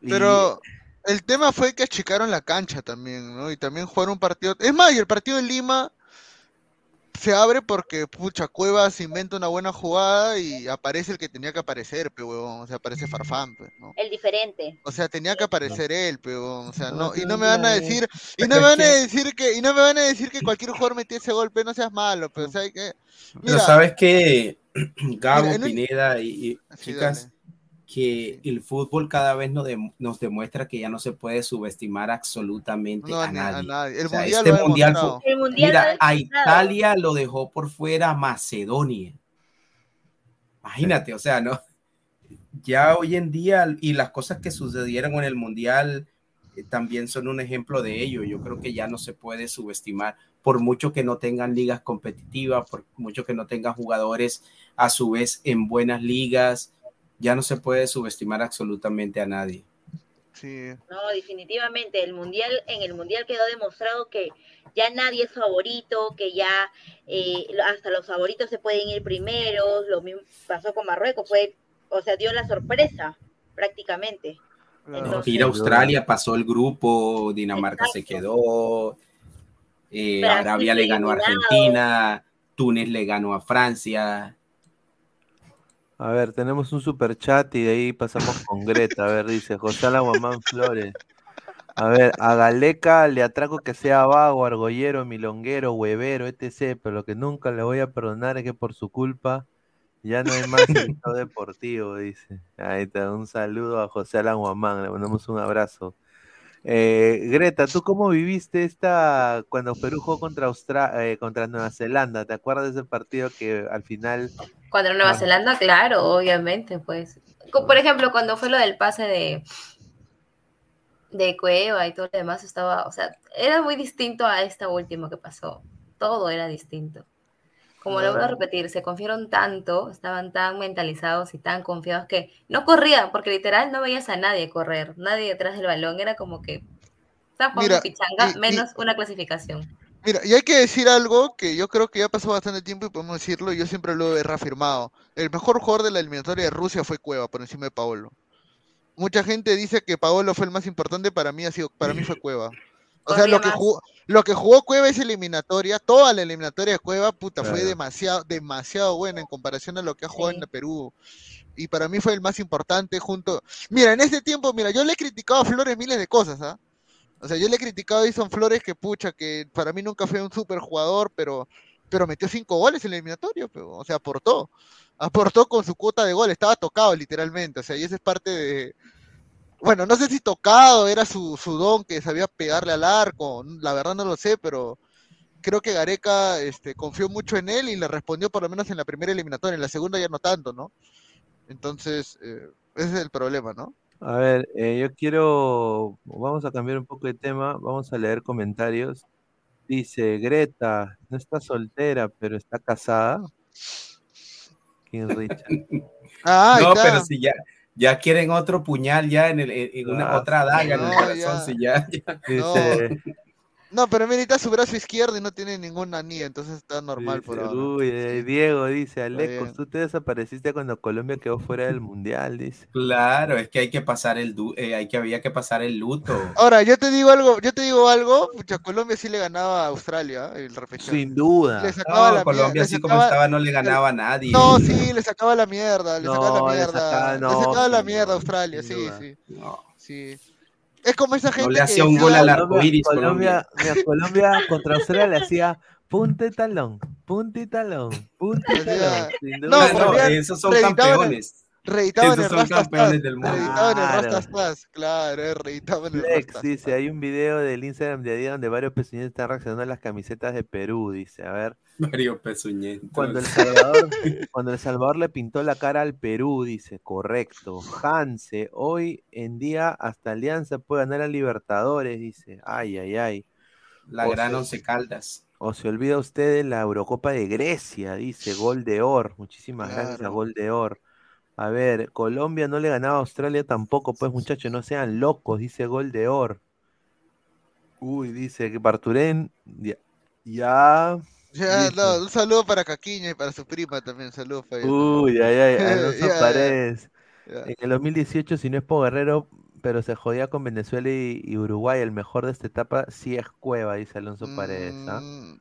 y- Pero el tema fue que achicaron la cancha también, ¿no? Y también jugaron un partido. Es más, y el partido en Lima se abre porque, pucha, Cuevas inventa una buena jugada y aparece el que tenía que aparecer, pero huevón, o sea, aparece Farfán, pues, ¿no? El diferente. O sea, tenía que aparecer él, pero, o sea, no, y no me van a decir, y no me van a que- decir que, y no me van a decir que cualquier jugador metía ese golpe, no seas malo, pero, o sea, hay que, Pero sabes que, Gabo, Mira, en un- Pineda y, y Sí, chicas, que el fútbol cada vez nos, dem- nos demuestra que ya no se puede subestimar absolutamente No, a ni a nadie. nadie. El O sea, mundial este mundial demostrado. fue- El mundial lo mira, ha a. Italia lo dejó por fuera Macedonia. Imagínate, o sea, no. Ya hoy en día y las cosas que sucedieron en el mundial eh, también son un ejemplo de ello. Yo creo que ya no se puede subestimar, por mucho que no tengan ligas competitivas, por mucho que no tengan jugadores a su vez en buenas ligas, ya no se puede subestimar absolutamente a nadie. Sí. No, definitivamente. El mundial, en el mundial quedó demostrado que ya nadie es favorito, que ya eh, hasta los favoritos se pueden ir primeros. Lo mismo pasó con Marruecos, fue, o sea, dio la sorpresa prácticamente. Entonces, Ir a Australia pasó el grupo, Dinamarca se quedó, eh, Arabia le ganó a. Argentina, Túnez le ganó a Francia. A ver, tenemos un super chat y de ahí pasamos con Greta. A ver, dice José Aguamán Flores. A ver, a Galeca le atraco que sea vago, argollero, milonguero, huevero, etc. Pero lo que nunca le voy a perdonar es que por su culpa ya no hay más deportivo, dice. Ahí está, un saludo a José Alan Guamán, le mandamos un abrazo. Eh, Greta, ¿tú cómo viviste esta cuando Perú jugó contra Austra- eh, contra Nueva Zelanda? ¿Te acuerdas de ese partido que al final Cuando Nueva Ah. Zelanda, claro, obviamente, pues. Por ejemplo, cuando fue lo del pase de, de Cueva y todo lo demás, estaba, o sea, era muy distinto a esta última que pasó. Todo era distinto. Como lo vuelvo a repetir, se confiaron tanto, estaban tan mentalizados y tan confiados que no corrían, porque literal no veías a nadie correr, nadie detrás del balón, era como que jugando Mira, pichanga, y- y- menos una clasificación. Mira, y hay que decir algo que yo creo que ya pasó bastante tiempo y podemos decirlo, y yo siempre lo he reafirmado. El mejor jugador de la eliminatoria de Rusia fue Cueva, por encima de Paolo. Mucha gente dice que Paolo fue el más importante, para mí ha sido, para mí fue Cueva. O sea, lo que jugó, lo que jugó Cueva esa eliminatoria, toda la eliminatoria de Cueva, puta, fue demasiado, demasiado buena en comparación a lo que ha jugado Sí. en Perú. Y para mí fue el más importante junto. Mira, en este tiempo, mira, yo le he criticado a Flores miles de cosas, ¿ah? O sea, yo le he criticado a Edison Flores que pucha, que para mí nunca fue un super jugador, pero, pero metió cinco goles en el eliminatorio, pero, o sea, aportó. Aportó con su cuota de gol, estaba tocado literalmente, o sea, y esa es parte de... Bueno, no sé si tocado era su, su don que sabía pegarle al arco, la verdad no lo sé, pero creo que Gareca este, confió mucho en él y le respondió por lo menos en la primera eliminatoria, en la segunda ya no tanto, ¿no? Entonces, eh, ese es el problema, ¿no? A ver, eh, yo quiero, vamos a cambiar un poco de tema, vamos a leer comentarios. Dice, Greta, no está soltera, pero está casada. King Richard. Ah, no, está. pero si ya, ya quieren otro puñal ya en, el, en en una Ah, otra daga en el no, corazón, ya. si ya, ya- No, pero mira, está su brazo izquierdo y no tiene ninguna anilla, entonces está normal por ahora. uy, eh, Diego dice, Alecos, tú te desapareciste cuando Colombia quedó fuera del mundial, dice. Claro, es que hay que pasar el du- eh, hay que había que pasar el luto. Ahora, yo te digo algo, yo te digo algo, pucha, Colombia sí le ganaba a Australia, ¿eh? el repechaje. Sin duda. Le sacaba No, la Colombia así le como estaba no le ganaba a nadie. No, sí, le sacaba la mierda, le sacaba la le mierda. sacaba- Le sacaba la mierda a Australia, sí, duda. sí, No. sí. Es como esa gente le que hacía un gol al arco Colombia, iris, Colombia, mira, Colombia contra Australia le hacía punta y talón, punta y talón, punta y talón. sin No, duda. No, ponían- esos son campeones. Reeditaban Esos el Rastas el Claro. Rastas claro, eh, reeditaban el Flex Rastas dice, hay un video del Instagram de Adidas donde varios pequeños están reaccionando a las camisetas de Perú, dice, a ver, Mario Pezuñento. cuando el Salvador, cuando el Salvador le pintó la cara al Perú, dice, correcto, Hanse, hoy en día hasta Alianza puede ganar a Libertadores, dice, ay, ay, ay, La O gran sea, once caldas. o se olvida usted de la Eurocopa de Grecia, dice, gol de Or, muchísimas gracias Claro. gol de Or. A ver, Colombia no le ganaba a Australia tampoco, pues muchachos, no sean locos, dice gol de Or. Uy, dice que Barturén, ya, ya, no, un saludo para Caquiña y para su prima también, saludos para uy, ay, ay, Alonso ya. Paredes. Ya. En el 2018, si no es Po Guerrero, pero se jodía con Venezuela y, y Uruguay, el mejor de esta etapa sí es Cueva, dice Alonso Paredes. ¿ah? Mm,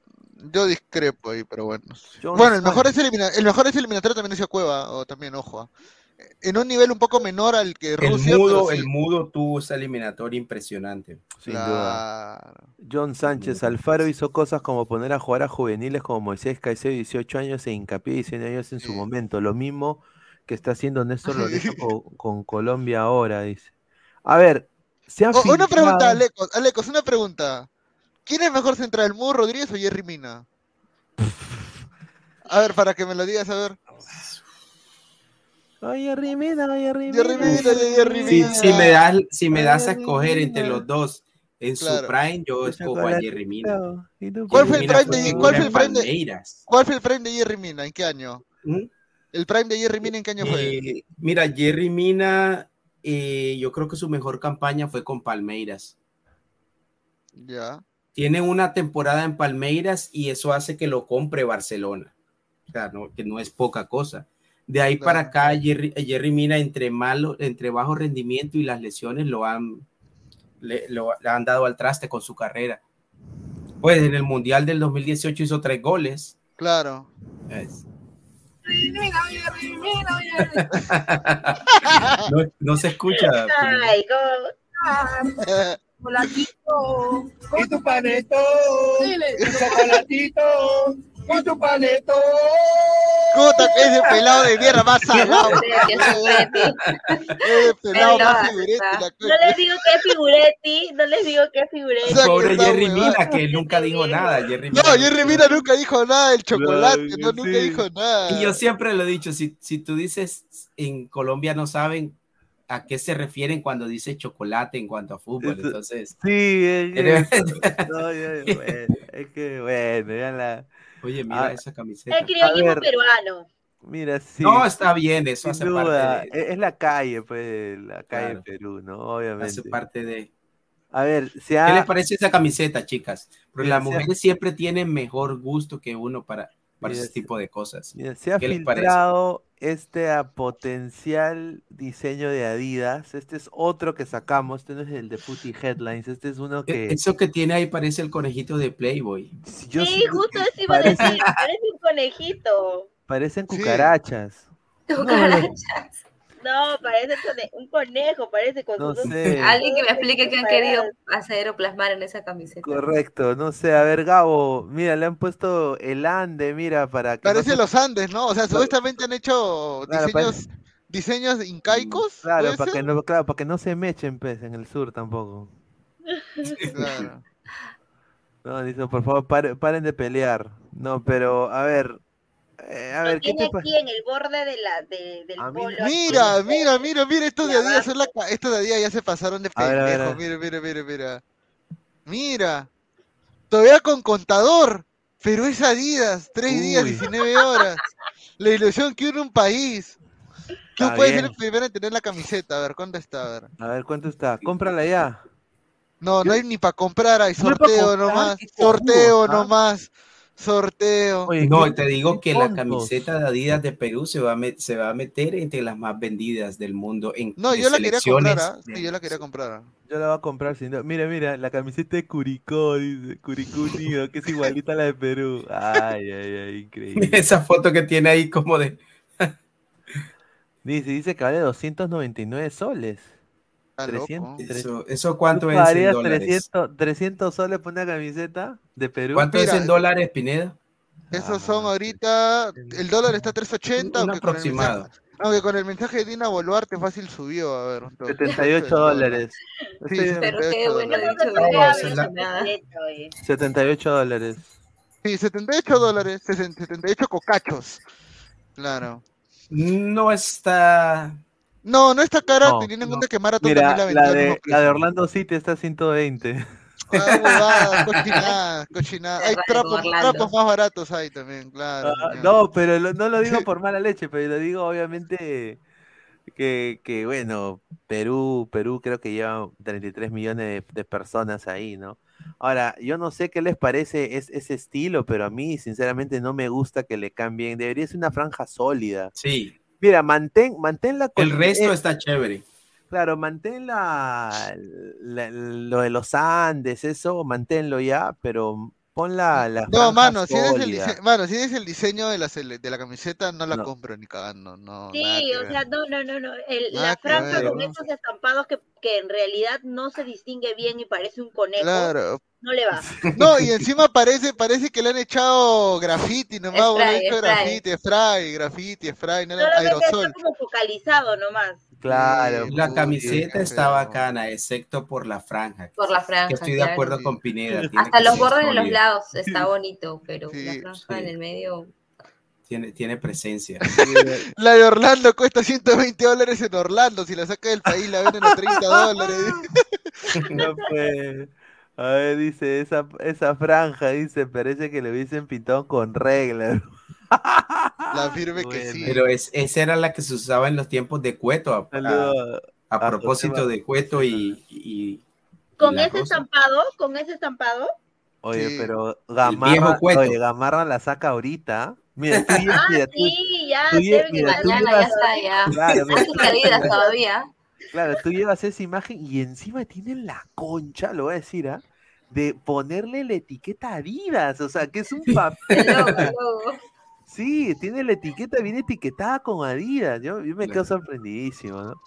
Yo discrepo ahí, pero bueno. John Bueno, el mejor, Sánchez. es elimina- el mejor es eliminatorio también es Cueva, o también, ojo. ah. En un nivel un poco menor al que El Rusia, mudo, pero sí. el mudo tuvo esa eliminatoria impresionante. Sin duda. John Sánchez Alfaro hizo cosas como poner a jugar a juveniles como Moisés Caicedo, 18 años, e Hincapié, 19 años en su momento. Lo mismo que está haciendo Néstor Lorenzo con, con Colombia ahora, dice. A ver, se ha O- una pregunta, Alecos, Alecos, una pregunta. ¿Quién es mejor central, el Mudo Rodríguez o Jerry Mina? A ver, para que me lo digas, a ver. Ay, Jerry Mina, ay, Jerry Jerry Mina. Jerry Si, Mina. si me das, si me das a escoger entre los dos en su prime, yo escojo a. Jerry Mina. ¿Y tú ¿Cuál fue el prime de, cuál fue en el prime de, Palmeiras. cuál fue el prime de Jerry Mina? ¿En qué año? ¿Mm? ¿El prime de Jerry Mina en qué año fue? Eh, mira, Jerry Mina, eh, yo creo que su mejor campaña fue con Palmeiras. Ya. Tiene una temporada en Palmeiras y eso hace que lo compre Barcelona. O sea, no, que no es poca cosa. De ahí para acá, Jerry, Jerry Mina, entre, malo, entre bajo rendimiento y las lesiones, lo han, le, lo- le han dado al traste con su carrera. Pues en el Mundial del 2018 hizo tres goles. Claro. Es- no, no se escucha. Ay, ¿cómo? Chocolatito, con tu paneto, chocolatito, con tu paneto. Puta, que ese pelado de mierda más salado. Que es Figuretti. Ese pelado más figuretti, No les digo que es Figuretti, no les digo que es Figuretti. Pobre Jerry. Mina, que nunca dijo nada. Jerry No, Mina Jerry Mina nunca dijo nada del chocolate, no, nunca sí. dijo nada. Y yo siempre lo he dicho, si, si tú dices en Colombia no saben a qué se refieren cuando dice chocolate en cuanto a fútbol, Eso- entonces... Sí, es, no, bueno, es que bueno, ya la. Oye, mira Ah, esa camiseta. El criollismo ver. peruano. Mira, sí. No, está bien, eso sin hace duda. parte de, Es, es la calle, pues, la calle Claro. Perú, ¿no? Obviamente. hace parte de... A ver, se ¿Qué ha. les parece esa camiseta, chicas? Porque Mira, las se ha- mujeres siempre tienen mejor gusto que uno para, para Mira, ese tipo de cosas. Mira, se ha ¿Qué les parece? filtrado este ah, potencial diseño de Adidas. Este es otro que sacamos. Este no es el de Footy Headlines. Este es uno que. E, Eso que tiene ahí parece el conejito de Playboy. yo Sí, justo eso iba a decir, parece un conejito. parecen Sí. cucarachas. Cucarachas. No, parece un conejo, parece con No sus dos- sé. Alguien que me explique qué han querido hacer o plasmar en esa camiseta. Correcto, no sé, a ver, Gabo, mira, le han puesto el ande, mira, para que no Parece se- los Andes, ¿no? O sea, supuestamente han hecho Claro, diseños, diseños incaicos. Claro, ¿puede para que no, claro, para que no se mechen, pues, en el sur tampoco. Claro. No, dice, por favor, pare- paren de pelear. No, pero, a ver, eh, a Lo ver, ¿qué tiene te pa- aquí en el borde de la, de, del A mí- polo. Mira, aquí. mira, mira, mira, estos de Adidas son la estos de Adidas ya se pasaron de A ver, a ver, a pendejos. ver. Mira, mira, mira, mira. Mira. Todavía con contador, pero es Adidas, tres días, Uy. 19 horas. La ilusión que une un país. Tú Está puedes ser el primero en tener la camiseta, a ver, ¿cuánto está? A ver. A ver, ¿cuánto está? Cómprala ya. No, no hay ni para comprar, hay sorteo comprar, nomás, sorteo ¿ah? nomás, sorteo. Oye, No, qué- te digo que la camiseta de Adidas de Perú se va, a met- se va a meter entre las más vendidas del mundo. En, No, yo la quería comprar, selecciones. ¿ah? Sí, yo la quería comprar. Yo la voy a comprar sin duda. Mira, mira, la camiseta de Curicó, dice, Curicó Unido, que es igualita a la de Perú. Ay, ay, ay, increíble. Esa foto que tiene ahí como de... Dice, dice que vale 299 soles. Está 300, loco. tres- Eso, ¿eso cuánto ¿Tú es en dólares? 300, 300 soles por una camiseta de Perú? ¿Cuánto es Mira, en dólares, Pineda? Esos Ah, son ahorita, el dólar está a 380, Un aunque con, el aproximado. mensaje, aunque con el mensaje de Dina Boluarte fácil subió, a ver. entonces, 78 el dólar. dólares. Sí, Estoy- Pero 78 qué bueno dólares. dicho, No, no, esa no es la- dicho nada. Completo, oye. 78 dólares. Sí, 78 dólares, 78 cocachos. Claro. No está... No, no está cara, No, teniendo en no. cuenta que Marathon Mira, también la vendió la de, la de Orlando City está a 120. Ah, huevada, cochinada, cochinada. Hay trapos, más baratos ahí también, claro. Ah, no, pero lo- no lo digo por mala leche, pero lo digo obviamente que, que, bueno, Perú, Perú creo que lleva 33 millones de, de personas ahí, ¿no? Ahora, yo no sé qué les parece es, ese estilo, pero a mí sinceramente no me gusta que le cambien. Debería ser una franja sólida. Sí, Mira, mantén, mantén la el resto eh, está chévere. Claro, mantén la, la- lo de los Andes, eso, manténlo ya, pero Pon la, la No, mano, si es el mano, si es el diseño de la, de la camiseta, no la No. compro ni cagando, no, Sí, o ver. sea, no, no, no, no. El- la franja ver, con ¿no? esos estampados que, que en realidad no se distingue bien y parece un conejo, Claro. no le va. No, y encima parece, parece que le han echado graffiti nomás, Spray, spray. graffiti, spray, graffiti, spray, no aerosol. está como focalizado nomás. Claro. La puta, camiseta está bacana, excepto por la franja. Por la franja. Que estoy de claro. acuerdo con Pineda. tiene Hasta los bordes de los lados está bonito, pero la Sí, franja en el medio. Tiene, tiene presencia. La de Orlando cuesta 120 dólares en Orlando, si la saca del país la venden a 30 dólares. No, pues. A ver, dice, esa, esa franja, dice, parece que le hubiesen pintado con regla. La firme que sí. Pero es, esa era la que se usaba en los tiempos de Cueto, a, a- Saludo a a propósito de Cueto y, Con ese estampado, con ese estampado. Oye, Sí. pero Gamarra, oye, Gamarra la saca ahorita. Mira, tú, lle- Ah, mira, tú- sí, ya, tú mira, tú Mañana ya está, ya. Claro, mira, todavía. Claro, tú llevas esa imagen y encima tienen la concha, lo voy a decir, ¿ah? De ponerle la etiqueta Adidas, o sea, que es un papel. Sí, tiene la etiqueta bien etiquetada con Adidas. Yo, yo me quedo sorprendidísimo, ¿no?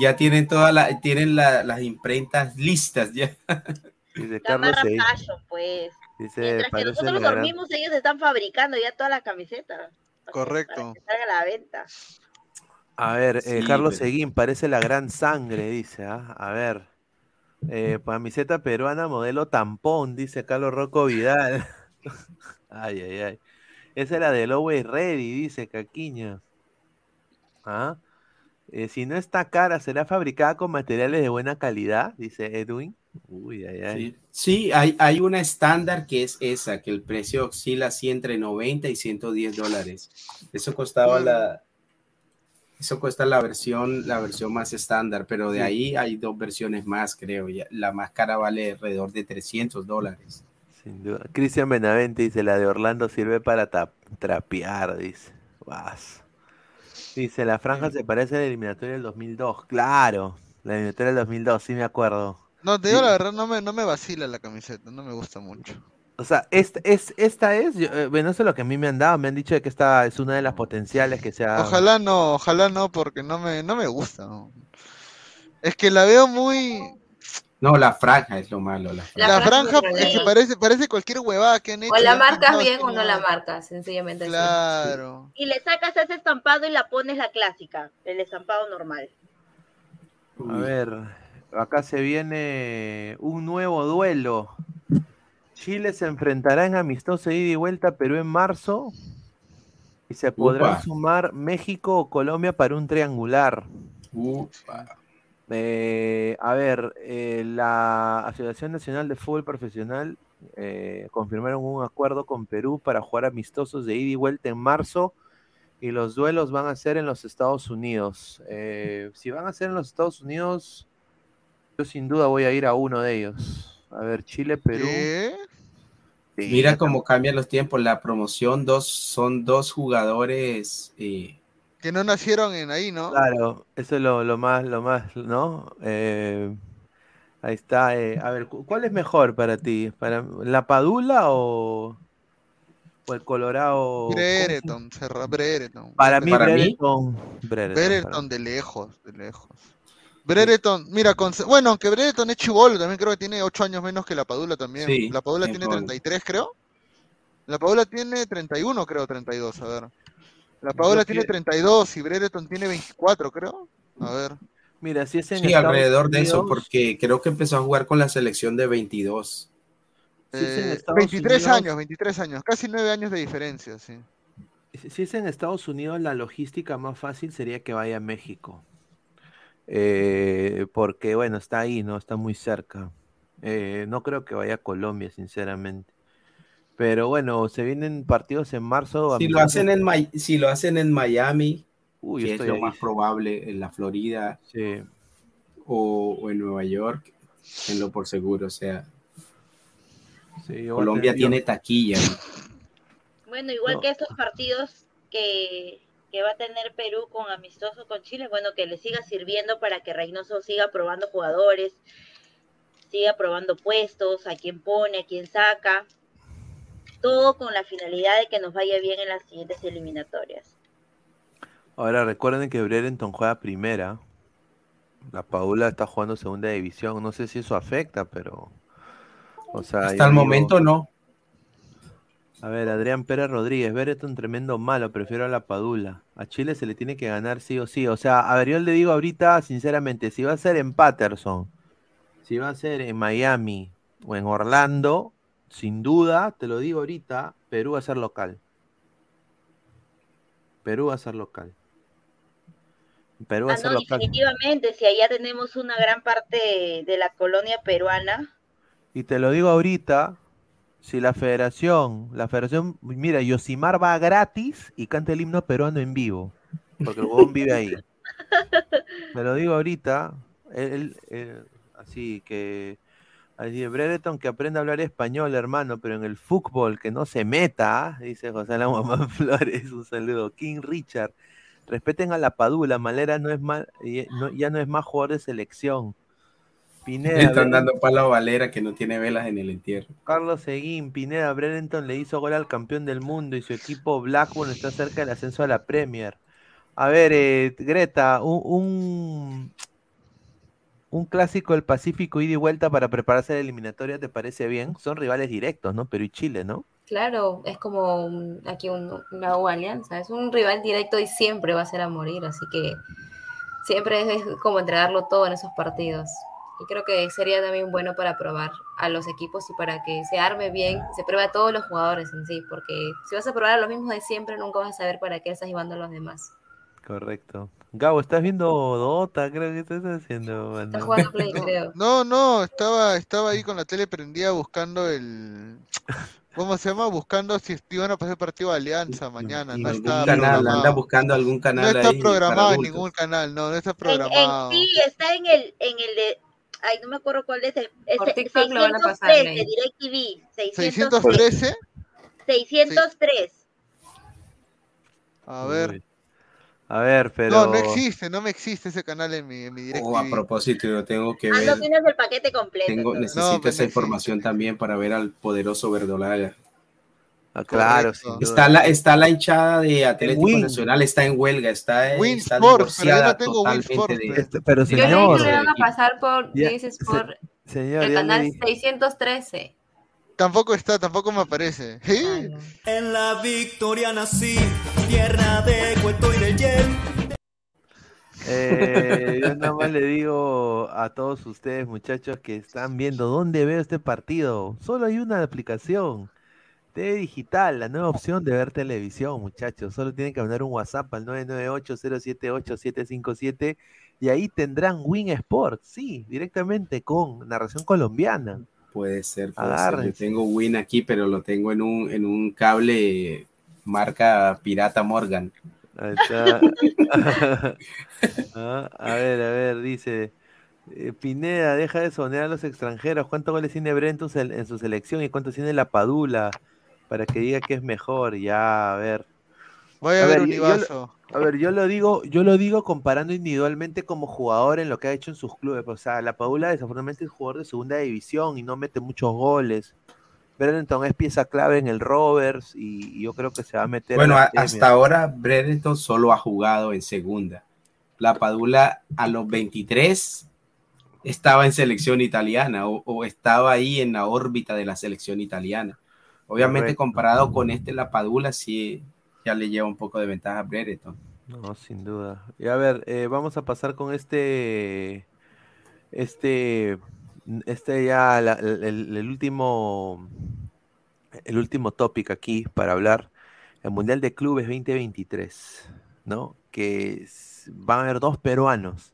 ya tienen todas la, tienen la- las imprentas listas ya. Dice Carlos Fashion, pues. dice, Mientras que nosotros gran- dormimos, ellos están fabricando ya todas las camisetas. que- Correcto. Para que salga a la venta. A ver, eh, Sí, Carlos pero- Seguín, parece la gran sangre, dice, ¿ah? A ver. Eh, camiseta peruana, modelo tampón, dice Carlos Rocco Vidal. ay, ay, ay. Esa era de Always Ready, dice Caquiña. ¿Ah? Eh, si no está cara, ¿será fabricada con materiales de buena calidad? Dice Edwin. Uy, ay, ay. Sí, Sí, hay, hay una estándar que es esa, que el precio oscila así entre 90 y 110 dólares. Eso costaba la... Eso cuesta la versión, la versión más estándar, pero de Sí. ahí hay dos versiones más, creo. La más cara vale alrededor de 300 dólares. Sin duda. Cristian Benavente dice, la de Orlando sirve para trapear, dice. Vas. Dice, la franja se parece a la eliminatoria del 2002. Claro, la eliminatoria del 2002, sí me acuerdo. No, te digo la verdad, no me, no me vacila la camiseta, no me gusta mucho. O sea, esta es, esta es, yo, eh, bueno, eso es lo que a mí me han dado, me han dicho de que esta es una de las potenciales que sea... Ojalá no, ojalá no, porque no me, no me gusta. no. Es que la veo muy... No, la franja es lo malo. La franja es que parece, parece cualquier huevada que han hecho. O la marcas bien o no la marcas, sencillamente así. Claro. Y le sacas ese estampado y la pones la clásica, el estampado normal. A ver, acá se viene un nuevo duelo. Chile se enfrentará en amistoso ida y vuelta a Perú en marzo. Y se podrá Upa. sumar México o Colombia para un triangular. Upa. Eh, a ver, eh, la Asociación Nacional de Fútbol Profesional eh, confirmaron un acuerdo con Perú para jugar amistosos de ida y vuelta en marzo y los duelos van a ser en los Estados Unidos. Eh, si van a ser en los Estados Unidos, yo sin duda voy a ir a uno de ellos. A ver, Chile, Perú. Mira cómo cambian los tiempos. La promoción dos, son dos jugadores. eh, Que no nacieron en ahí, ¿no? Claro, eso es lo, lo más, lo más, ¿no? Eh, ahí está. eh, a ver, cu- ¿cuál es mejor para ti? ¿Para la Padula o, o el Colorado? ¿cómo se- Brereton, Serra, Brereton. Para mí, Para mí, Brereton. Brereton, de lejos, de lejos. Brereton, mira, con, bueno, aunque Brereton es chivolo, también creo que tiene 8 años menos que la Padula también. Sí, la Padula tiene joven. 33, creo. La Padula tiene 31, creo, 32, a ver. La Padula Yo tiene pi- 32 y Brereton tiene 24, creo. A ver. Mira, si es en sí, Estados alrededor de eso, porque creo que empezó a jugar con la selección de 22. si es en Eh, Estados 23 Unidos- años, 23 años, casi 9 años de diferencia, sí. Si si es en Estados Unidos, la logística más fácil sería que vaya a México. Eh, porque, bueno, está ahí, ¿no? Está muy cerca. Eh, no creo que vaya a Colombia, sinceramente. Pero bueno, se vienen partidos en marzo. Si lo hacen en, Mi- si lo hacen en Miami, Uy, que es lo ahí. más probable, en la Florida Sí. o, o en Nueva York, tenlo por seguro. O sea, Sí, Colombia tener- tiene taquilla. ¿no? Bueno, igual No. que estos partidos que, que va a tener Perú con amistoso con Chile, bueno, que le siga sirviendo para que Reynoso siga probando jugadores, siga probando puestos, a quién pone, a quién saca. Todo con la finalidad de que nos vaya bien en las siguientes eliminatorias. Ahora recuerden que Brereton juega primera. La Paula está jugando segunda división. No sé si eso afecta, pero. O sea, Hasta el digo- momento no. A ver, Adrián Pérez Rodríguez, Brereton tremendo malo, prefiero a la Padula. A Chile se le tiene que ganar sí o sí. O sea, a ver, yo le digo ahorita, sinceramente, si va a ser en Patterson, si va a ser en Miami o en Orlando, sin duda, te lo digo ahorita, Perú va a ser local. Perú va a ser local. Perú va Ah, a ser no, local. definitivamente, si allá tenemos una gran parte de la colonia peruana, Y te lo digo ahorita, si la federación, la federación, mira, Yosimar va gratis y canta el himno peruano en vivo, porque el huevón vive ahí. Te lo digo ahorita, él, él- así que, así, Brereton que aprenda a hablar español, hermano, pero en el fútbol que no se meta, ¿ah? dice José La Mamá Flores, un saludo. King Richard, respeten a la Padula, Malera no es más, ya no es más jugador de selección. Pineda, Le están dando palo a Valera que no tiene velas en el entierro. Carlos Seguín, Pineda, Brereton le hizo gol al campeón del mundo y su equipo Blackburn está cerca del ascenso a la Premier. A ver, eh, Greta, un, un, un clásico del Pacífico ida y vuelta para prepararse a la eliminatoria, ¿te parece bien? Son rivales directos, ¿no? Perú y Chile, ¿no? Claro, es como un- aquí un- una U alianza, es un rival directo y siempre va a ser a morir, así que siempre es, es como entregarlo todo en esos partidos. Y creo que sería también bueno para probar a los equipos y para que se arme bien, se pruebe a todos los jugadores en sí, porque si vas a probar a los mismos de siempre, nunca vas a saber para qué estás llevando a los demás. Correcto. Gabo, ¿estás viendo Dota? Creo que estás haciendo, mano. Estás jugando Play, creo. No, no, estaba, estaba ahí con la tele prendida buscando el. ¿Cómo se llama? Buscando si iban a pasar partido de Alianza mañana. En No algún está canal, anda programado. buscando algún No canal está ahí para programado en ningún canal, no, no está en, en- programado. sí, está en el, en el de, ay, no me acuerdo cuál es, el, es Por TikTok lo van a pasar, 613. DirecTV, 613, 613, 603. a ver. A ver, pero... No, no existe, no me existe ese canal en mi, en mi Oh, a propósito, yo tengo que Ah, no ver, tienes el paquete completo. tengo, necesito No, esa existe. información también para ver al poderoso Verdolaga. Ah, claro. Está la, está la hinchada de Atlético Win. Nacional, está en huelga, está, Win está pero yo no tengo Win Sports, de. Este, pero Yo señor, que le van a pasar por, Ya, se- señor, el canal di- 613. Tampoco está, tampoco me aparece. Ah, ¿Eh? no. En la victoria nací, tierra de cuento y de hiel. Eh, yo nada más le digo a todos ustedes, muchachos, que están viendo dónde veo este partido. Solo hay una aplicación. TV Digital, la nueva opción de ver televisión, muchachos. Solo tienen que mandar un WhatsApp al 998-078-757 y ahí tendrán Win Sports, sí, directamente con narración colombiana. Puede ser, puede ser. Yo tengo Win aquí, pero lo tengo en un, en un cable marca Pirata Morgan. Ahí está. Ah, a ver, a ver, dice eh, Pineda, deja de sonear a los extranjeros. ¿Cuántos goles tiene Brent en su selección y cuántos tiene la Padula? Para que diga que es mejor. Ya, a ver. Vaya A a ver ver, yo- yo Univaso. A ver, yo lo digo, yo lo digo comparando individualmente como jugador en lo que ha hecho en sus clubes. O sea, la Padula desafortunadamente es jugador de segunda división y no mete muchos goles. Brereton es pieza clave en el Rovers y, y yo creo que se va a meter. Bueno, a- hasta ahora Brereton solo ha jugado en segunda. La Padula a los 23 estaba en selección italiana o, o estaba ahí en la órbita de la selección italiana. Obviamente Correcto. comparado con este, la Padula sí ya le lleva un poco de ventaja a Brereton. No, sin duda. Y a ver, eh, vamos a pasar con este, este, este ya la- el, último, el último topic aquí para hablar, el Mundial de Clubes 2023, ¿no? Que es- van a haber dos peruanos.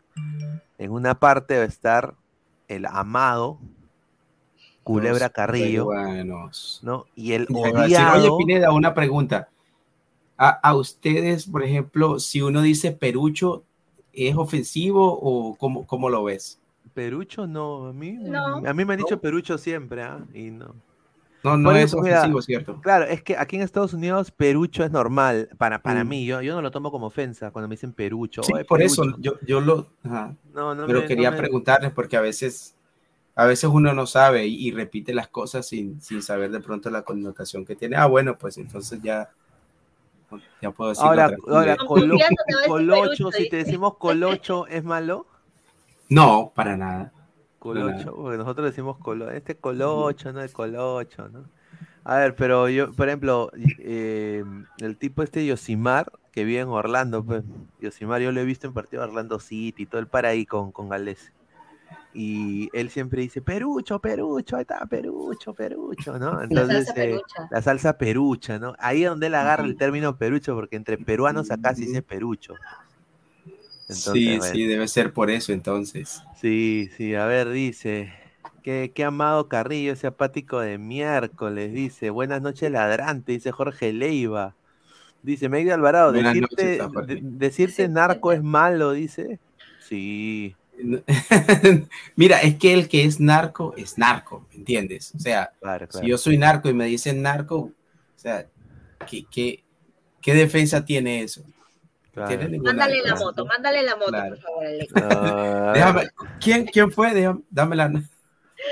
En una parte va a estar el amado Culebra Los Carrillo, peruanos. ¿no? Y el Oye, odiado. Pineda, una pregunta. A, a ustedes, por ejemplo, si uno dice perucho, ¿es ofensivo o cómo, cómo lo ves? Perucho no, a mí, No. a mí me han dicho Perucho siempre, ¿ah? Y no. No, no es eso, mira, ofensivo, ¿cierto? Claro, es que aquí en Estados Unidos Perucho es normal para, para Mm. mí. Yo, yo no lo tomo como ofensa cuando me dicen Perucho. Sí, "Oye, por eso Perucho". yo, yo lo... ajá. No, no Pero me- no quería me- preguntarles porque a veces, a veces uno no sabe y, y repite las cosas sin, sin saber de pronto la connotación que tiene. Ah, bueno, pues entonces ya, ya puedo decir. Ahora, colocho, si te decimos colocho, ¿es malo? No, para nada. Colocho, porque nosotros decimos colo, este colocho, no el colocho, ¿no? A ver, pero yo, por ejemplo, eh, el tipo este Yosimar, que vive en Orlando, pues, Yosimar yo lo he visto en partido de Orlando City, todo el para ahí con, con Galés. Y él siempre dice, Perucho, Perucho, ahí está, Perucho, Perucho, ¿no? Entonces, salsa eh, la salsa perucha, ¿no? Ahí es donde él agarra el término perucho, porque entre peruanos acá se dice perucho. Entonces, sí, bueno. sí, debe ser por eso entonces. Sí, sí, a ver, dice. Qué, qué amado Carrillo, ese apático de miércoles, dice. Buenas noches, ladrante, dice Jorge Leiva. Dice Megdi Alvarado, Buenas decirte, noches, de- decirte narco es malo, dice. Sí, Mira, es que el que es narco es narco, ¿me entiendes? O sea, claro, claro. si yo soy narco y me dicen narco, o sea, ¿qué, qué, qué defensa tiene eso? claro. Tiene Mándale la moto, mándale la moto, Claro. por favor. Ah, Déjame, ¿quién, ¿Quién fue? Déjame, dámela,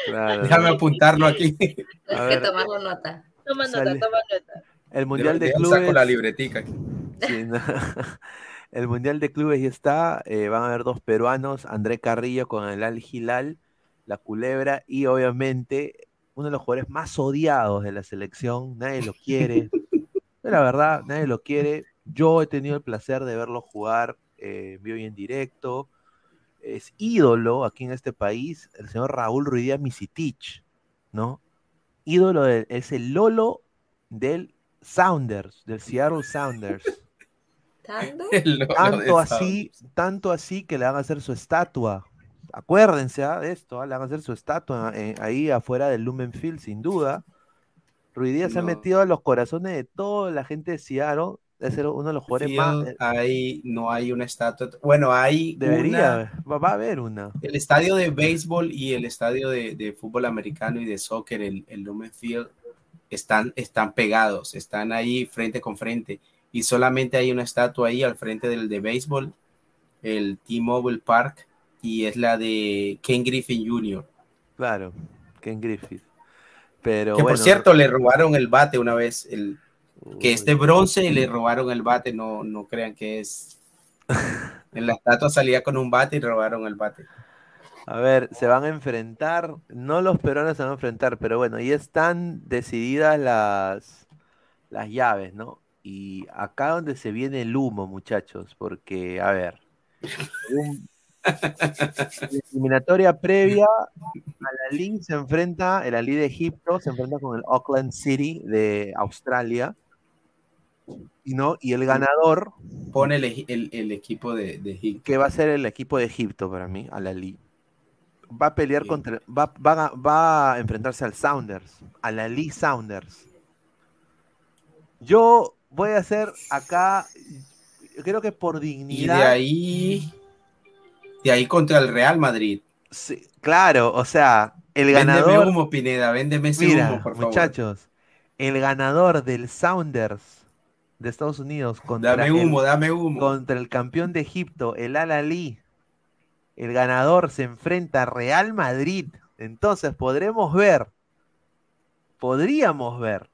claro. déjame apuntarlo aquí. Tienes que ver. tomarlo nota. Toma nota, toma nota. El Mundial de Deja- Clubes. Saco la libretica. aquí. Sí, no. El Mundial de Clubes ya está. eh, van a haber dos peruanos, André Carrillo con el Al Hilal, la Culebra, y obviamente uno de los jugadores más odiados de la selección. Nadie lo quiere. La verdad, nadie lo quiere. Yo he tenido el placer de verlo jugar eh, en vivo y en directo. Es ídolo aquí en este país, el señor Raúl Ruidía Misitich, ¿no? Ídolo de- es el Lolo del Sounders, del Seattle Sounders. ¿Tanto? Así, tanto así que le van a hacer su estatua. Acuérdense ah, de esto, ah, le van a hacer su estatua eh, ahí afuera del Lumen Field, sin duda. Ruidías se ha No. metido a los corazones de toda la gente de Seattle. De ser uno de los jugadores más. Field, eh, ahí no hay una estatua. Bueno, hay debería, una- haber, va, va a haber una. el estadio de béisbol y el estadio de, de fútbol americano y de soccer, el, el Lumen Field, están, están pegados, están ahí frente con frente. Y solamente hay una estatua ahí al frente del de béisbol, el T-Mobile Park, y es la de Ken Griffin Jr. Claro, Ken Griffith. Pero que bueno, por cierto, le robaron el bate una vez. El, que uy, es de bronce y le robaron el bate, no, no crean que es. En la estatua salía con un bate y robaron el bate. A ver, se van a enfrentar, no los peruanos se van a enfrentar, pero bueno, ya están decididas las, las llaves, ¿no? Y acá donde se viene el humo, muchachos, porque, a ver, un- la eliminatoria previa a la League se enfrenta, el Ali de Egipto se enfrenta con el Auckland City de Australia, y no, y el ganador, Pone el, el- el equipo de, de Egipto. que va a ser el equipo de Egipto para mí, al Ali. Va a pelear contra, va, va a- va a enfrentarse al Sounders, al Ali Sounders. Yo voy a hacer acá, creo que por Y de dignidad. ahí, de ahí contra el Real Madrid. sí, claro, o sea, el Véndeme ganador. humo, Pineda, véndeme ese Mira, humo, por favor. muchachos, el ganador del Sounders de Estados Unidos contra Dame el- humo, dame humo. contra el campeón de Egipto, el Al Ali. El ganador se enfrenta a Real Madrid. Entonces podremos ver, podríamos ver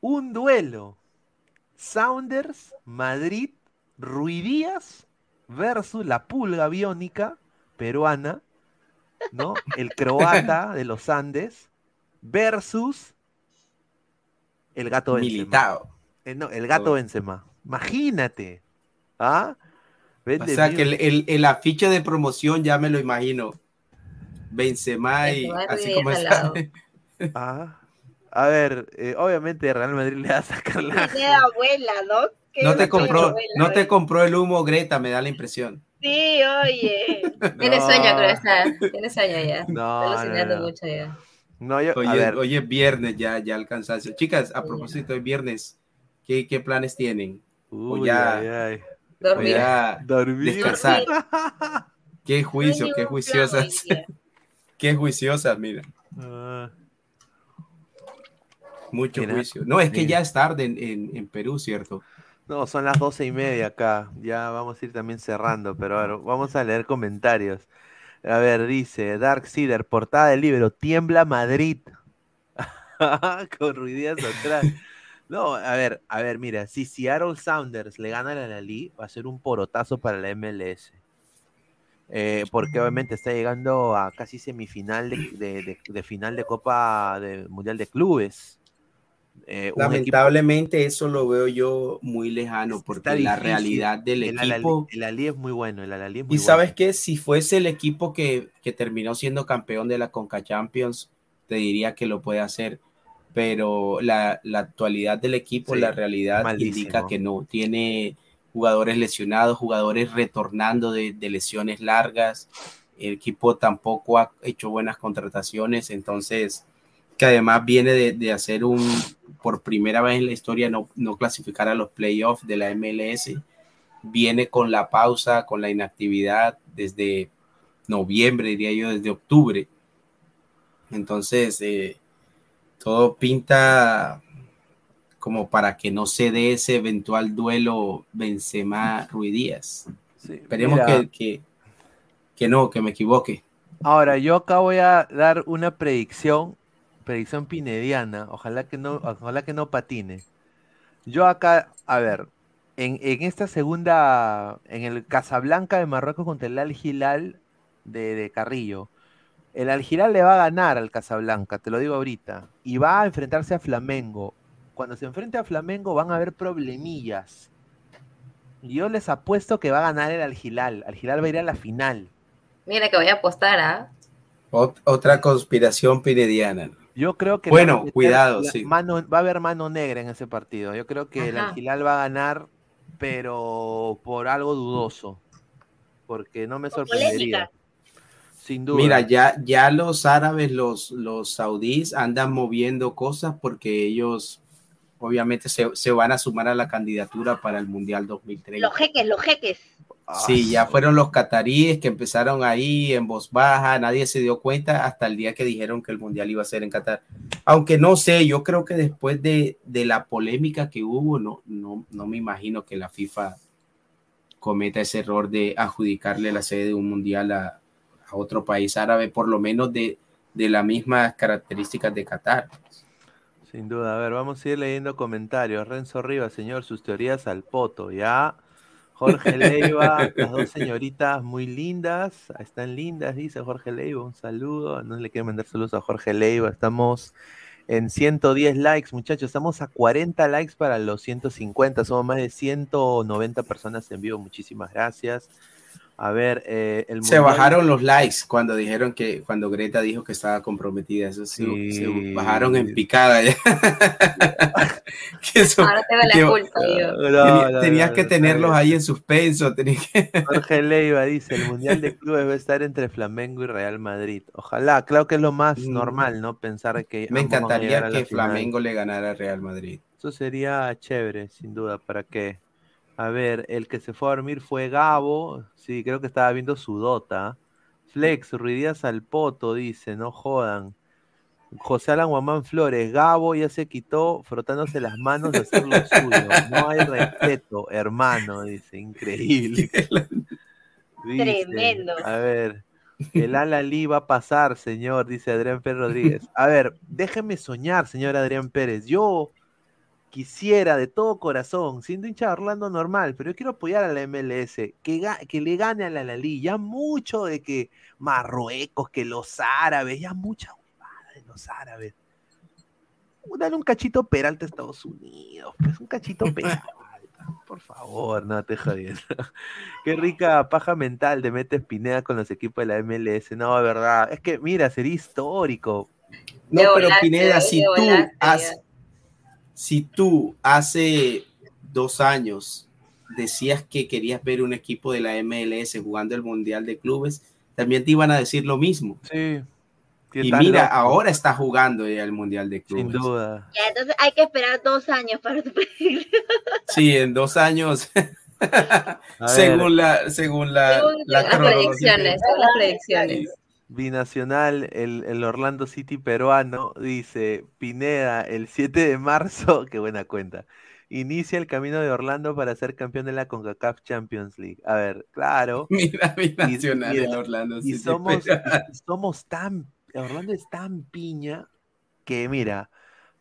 un duelo. Sounders, Madrid, Ruidías versus la pulga biónica peruana, ¿no? El croata de los Andes versus el gato Benzema. Militao. Eh, no, el gato Oh. Benzema. Imagínate. ¿Ah? O sea que el, el, el afiche de promoción ya me lo imagino. Benzema y Benzema así como está. Ah. A ver, eh, obviamente Real Madrid le va a sacar la. Tiene abuela, ¿no? Qué No te compró, abuela, no te compró el humo Greta, me da la impresión. Sí, oye. Tiene No. sueño, creo, está. Tiene sueño ya. No, alucinando no, no. mucho ya. No, yo, a Oye, ver, es viernes ya, ya cansancio. Chicas, a propósito de viernes, ¿qué, qué planes tienen? uy, ya- ay, ay. O Dormir. ya Dormir. descansar. Qué juicio, qué juiciosas, qué juiciosas, mira. Ah, Mucho Mira, juicio. No, es que mira. ya es tarde en, en, en Perú, ¿cierto? no, son las doce y media acá. Ya vamos a ir también cerrando, pero vamos a leer comentarios. A ver, dice Dark Sider, portada del libro, tiembla Madrid. Con ruidías atrás. No, a ver, a ver, mira, si Seattle Sounders le gana a la Lali, va a ser un porotazo para la MLS. Eh, porque obviamente está llegando a casi semifinal de, de- de- de final de Copa de Mundial de Clubes. Eh, equipo- Lamentablemente eso lo veo yo muy lejano porque la realidad del el equipo... El Ali es muy bueno, el Al-Ahly es muy Y bueno. sabes que si fuese el equipo que, que terminó siendo campeón de la Conca Champions, te diría que lo puede hacer. Pero la, la actualidad del equipo, Sí, la realidad malísimo. indica que no. Tiene jugadores lesionados, jugadores retornando de, de lesiones largas. El equipo tampoco ha hecho buenas contrataciones, entonces que además viene de, de hacer un, por primera vez en la historia, no, no clasificar a los playoffs de la MLS viene con la pausa, con la inactividad desde noviembre, diría yo, desde octubre. Entonces, eh, todo pinta como para que no se dé ese eventual duelo Benzema-Ruidías. Esperemos mira. que, que, que no, que me equivoque. Ahora, yo acá voy a dar una predicción, predicción pinediana. Ojalá que no, ojalá que no patine. Yo acá, a ver, en, en esta segunda, en el Casablanca de Marruecos contra el Al Hilal de, de Carrillo, el Al Hilal le va a ganar al Casablanca, te lo digo ahorita, y va a enfrentarse a Flamengo. Cuando se enfrente a Flamengo van a haber problemillas. Yo les apuesto que va a ganar el Al Hilal. Al Hilal va a ir a la final. Mira que voy a apostar, ¿ah? Ot- otra conspiración pinediana. Yo creo que Bueno, van a meter cuidado, la sí. mano- va a haber mano negra en ese partido. Yo creo que el Ajá. Al Hilal va a ganar, pero por algo dudoso. Porque no me sorprendería. Sin duda. Mira, ya, ya los árabes, los, los saudíes andan moviendo cosas porque ellos obviamente se, se van a sumar a la candidatura para el Mundial 2030. Los jeques, los jeques. Sí, ya fueron los cataríes que empezaron ahí en voz baja, nadie se dio cuenta hasta el día que dijeron que el Mundial iba a ser en Qatar. Aunque no sé, yo creo que después de, de la polémica que hubo, no, no, no me imagino que la FIFA cometa ese error de adjudicarle la sede de un Mundial a, a otro país árabe, por lo menos de, de las mismas características de Qatar. Sin duda. A ver, vamos a ir leyendo comentarios. Renzo Rivas, señor, sus teorías al poto, ¿ya? Jorge Leiva, las dos señoritas muy lindas, están lindas, dice Jorge Leiva, un saludo. No le quiero mandar saludos a Jorge Leiva, estamos en 110 likes, muchachos, estamos a 40 likes para los 150, somos más de 190 personas en vivo, muchísimas gracias. A ver, eh, el Se mundial- bajaron los likes cuando dijeron que, cuando Greta dijo que estaba comprometida. Eso sí, Sí. se bajaron en picada ya. Que eso- Ahora tengo la que- culpa, yo. No, no, tenías no, que no, tenerlos ahí en suspenso. tenías que- Jorge Leiva dice, el Mundial de Clubes va a estar entre Flamengo y Real Madrid. Ojalá, claro que es lo más Mm. normal, ¿no? Pensar que Me encantaría la que final. Flamengo le ganara a Real Madrid. Eso sería chévere, sin duda, ¿para qué? A ver, el que se fue a dormir fue Gabo, sí, creo que estaba viendo su Dota. Flex, Ruidías al poto, dice, no jodan. José Alan Guamán Flores, Gabo ya se quitó frotándose las manos de hacer lo suyo. No hay respeto, hermano, dice, increíble. Dice, Tremendo. A ver, el Alalí va a pasar, señor, dice Adrián Pérez Rodríguez. A ver, déjeme soñar, señor Adrián Pérez. Yo quisiera de todo corazón, siendo hincha de Orlando normal, pero yo quiero apoyar a la MLS, que, ga- que le gane a la Alalí. Ya mucho de que Marruecos, que los árabes, ya mucha huevada de los árabes. Dale un cachito Peralta a Estados Unidos, pues un cachito Peralta. Por favor, no te jodiendo. Qué rica paja mental te metes Pineda con los equipos de la MLS. No, de verdad. Es que, mira, sería histórico. No, De pero Pineda, si De tú, has- ya. Si tú hace dos años decías que querías ver un equipo de la MLS jugando el Mundial de Clubes, también te iban a decir lo mismo. Sí. Y mira, loco, ahora está jugando ya el Mundial de Clubes. Sin duda. Ya, entonces hay que esperar dos años para. Sí, en dos años. Según la, según la, Según la Las predicciones, son las predicciones. Binacional, el, el Orlando City peruano, dice Pineda, el 7 de marzo, qué buena cuenta. Inicia el camino de Orlando para ser campeón de la CONCACAF Champions League. A ver, claro. Mira, mi Y- mira, en Orlando. Y sí te somos, y somos tan, Orlando es tan piña que mira,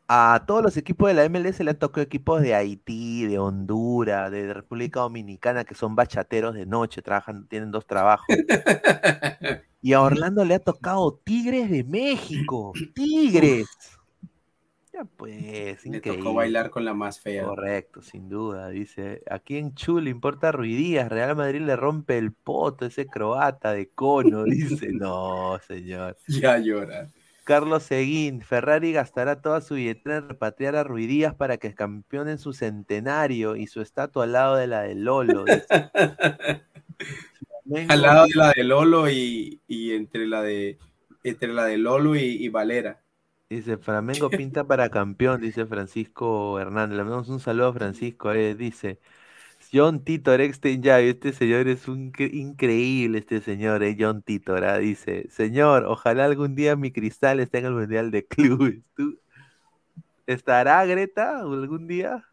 a todos los equipos de la MLS le han tocado equipos de Haití, de Honduras, de República Dominicana, que son bachateros de noche, trabajan, tienen dos trabajos. Y a Orlando le ha tocado Tigres de México, Tigres. Ya pues, Le increíble. tocó bailar con la más fea. Correcto, sin duda. Dice, aquí en Chu le importa Ruidías, Real Madrid le rompe el poto ese croata de cono. Dice, no, señor. Ya llora. Carlos Seguín, Ferrari gastará toda su billetera en repatriar a Ruidías para que campeone en su centenario y su estatua al lado de la de Lolo. dice. Al lado de la de Lolo y, y entre la de entre la de Lolo y, y Valera. Dice, Flamengo pinta para campeón, dice Francisco Hernández. Le mandamos un saludo a Francisco. eh, dice, John Titor, Exten ya, este señor es un cre- increíble, este señor, eh, John Titor. ah, Dice, señor, ojalá algún día mi cristal esté en el Mundial de Clubes. ¿Tú- ¿Estará Greta algún día?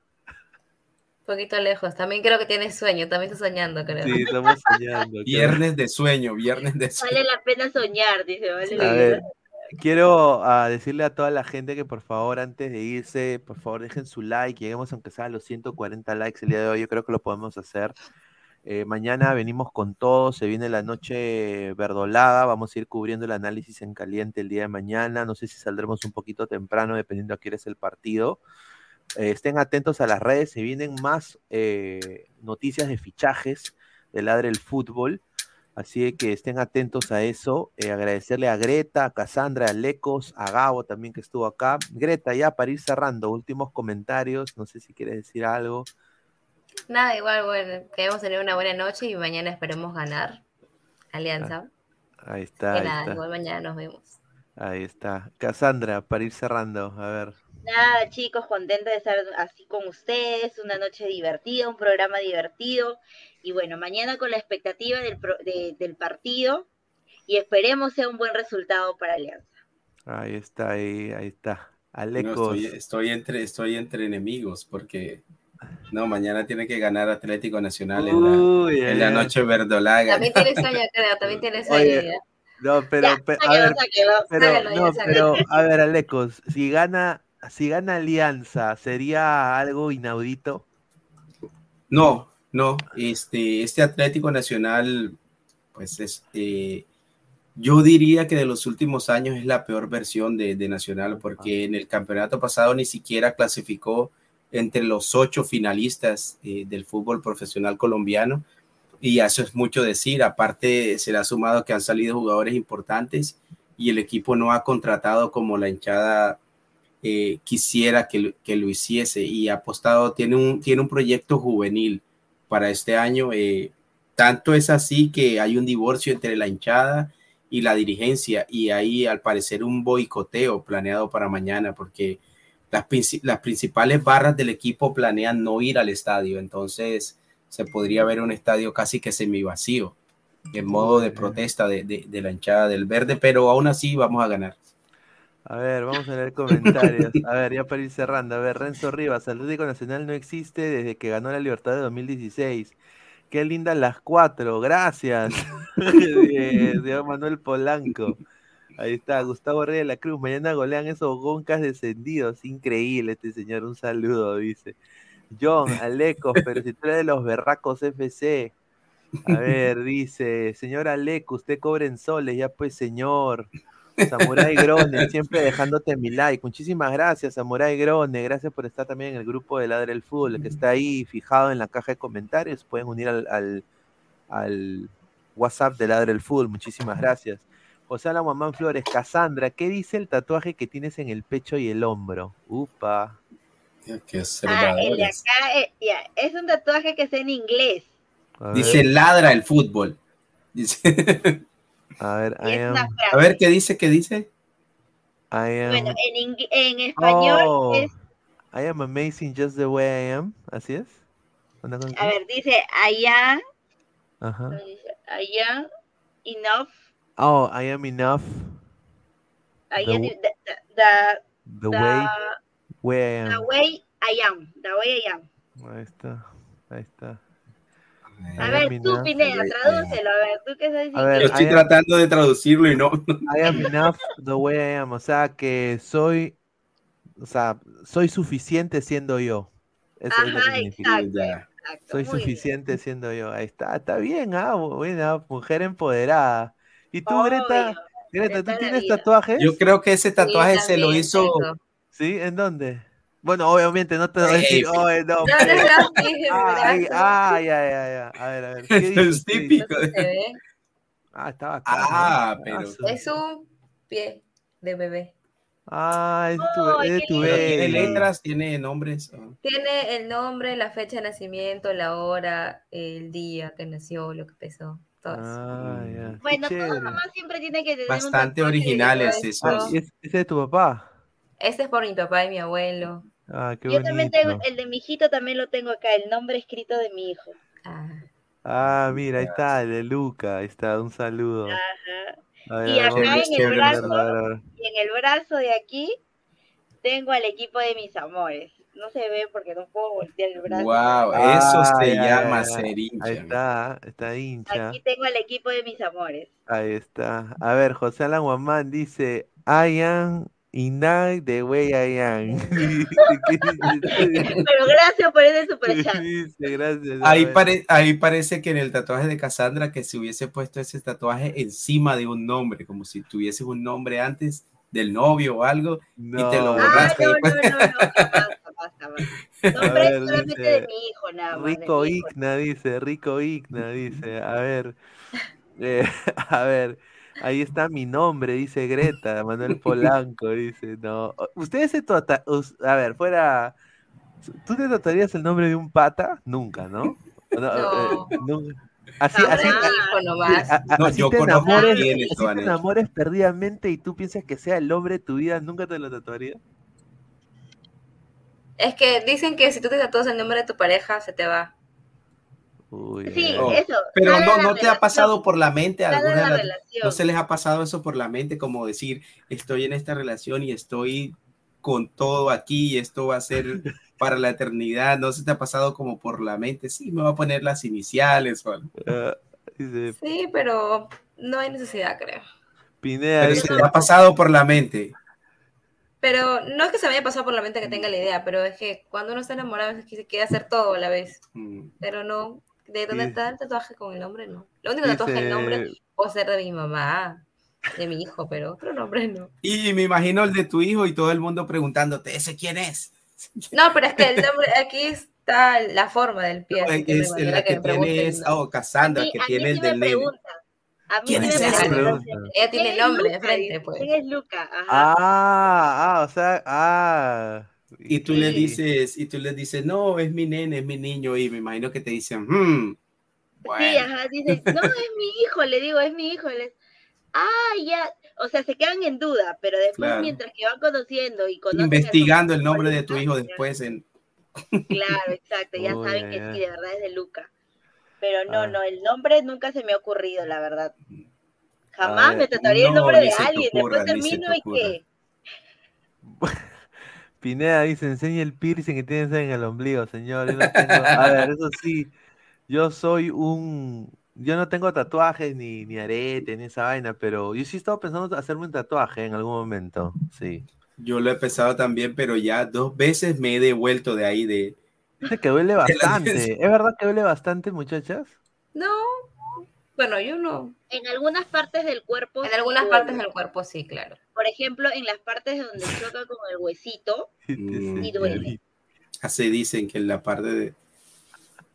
Poquito lejos. También creo que tienes sueño, también estás soñando, creo. Sí, estamos soñando. creo. Viernes de sueño, viernes de sueño. Vale la pena soñar, dice, vale la A pena ver, quiero ah, decirle a toda la gente que por favor antes de irse, por favor dejen su like, lleguemos aunque sea a los 140 likes el día de hoy, yo creo que lo podemos hacer. Eh, mañana venimos con todo, se viene la noche verdolaga, vamos a ir cubriendo el análisis en caliente el día de mañana, no sé si saldremos un poquito temprano dependiendo a hora es el partido. Eh, estén atentos a las redes, se vienen más eh, noticias de fichajes de Ladre el Fútbol. Así que estén atentos a eso. Eh, agradecerle a Greta, a Cassandra, a Lecos, a Gabo también que estuvo acá. Greta, ya para ir cerrando, últimos comentarios. No sé si quieres decir algo. Nada, igual, bueno, que hemos tenido una buena noche y mañana esperemos ganar. Alianza. Ahí está, que ahí nada, está. igual mañana nos vemos. Ahí está. Cassandra, para ir cerrando, a ver. Nada, chicos, contenta de estar así con ustedes, una noche divertida, un programa divertido. Y bueno, mañana con la expectativa del, pro- de- del partido y esperemos sea un buen resultado para Alianza. Ahí está, ahí, ahí está. No, Alecos. estoy, estoy entre, estoy entre enemigos porque no, mañana tiene que ganar Atlético Nacional en la, Uy, en la ay. noche verdolaga. También tienes sueño, creo, también tienes. Oye, ya. No, pero, Ya, pe- a ver, pero, no, pero, a ver, Alecos, si gana, si gana Alianza, ¿sería algo inaudito? No, no, este, este Atlético Nacional, pues este, yo diría que de los últimos años es la peor versión de, de Nacional, porque en el campeonato pasado ni siquiera clasificó entre los ocho finalistas eh, del fútbol profesional colombiano, y eso es mucho decir, aparte se le ha sumado que han salido jugadores importantes y el equipo no ha contratado como la hinchada eh, quisiera que, lo- que lo hiciese y ha apostado, tiene un, tiene un proyecto juvenil para este año. eh, tanto es así que hay un divorcio entre la hinchada y la dirigencia y hay al parecer un boicoteo planeado para mañana porque las, las principales barras del equipo planean no ir al estadio, entonces se podría ver un estadio casi que semivacío en modo de protesta de, de- de la hinchada del verde, pero aún así vamos a ganar. A ver, vamos a leer comentarios. A ver, ya para ir cerrando. A ver, Renzo Rivas, Atlético Nacional no existe desde que ganó la Libertad de 2016. Qué lindas las cuatro, gracias. de, Manuel Polanco. Ahí está, Gustavo Reyes de la Cruz. Mañana golean esos goncas descendidos. Increíble este señor, un saludo, dice. John, Alecos, pero si tú eres de los berracos FC. A ver, dice, señor Aleco, usted cobra en soles, ya pues señor. Samurai Grone, siempre dejándote mi like. Muchísimas gracias, Samurai Grone. Gracias por estar también en el grupo de Ladre el Fútbol, que está ahí fijado en la caja de comentarios. Pueden unir al, al, al WhatsApp de Ladre el Fútbol. Muchísimas gracias. José Alamamán Flores, Cassandra, ¿qué dice el tatuaje que tienes en el pecho y el hombro? Upa. Qué Ah, el de acá, eh, es un tatuaje que es en inglés. Dice ladra el fútbol. Dice, a ver, I es am, una a ver qué dice, qué dice. I am, Bueno, en, en español Oh, es, I am amazing just the way I am. ¿Así es? ¿Una cosa a ver, dice allá, Ajá. allá, enough, Oh, I am enough The the, the, the, the way the- where I the am. way Ayam, Dawei Ayam. Ahí está, ahí está. A ver, tú. Pineda, tradúcelo, a ver, tú qué sabes A ver, Yo estoy I am- tratando de traducirlo y no. I am enough the way I am. O sea, que soy, o sea, soy suficiente siendo yo. Eso es lo que Ajá, significa. exacto, exacto. Soy muy bien. suficiente siendo yo. Ahí está, está bien, ah, buena, mujer empoderada. ¿Y tú, Greta? Obvio, Greta, Greta ¿tú tienes tatuajes? Yo creo que ese tatuaje Sí, se lo hizo. tengo. ¿Sí? ¿En dónde? Bueno, obviamente no te voy a decir, oh, no. No, no el Ay, ah, ya, ya. A ver, a ver. Es típico. No. Ah, está bacán. Ah, pero- Es un pie de bebé. Ah, es tu, Ay, es qué tu lindo. Tiene letras, tiene nombres. ah. Tiene el nombre, la fecha de nacimiento, la hora, el día que nació, lo que pesó, todo eso. Ah. Qué Bueno, toda mamá siempre tiene que tener Bastante originales esos. esposo. ¿Y es- ¿Ese es tu papá? Este es por mi papá y mi abuelo. Ah, qué Yo también tengo, el de mi hijito también lo tengo acá, el nombre escrito de mi hijo. Ah, Ah, mira, ahí está, el de Luca. Ahí está, un saludo. Ajá. A ver, Y acá en el brazo, y en el brazo de aquí tengo al equipo de mis amores. No se ve porque no puedo voltear el brazo. Wow, Ah, eso se ya, llama ya, ser Ahí hincha. está, está hincha. Aquí tengo al equipo de mis amores. Ahí está. A ver, José Alan Guamán dice, I am Inai the way I am. Pero gracias por ese superchat. Gracias. Ahí, pare- ahí parece que en el tatuaje de Cassandra que se hubiese puesto ese tatuaje encima de un nombre, como si tuviese un nombre antes del novio o algo, y te lo No. Ah, borraste. no, no, no, no, ¿qué pasa, pasa, pasa. Nombre ver, solamente dice, de mi hijo, nada más. de Rico mi hijo. Igna dice, Rico Igna dice, a ver, eh, a ver, ahí está mi nombre, dice Greta, Manuel Polanco, dice, no, ustedes se trata, a ver, fuera, ¿tú te tratarías el nombre de un pata? Nunca, ¿no? No, No. eh, nunca. Así, Jamás. así, a- a- No, así yo te enamores, así te perdidamente y tú piensas que sea el hombre de tu vida, ¿nunca te lo tatuarías? Es que dicen que si tú te tatúas el nombre de tu pareja, se te va. Uy, Sí, Oh, eso. Pero no, no te ha pasado por la mente alguna de la no se les ha pasado eso por la mente como decir estoy en esta relación y estoy con todo aquí y esto va a ser para la eternidad no se te ha pasado como por la mente sí me va a poner las iniciales o algo. ah, Sí, pero no hay necesidad, creo. Pineda pero se te ha pasado por la mente Pero no es que se me haya pasado por la mente que tenga la idea, pero es que cuando uno está enamorado es que se quiere hacer todo a la vez. Mm. Pero no, de dónde Dice- está el tatuaje con el nombre, no. Lo único tatuaje del nombre dice, puede ser de mi mamá, de mi hijo, pero otro nombre no. y me imagino el de tu hijo y todo el mundo preguntándote ese quién es No, pero es que el nombre, aquí está la forma del pie. que es la que me es no. oh Cassandra A mí- que a mí tiene sí el me del nene preguntan. A mí ¿Quién sí es me ese? Ella ¿Quién tiene es el nombre de frente, Dice, pues. ¿Quién es Luca? Ajá. Ah, ah, o sea, ah. Y tú le Sí. dices y tú le dices no es mi nene es mi niño y me imagino que te dicen hmm, Sí, bueno. ajá, dicen, no, es mi hijo, le digo, es mi hijo. les- ah, ya, o sea, se quedan en duda, pero después Claro. mientras que van conociendo y conocen su investigando el nombre de tu hijo después en Claro, exacto, ya Uy, saben ay, que sí, de verdad es de Luca. Pero no, Ah. no, el nombre nunca se me ha ocurrido, la verdad. Jamás me trataría el no, nombre ni de alguien, ocurra, después termino y ocurra. Pineda dice, enseña el piercing que tienes en el ombligo, señor. Yo no tengo- A ver, eso sí, yo soy un... Yo no tengo tatuajes ni, ni arete ni esa vaina, pero yo sí estaba pensando hacerme un tatuaje en algún momento, sí. yo lo he pensado también pero ya dos veces me he devuelto de ahí de Dice que duele bastante. ¿Es verdad que duele bastante, muchachas? No, bueno, yo no. En algunas partes del cuerpo... En algunas duele. partes del cuerpo sí, claro. Por ejemplo, en las partes donde choca con el huesito, sí duele. así dicen que en la parte de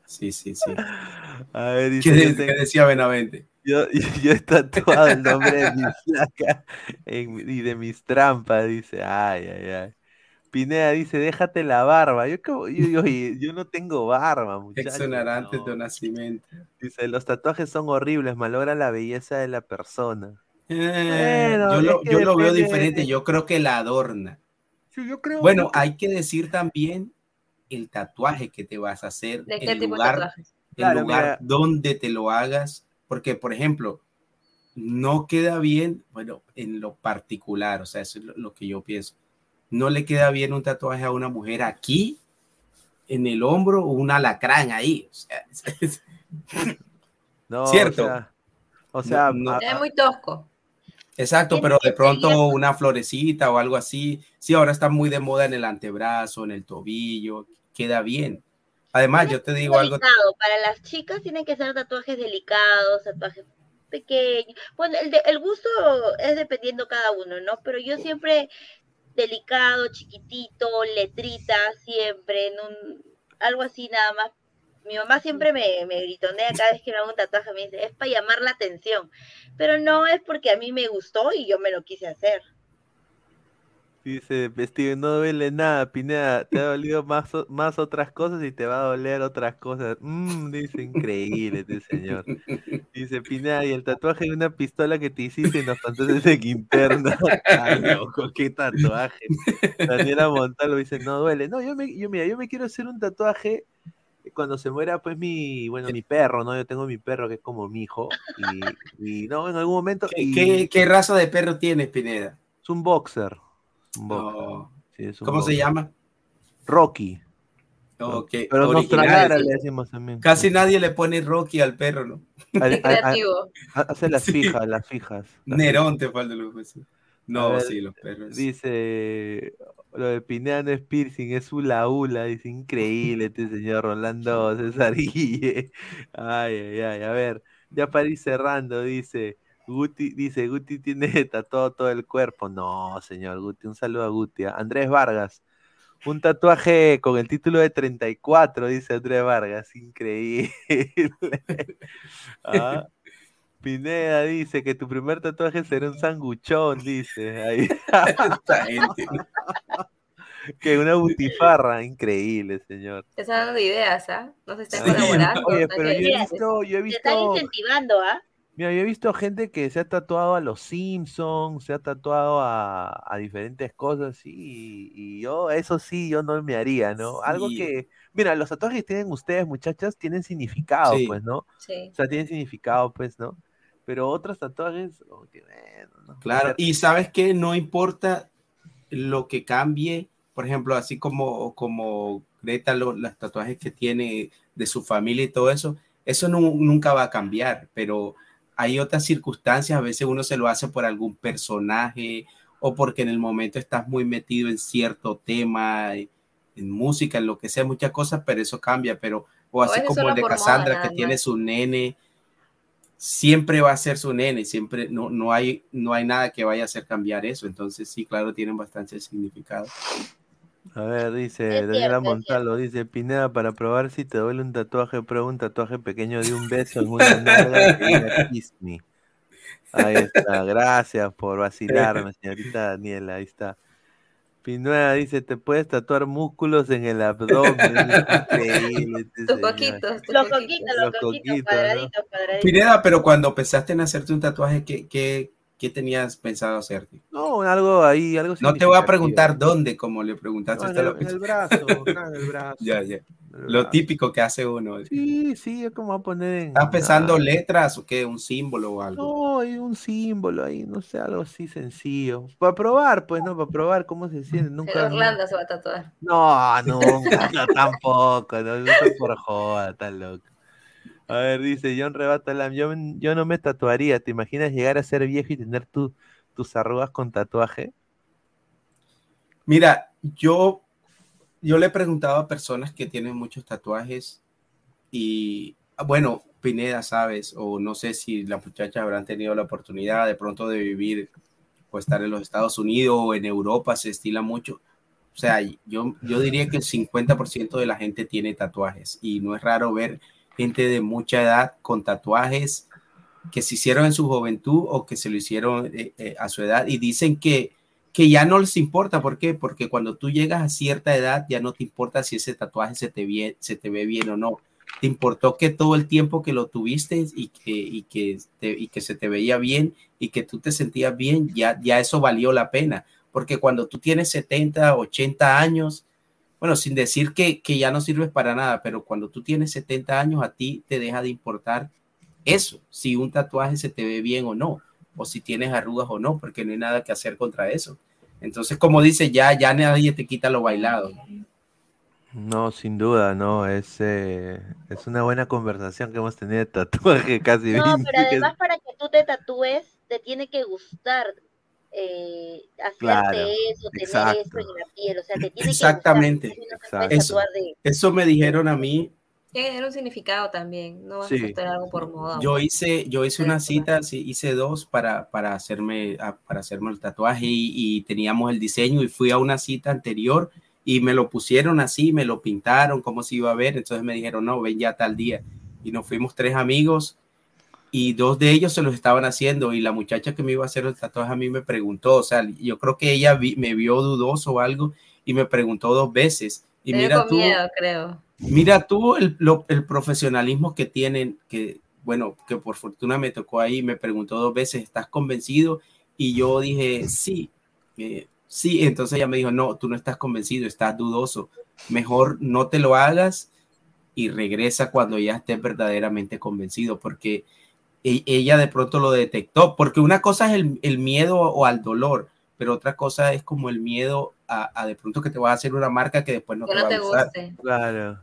sí sí sí A ver, ¿qué, dice, qué decía Benavente? yo, yo he tatuado el nombre de mi flaca en mi- y de mis trampas, dice. Ay, ay, ay. Pineda dice, déjate la barba. Yo, como- yo, yo, no tengo barba, muchachos. exonerantes no. de nacimiento Dice, los tatuajes son horribles, malogran la belleza de la persona. Eh, Bueno, yo lo, es que yo lo veo diferente yo creo que la adorna Sí, yo creo. bueno hay que decir también el tatuaje que te vas a hacer ¿De qué el tipo de lugar tatuajes? el Claro, lugar mira. donde te lo hagas, porque por ejemplo, no queda bien, bueno, en lo particular, o sea, eso es lo, lo que yo pienso, no le queda bien un tatuaje a una mujer aquí en el hombro un alacrán ahí. O sea, es- No, Cierto. O sea, o sea, No, no. Es muy tosco. Exacto, pero de pronto una florecita o algo así. Sí, ahora está muy de moda en el antebrazo, en el tobillo, queda bien. Además, yo te digo algo. Para las chicas tienen que ser tatuajes delicados, tatuajes pequeños. Bueno, el, de- el gusto es dependiendo cada uno, ¿no? Pero yo siempre delicado, chiquitito, letrita, siempre, en un, algo así nada más. Mi mamá siempre me, me gritonea cada vez que me hago un tatuaje, me dice, es para llamar la atención. Pero no es porque a mí me gustó y yo me lo quise hacer. dice Steven, no duele nada, Pineda, te ha dolido más, más otras cosas y te va a doler otras cosas. Mm, dice, increíble este señor. Dice Pineda, y el tatuaje de una pistola que te hiciste en los pantalones de Quinterno. Está loco, qué tatuaje. Daniela Montalvo dice, no duele. No, yo me, yo, mira, yo me quiero hacer un tatuaje cuando se muera, pues, mi, bueno, mi perro, ¿no? Yo tengo mi perro que es como mi hijo. Y, y no, en algún momento. ¿qué, y qué- qué raza de perro tienes, Pineda? Es un boxer. Un boxer. No. Sí, es un ¿Cómo se llama? Rocky. Ok, Pero nos original. tragara, le decimos también. Casi nadie le pone Rocky al perro, ¿no? A- a- a- Creativo. a- Hace las Sí. fijas, las fijas. las Nerón te falta lo que sí. No, ver, sí, los perros. Dice, lo de Pineda no es piercing, es hula hula. Dice, increíble este señor Rolando César Guille. Ay, ay, ay. A ver, ya para ir cerrando, dice, Guti, dice, Guti tiene tatuado todo el cuerpo. No, señor Guti, un saludo a Guti. ¿ah? Andrés Vargas, un tatuaje con el título de 34, dice Andrés Vargas. Increíble. Ah, Pineda dice que tu primer tatuaje será un sanguchón, dice. Ahí. Esta gente. que una butifarra, increíble, señor. Te están dando ideas, ¿ah? No se están Sí. colaborando. Oye, pero yo he visto, yo he Te están visto, incentivando, ¿ah? mira, yo he visto gente que se ha tatuado a los Simpsons, se ha tatuado a, a diferentes cosas, y, y yo, eso sí, yo no me haría, ¿no? Algo que, mira, los tatuajes que tienen ustedes, muchachas, tienen significado, Sí. pues, ¿no? Sí. O sea, tienen significado, pues, ¿no? Pero otros tatuajes, que, ¿no? Claro, y sabes que no importa lo que cambie, por ejemplo, así como, como Greta, lo- los tatuajes que tiene de su familia y todo eso, eso nu- nunca va a cambiar, pero hay otras circunstancias, a veces uno se lo hace por algún personaje o porque en el momento estás muy metido en cierto tema, en en música, en lo que sea, muchas cosas, pero eso cambia, pero o así como el de moda, Cassandra que tiene su nene, siempre va a ser su nene, siempre no, no, hay, no hay nada que vaya a hacer cambiar eso. Entonces, sí, claro, tienen bastante significado. A ver, dice Daniela cierto, Montalvo, dice Pineda, para probar si te duele un tatuaje, prueba un tatuaje pequeño de un beso en una nalga me. Ahí está, gracias por vacilarme, señorita Daniela, ahí está. Pineda dice, te puedes tatuar músculos en el abdomen, increíble este Tus coquitos, tus Los coquitos. coquitos, Los coquitos, coquitos, ¿no? cuadraditos, cuadraditos. Pineda, pero cuando pensaste en hacerte un tatuaje, ¿qué, qué, qué tenías pensado hacerte? No, algo ahí, algo No te voy a preguntar dónde, como le preguntaste No, hasta en, el, en el brazo, en el brazo. Ya, ya. Lo brazo. típico que hace uno. Sí, sí, es como a poner en... ¿Estás pensando ah, letras o qué? ¿Un símbolo o algo? No, hay un símbolo ahí, no sé, algo así sencillo. Para probar, pues, ¿no? Para probar cómo se siente. Nunca. Orlando se va a tatuar. No, nunca, no, tampoco, no, por joda, tan loco. A ver, dice John Rebatalam, yo, yo no me tatuaría, ¿te imaginas llegar a ser viejo y tener tu, tus arrugas con tatuaje? Mira, yo, yo le he preguntado a personas que tienen muchos tatuajes y, ah, bueno, Pineda, sabes, o no sé si las muchachas habrán tenido la oportunidad de pronto de vivir o estar en los Estados Unidos o en Europa, se estila mucho. O sea, yo, yo diría que el 50% de la gente tiene tatuajes y no es raro ver de mucha edad con tatuajes que se hicieron en su juventud o que se lo hicieron eh, eh, a su edad y dicen que, que ya no les importa. ¿Por qué? Porque cuando tú llegas a cierta edad ya no te importa si ese tatuaje se te, vie- se te ve bien o no. Te importó que todo el tiempo que lo tuviste y que, y que, y que se te veía bien y que tú te sentías bien, ya, ya eso valió la pena. Porque cuando tú tienes 70, 80 años, bueno, sin decir que, que ya no sirves para nada, pero cuando tú tienes 70 años, a ti te deja de importar eso, si un tatuaje se te ve bien o no, o si tienes arrugas o no, porque no hay nada que hacer contra eso. Entonces, como dice, ya, ya nadie te quita lo bailado. No, sin duda, no, es, eh, es una buena conversación que hemos tenido de tatuaje casi No, 20 pero además para que tú te tatúes, te tiene que gustar eh, hacerte Claro, eso, tener exacto. eso en la piel, o sea, te tiene Exactamente. que gustar. No Eso, de... eso me dijeron a mí. Tiene que tener un significado también. No vas Sí. a hacer algo por moda. Yo hice, yo hice una cita, sí, hice dos para, para, hacerme, a- para hacerme el tatuaje y, y teníamos el diseño y fui a una cita anterior y me lo pusieron así, me lo pintaron como si iba a ver, entonces me dijeron, no, ven ya tal día. Y nos fuimos tres amigos y dos de ellos se los estaban haciendo y la muchacha que me iba a hacer el tatuaje a mí me preguntó, o sea, yo creo que ella vi- me vio dudoso o algo y me preguntó dos veces. Y mira tú, miedo, creo. Mira tú el, lo- el profesionalismo que tienen, que bueno, que por fortuna me tocó ahí, me preguntó dos veces, ¿estás convencido? Y yo dije, sí, eh, sí, entonces ella me dijo, no, tú no estás convencido, estás dudoso, mejor no te lo hagas y regresa cuando ya estés verdaderamente convencido, porque ella de pronto lo detectó, porque una cosa es el, el miedo o al dolor, pero otra cosa es como el miedo a, a de pronto que te vas a hacer una marca que después no Que te no va a te gustar. guste. Claro.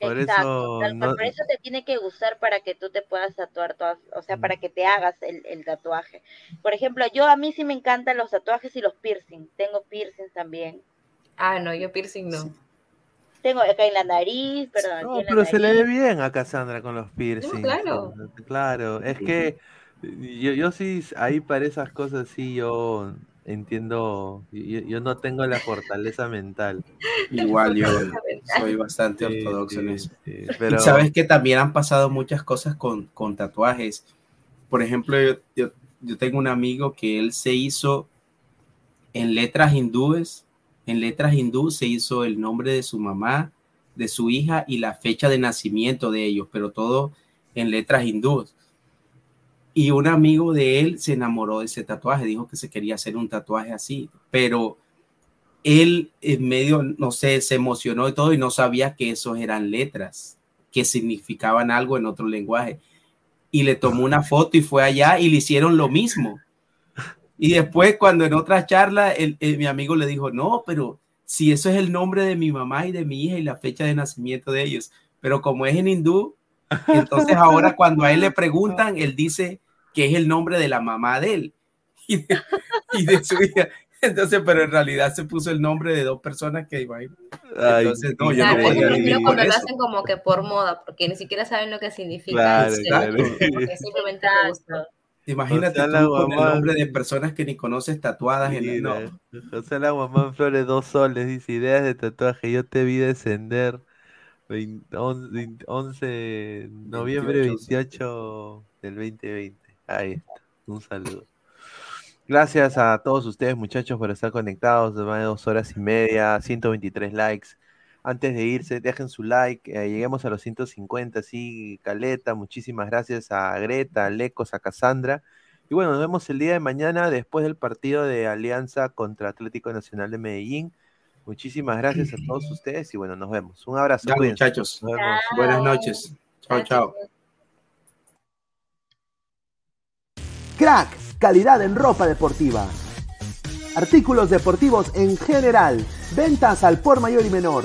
Por Exacto, eso, no- por eso te tiene que gustar para que tú te puedas tatuar todas, o sea, para que te hagas el, el tatuaje. Por ejemplo, yo a mí sí me encantan los tatuajes y los piercing. Tengo piercing también. Ah, no, yo piercing no. Tengo acá en la nariz, perdón, No, pero se le ve bien a Cassandra con los piercings. claro. Claro, es que yo, yo sí, ahí para esas cosas sí yo entiendo, yo, yo no tengo la fortaleza mental. Igual yo soy bastante Sí, ortodoxo en eso. sí, Y pero sabes que también han pasado muchas cosas con, con tatuajes. Por ejemplo, yo, yo, yo tengo un amigo que él se hizo en letras hindúes, en letras hindú se hizo el nombre de su mamá, de su hija y la fecha de nacimiento de ellos, pero todo en letras hindúes. Y un amigo de él se enamoró de ese tatuaje, dijo que se quería hacer un tatuaje así, pero él en medio, no sé, se emocionó y todo y no sabía que esos eran letras, que significaban algo en otro lenguaje. Y le tomó una foto y fue allá y le hicieron lo mismo. Y después, cuando en otra charla, el, el- mi amigo le dijo, no, pero si eso es el nombre de mi mamá y de mi hija y la fecha de nacimiento de ellos, pero como es en hindú, entonces ahora cuando a él le preguntan, él dice que es el nombre de la mamá de él y de, y de su hija. Entonces, pero en realidad se puso el nombre de dos personas que iban. Ay, Entonces, no, yo Claro, no podía vivir cuando lo hacen como que por moda, porque ni siquiera saben lo que significa. Claro, claro. Porque simplemente gusta. Imagínate tú con el nombre de personas que ni conoces tatuadas en el no. José La Guamán Flores, dos soles, dice ideas de tatuaje. Yo te vi descender 20 11, 20 11 noviembre 28 del 2020. Ahí está, un saludo. Gracias a todos ustedes, muchachos, por estar conectados. Más de dos horas y media, 123 likes. Antes de irse, dejen su like. eh, lleguemos a los 150, sí, Caleta. Muchísimas gracias a Greta, a Lecos, a Cassandra. Y bueno, nos vemos el día de mañana después del partido de Alianza contra Atlético Nacional de Medellín. Muchísimas gracias a todos ustedes y bueno, nos vemos. Un abrazo. Cuídense. muchachos. Nos vemos. Buenas noches. Chao, chao. Crack, calidad en ropa deportiva. Artículos deportivos en general. Ventas al por mayor y menor.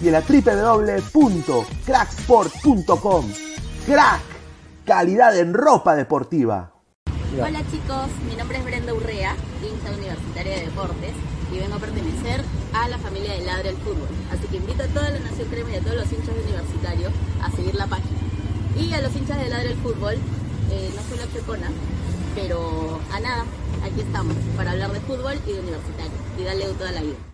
y en la www.cracksport.com. Crack, calidad en ropa deportiva. Hola chicos, mi nombre es Brenda Urrea, hincha universitaria de deportes y vengo a pertenecer a la familia de Ladre el Fútbol. Así que invito a toda la Nación Crema y a todos los hinchas de universitario a seguir la página. Y a los hinchas de Ladre el Fútbol, eh, no soy la checona, pero a nada, aquí estamos para hablar de fútbol y de universitario y darle toda la vida.